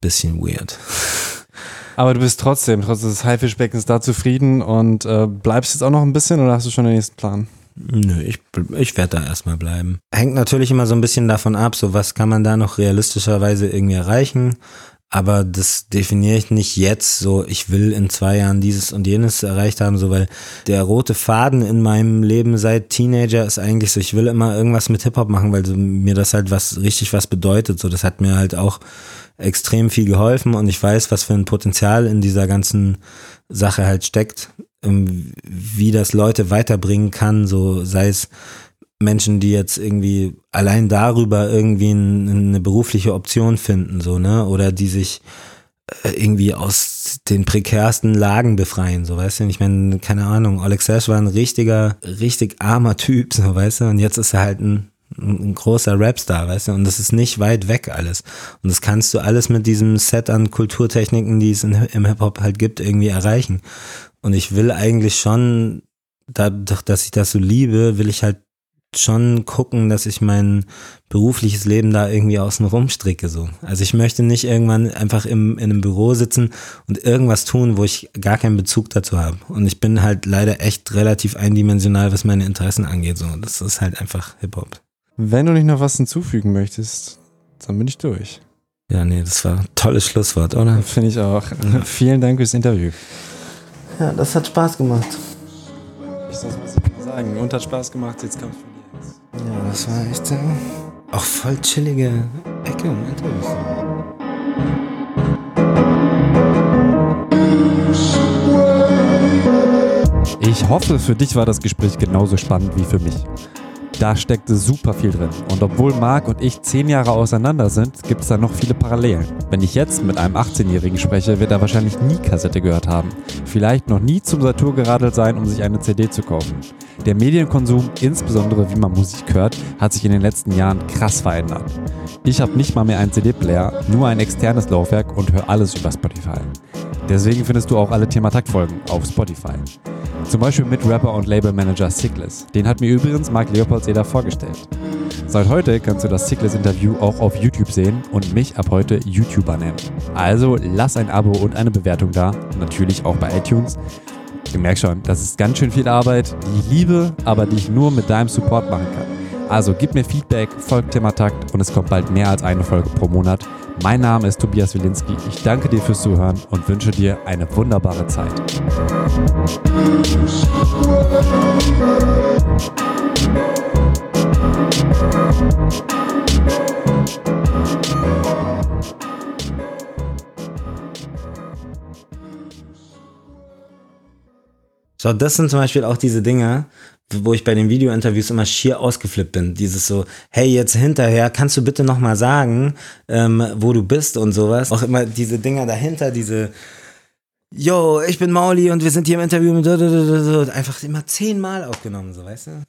bisschen weird. Aber du bist trotzdem, trotz des Haifischbeckens da zufrieden und äh, bleibst jetzt auch noch ein bisschen oder hast du schon den nächsten Plan? Nö, ich, ich werde da erstmal bleiben. Hängt natürlich immer so ein bisschen davon ab, so was kann man da noch realistischerweise irgendwie erreichen aber das definiere ich nicht jetzt so, ich will in zwei Jahren dieses und jenes erreicht haben, so weil der rote Faden in meinem Leben seit Teenager ist eigentlich so, ich will immer irgendwas mit Hip-Hop machen, weil so mir das halt was richtig was bedeutet. So, das hat mir halt auch extrem viel geholfen und ich weiß, was für ein Potenzial in dieser ganzen Sache halt steckt, ähm, wie das Leute weiterbringen kann, so sei es Menschen, die jetzt irgendwie allein darüber irgendwie eine berufliche Option finden, so, ne? Oder die sich äh, irgendwie aus den prekärsten Lagen befreien, so weißt du. Ich meine, keine Ahnung, Alex Sash war ein richtiger, richtig armer Typ, so weißt du, und jetzt ist er halt ein, ein großer Rapstar, weißt du, und das ist nicht weit weg alles. Und das kannst du alles mit diesem Set an Kulturtechniken, die es in, im Hip-Hop halt gibt, irgendwie erreichen. Und ich will eigentlich schon, dadurch, dass ich das so liebe, will ich halt schon gucken, dass ich mein berufliches Leben da irgendwie außen rum stricke, so. Also ich möchte nicht irgendwann einfach im, in einem Büro sitzen und irgendwas tun, wo ich gar keinen Bezug dazu habe. Und ich bin halt leider echt relativ eindimensional, was meine Interessen angeht, so. Das ist halt einfach Hip-Hop. Wenn du nicht noch was hinzufügen möchtest, dann bin ich durch. Ja, nee, das war ein tolles Schlusswort, oder? Finde ich auch. Ja. Vielen Dank fürs Interview. Ja, das hat Spaß gemacht. Ich soll was sagen. Und hat Spaß gemacht, jetzt kommst du ja, das war echt äh, auch voll chillige Ecke im Interview. Ich hoffe, für dich war das Gespräch genauso spannend wie für mich. Da steckte super viel drin. Und obwohl Marc und ich zehn Jahre auseinander sind, gibt es da noch viele Parallelen. Wenn ich jetzt mit einem 18-Jährigen spreche, wird er wahrscheinlich nie Kassette gehört haben. Vielleicht noch nie zum Satur geradelt sein, um sich eine CD zu kaufen. Der Medienkonsum, insbesondere wie man Musik hört, hat sich in den letzten Jahren krass verändert. Ich habe nicht mal mehr einen CD-Player, nur ein externes Laufwerk und höre alles über Spotify. Deswegen findest du auch alle Themataktfolgen auf Spotify. Zum Beispiel mit Rapper und Labelmanager Sickless. Den hat mir übrigens Marc Leopoldseder vorgestellt. Seit heute kannst du das Sickless-Interview auch auf YouTube sehen und mich ab heute YouTuber nennen. Also lass ein Abo und eine Bewertung da, natürlich auch bei iTunes. Du merkst schon, das ist ganz schön viel Arbeit, die ich liebe, aber die ich nur mit deinem Support machen kann. Also gib mir Feedback, folgt Thematakt und es kommt bald mehr als eine Folge pro Monat. Mein Name ist Tobias Wilinski. Ich danke dir fürs Zuhören und wünsche dir eine wunderbare Zeit. So, das sind zum Beispiel auch diese Dinge, wo ich bei den Videointerviews immer schier ausgeflippt bin. Dieses so, hey, jetzt hinterher, kannst du bitte nochmal sagen, ähm, wo du bist und sowas. Auch immer diese Dinger dahinter, diese, yo, ich bin Mauli und wir sind hier im Interview mit, einfach immer zehnmal aufgenommen, so, weißt du?